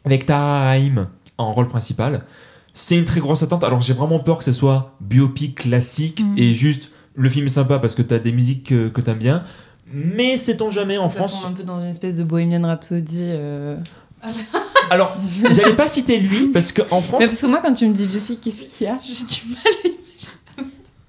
avec Tara Rahim en rôle principal. C'est une très grosse attente. Alors j'ai vraiment peur que ce soit biopic classique Mhm. et juste le film est sympa parce que t'as des musiques que, que t'aimes bien. Mais sait-on jamais en Ça France un peu dans une espèce de Bohemian Rhapsody. euh. Alors, j'allais pas citer lui parce qu'en France, Mais parce que moi, quand tu me dis biopic, qu'est-ce qu'il y a J'ai du mal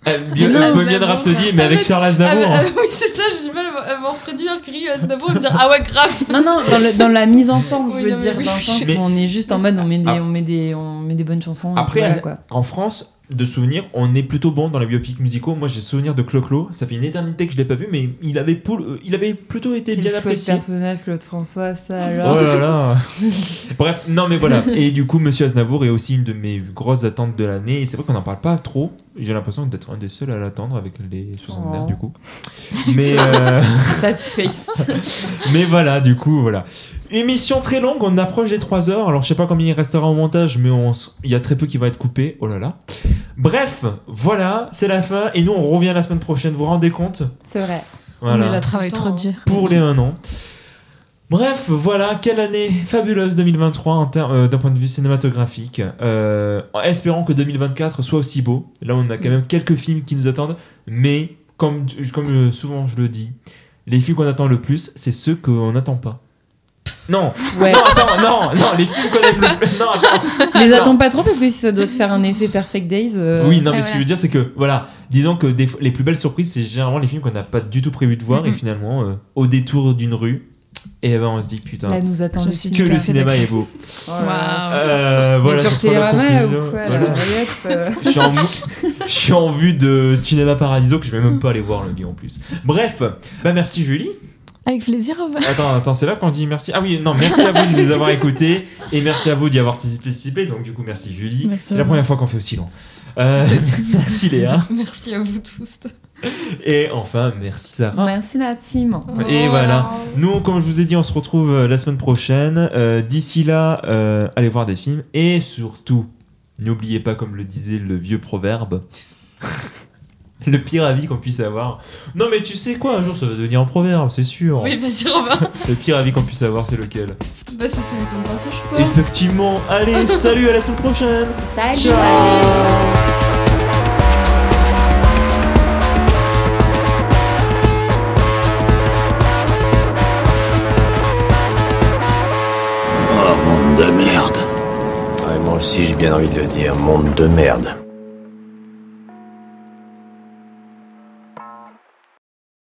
euh, non, Bohemian Aznavour. Rhapsody, mais Ah, avec mais- Charles Ah, Aznavour. ah, oui, c'est ça, j'ai du mal à voir Freddie Mercury, Aznavour et me dire Ah ouais, grave Non, non, dans, le- dans la mise en forme, Oui, je veux non, dire, oui, dans le oui. sens Mais- où on est juste en mode on met des, Ah. on met des, on met des bonnes chansons. Après, voilà, à- quoi. en France, de souvenirs, on est plutôt bon dans les biopics musicaux. Moi, j'ai souvenir de Clo-Clo. Ça fait une éternité que je l'ai pas vu, mais il avait, poul- euh, il avait plutôt été Quel bien apprécié. personnage, Claude François, ça alors. Oh là là (laughs) Bref, non mais voilà. Et du coup, Monsieur Aznavour est aussi une de mes grosses attentes de l'année. Et c'est vrai qu'on n'en parle pas trop. J'ai l'impression d'être un des seuls à l'attendre avec les 60 Oh. du coup. Mais, euh, (laughs) (laughs) mais voilà, du coup, voilà. Émission très longue, on approche des 3 heures. Alors je sais pas combien il restera au montage, mais on s- il y a très peu qui va être coupé. Oh là là. Bref, voilà, c'est la fin. Et nous, on revient la semaine prochaine. Vous vous rendez compte? C'est vrai. Voilà. On est là trop dur. pour les 1 an. Bref, voilà, quelle année fabuleuse 2023 en ter- euh, d'un point de vue cinématographique. Euh, en espérant que 2024 soit aussi beau. Là, on a quand même quelques films qui nous attendent, mais comme, comme euh, souvent je le dis, les films qu'on attend le plus, c'est ceux qu'on n'attend pas. Non, Ouais. non, attends, non, non, les films qu'on aime le plus. Non, attends. Les Non. attends pas trop parce que si ça doit te faire un effet Perfect Days. euh, Oui, non, mais Ah, ce que je veux dire, c'est que, voilà, disons que des les plus belles surprises, c'est généralement les films qu'on n'a pas du tout prévu de voir, et finalement, euh, au détour d'une rue, et ben on se dit, putain, Là, nous attend le que le cinéma est beau. (laughs) Là. Euh, voilà, sur Télérama, là, ou quoi là, Voilà. Euh, (laughs) Je suis, en, je suis en vue de Cinéma Paradiso que je vais même pas aller voir le gars en plus. Bref, bah merci Julie. Avec plaisir. Robert. Attends, attends, c'est là qu'on dit merci. Ah oui, non, merci à vous de nous avoir écoutés et merci à vous d'y avoir participé. Donc du coup, merci Julie. C'est la première fois qu'on fait aussi long. Euh, merci Léa. Merci à vous tous. Et enfin, merci Sarah. Merci la team. Et voilà. Nous, comme je vous ai dit, on se retrouve euh, la semaine prochaine. Euh, D'ici là, euh, allez voir des films et surtout, N'oubliez pas, comme le disait le vieux proverbe, (laughs) le pire avis qu'on puisse avoir. Non, mais tu sais quoi, un jour ça va devenir un proverbe, c'est sûr. Oui, vas-y, Robin. (laughs) Le pire avis qu'on puisse avoir, c'est lequel? Bah, c'est celui qu'on partage pas. Effectivement. Allez, (laughs) salut, à la semaine prochaine. Salut. Ciao. Oh, monde de merde. Ouais, moi aussi, j'ai bien envie de le dire. Monde de merde.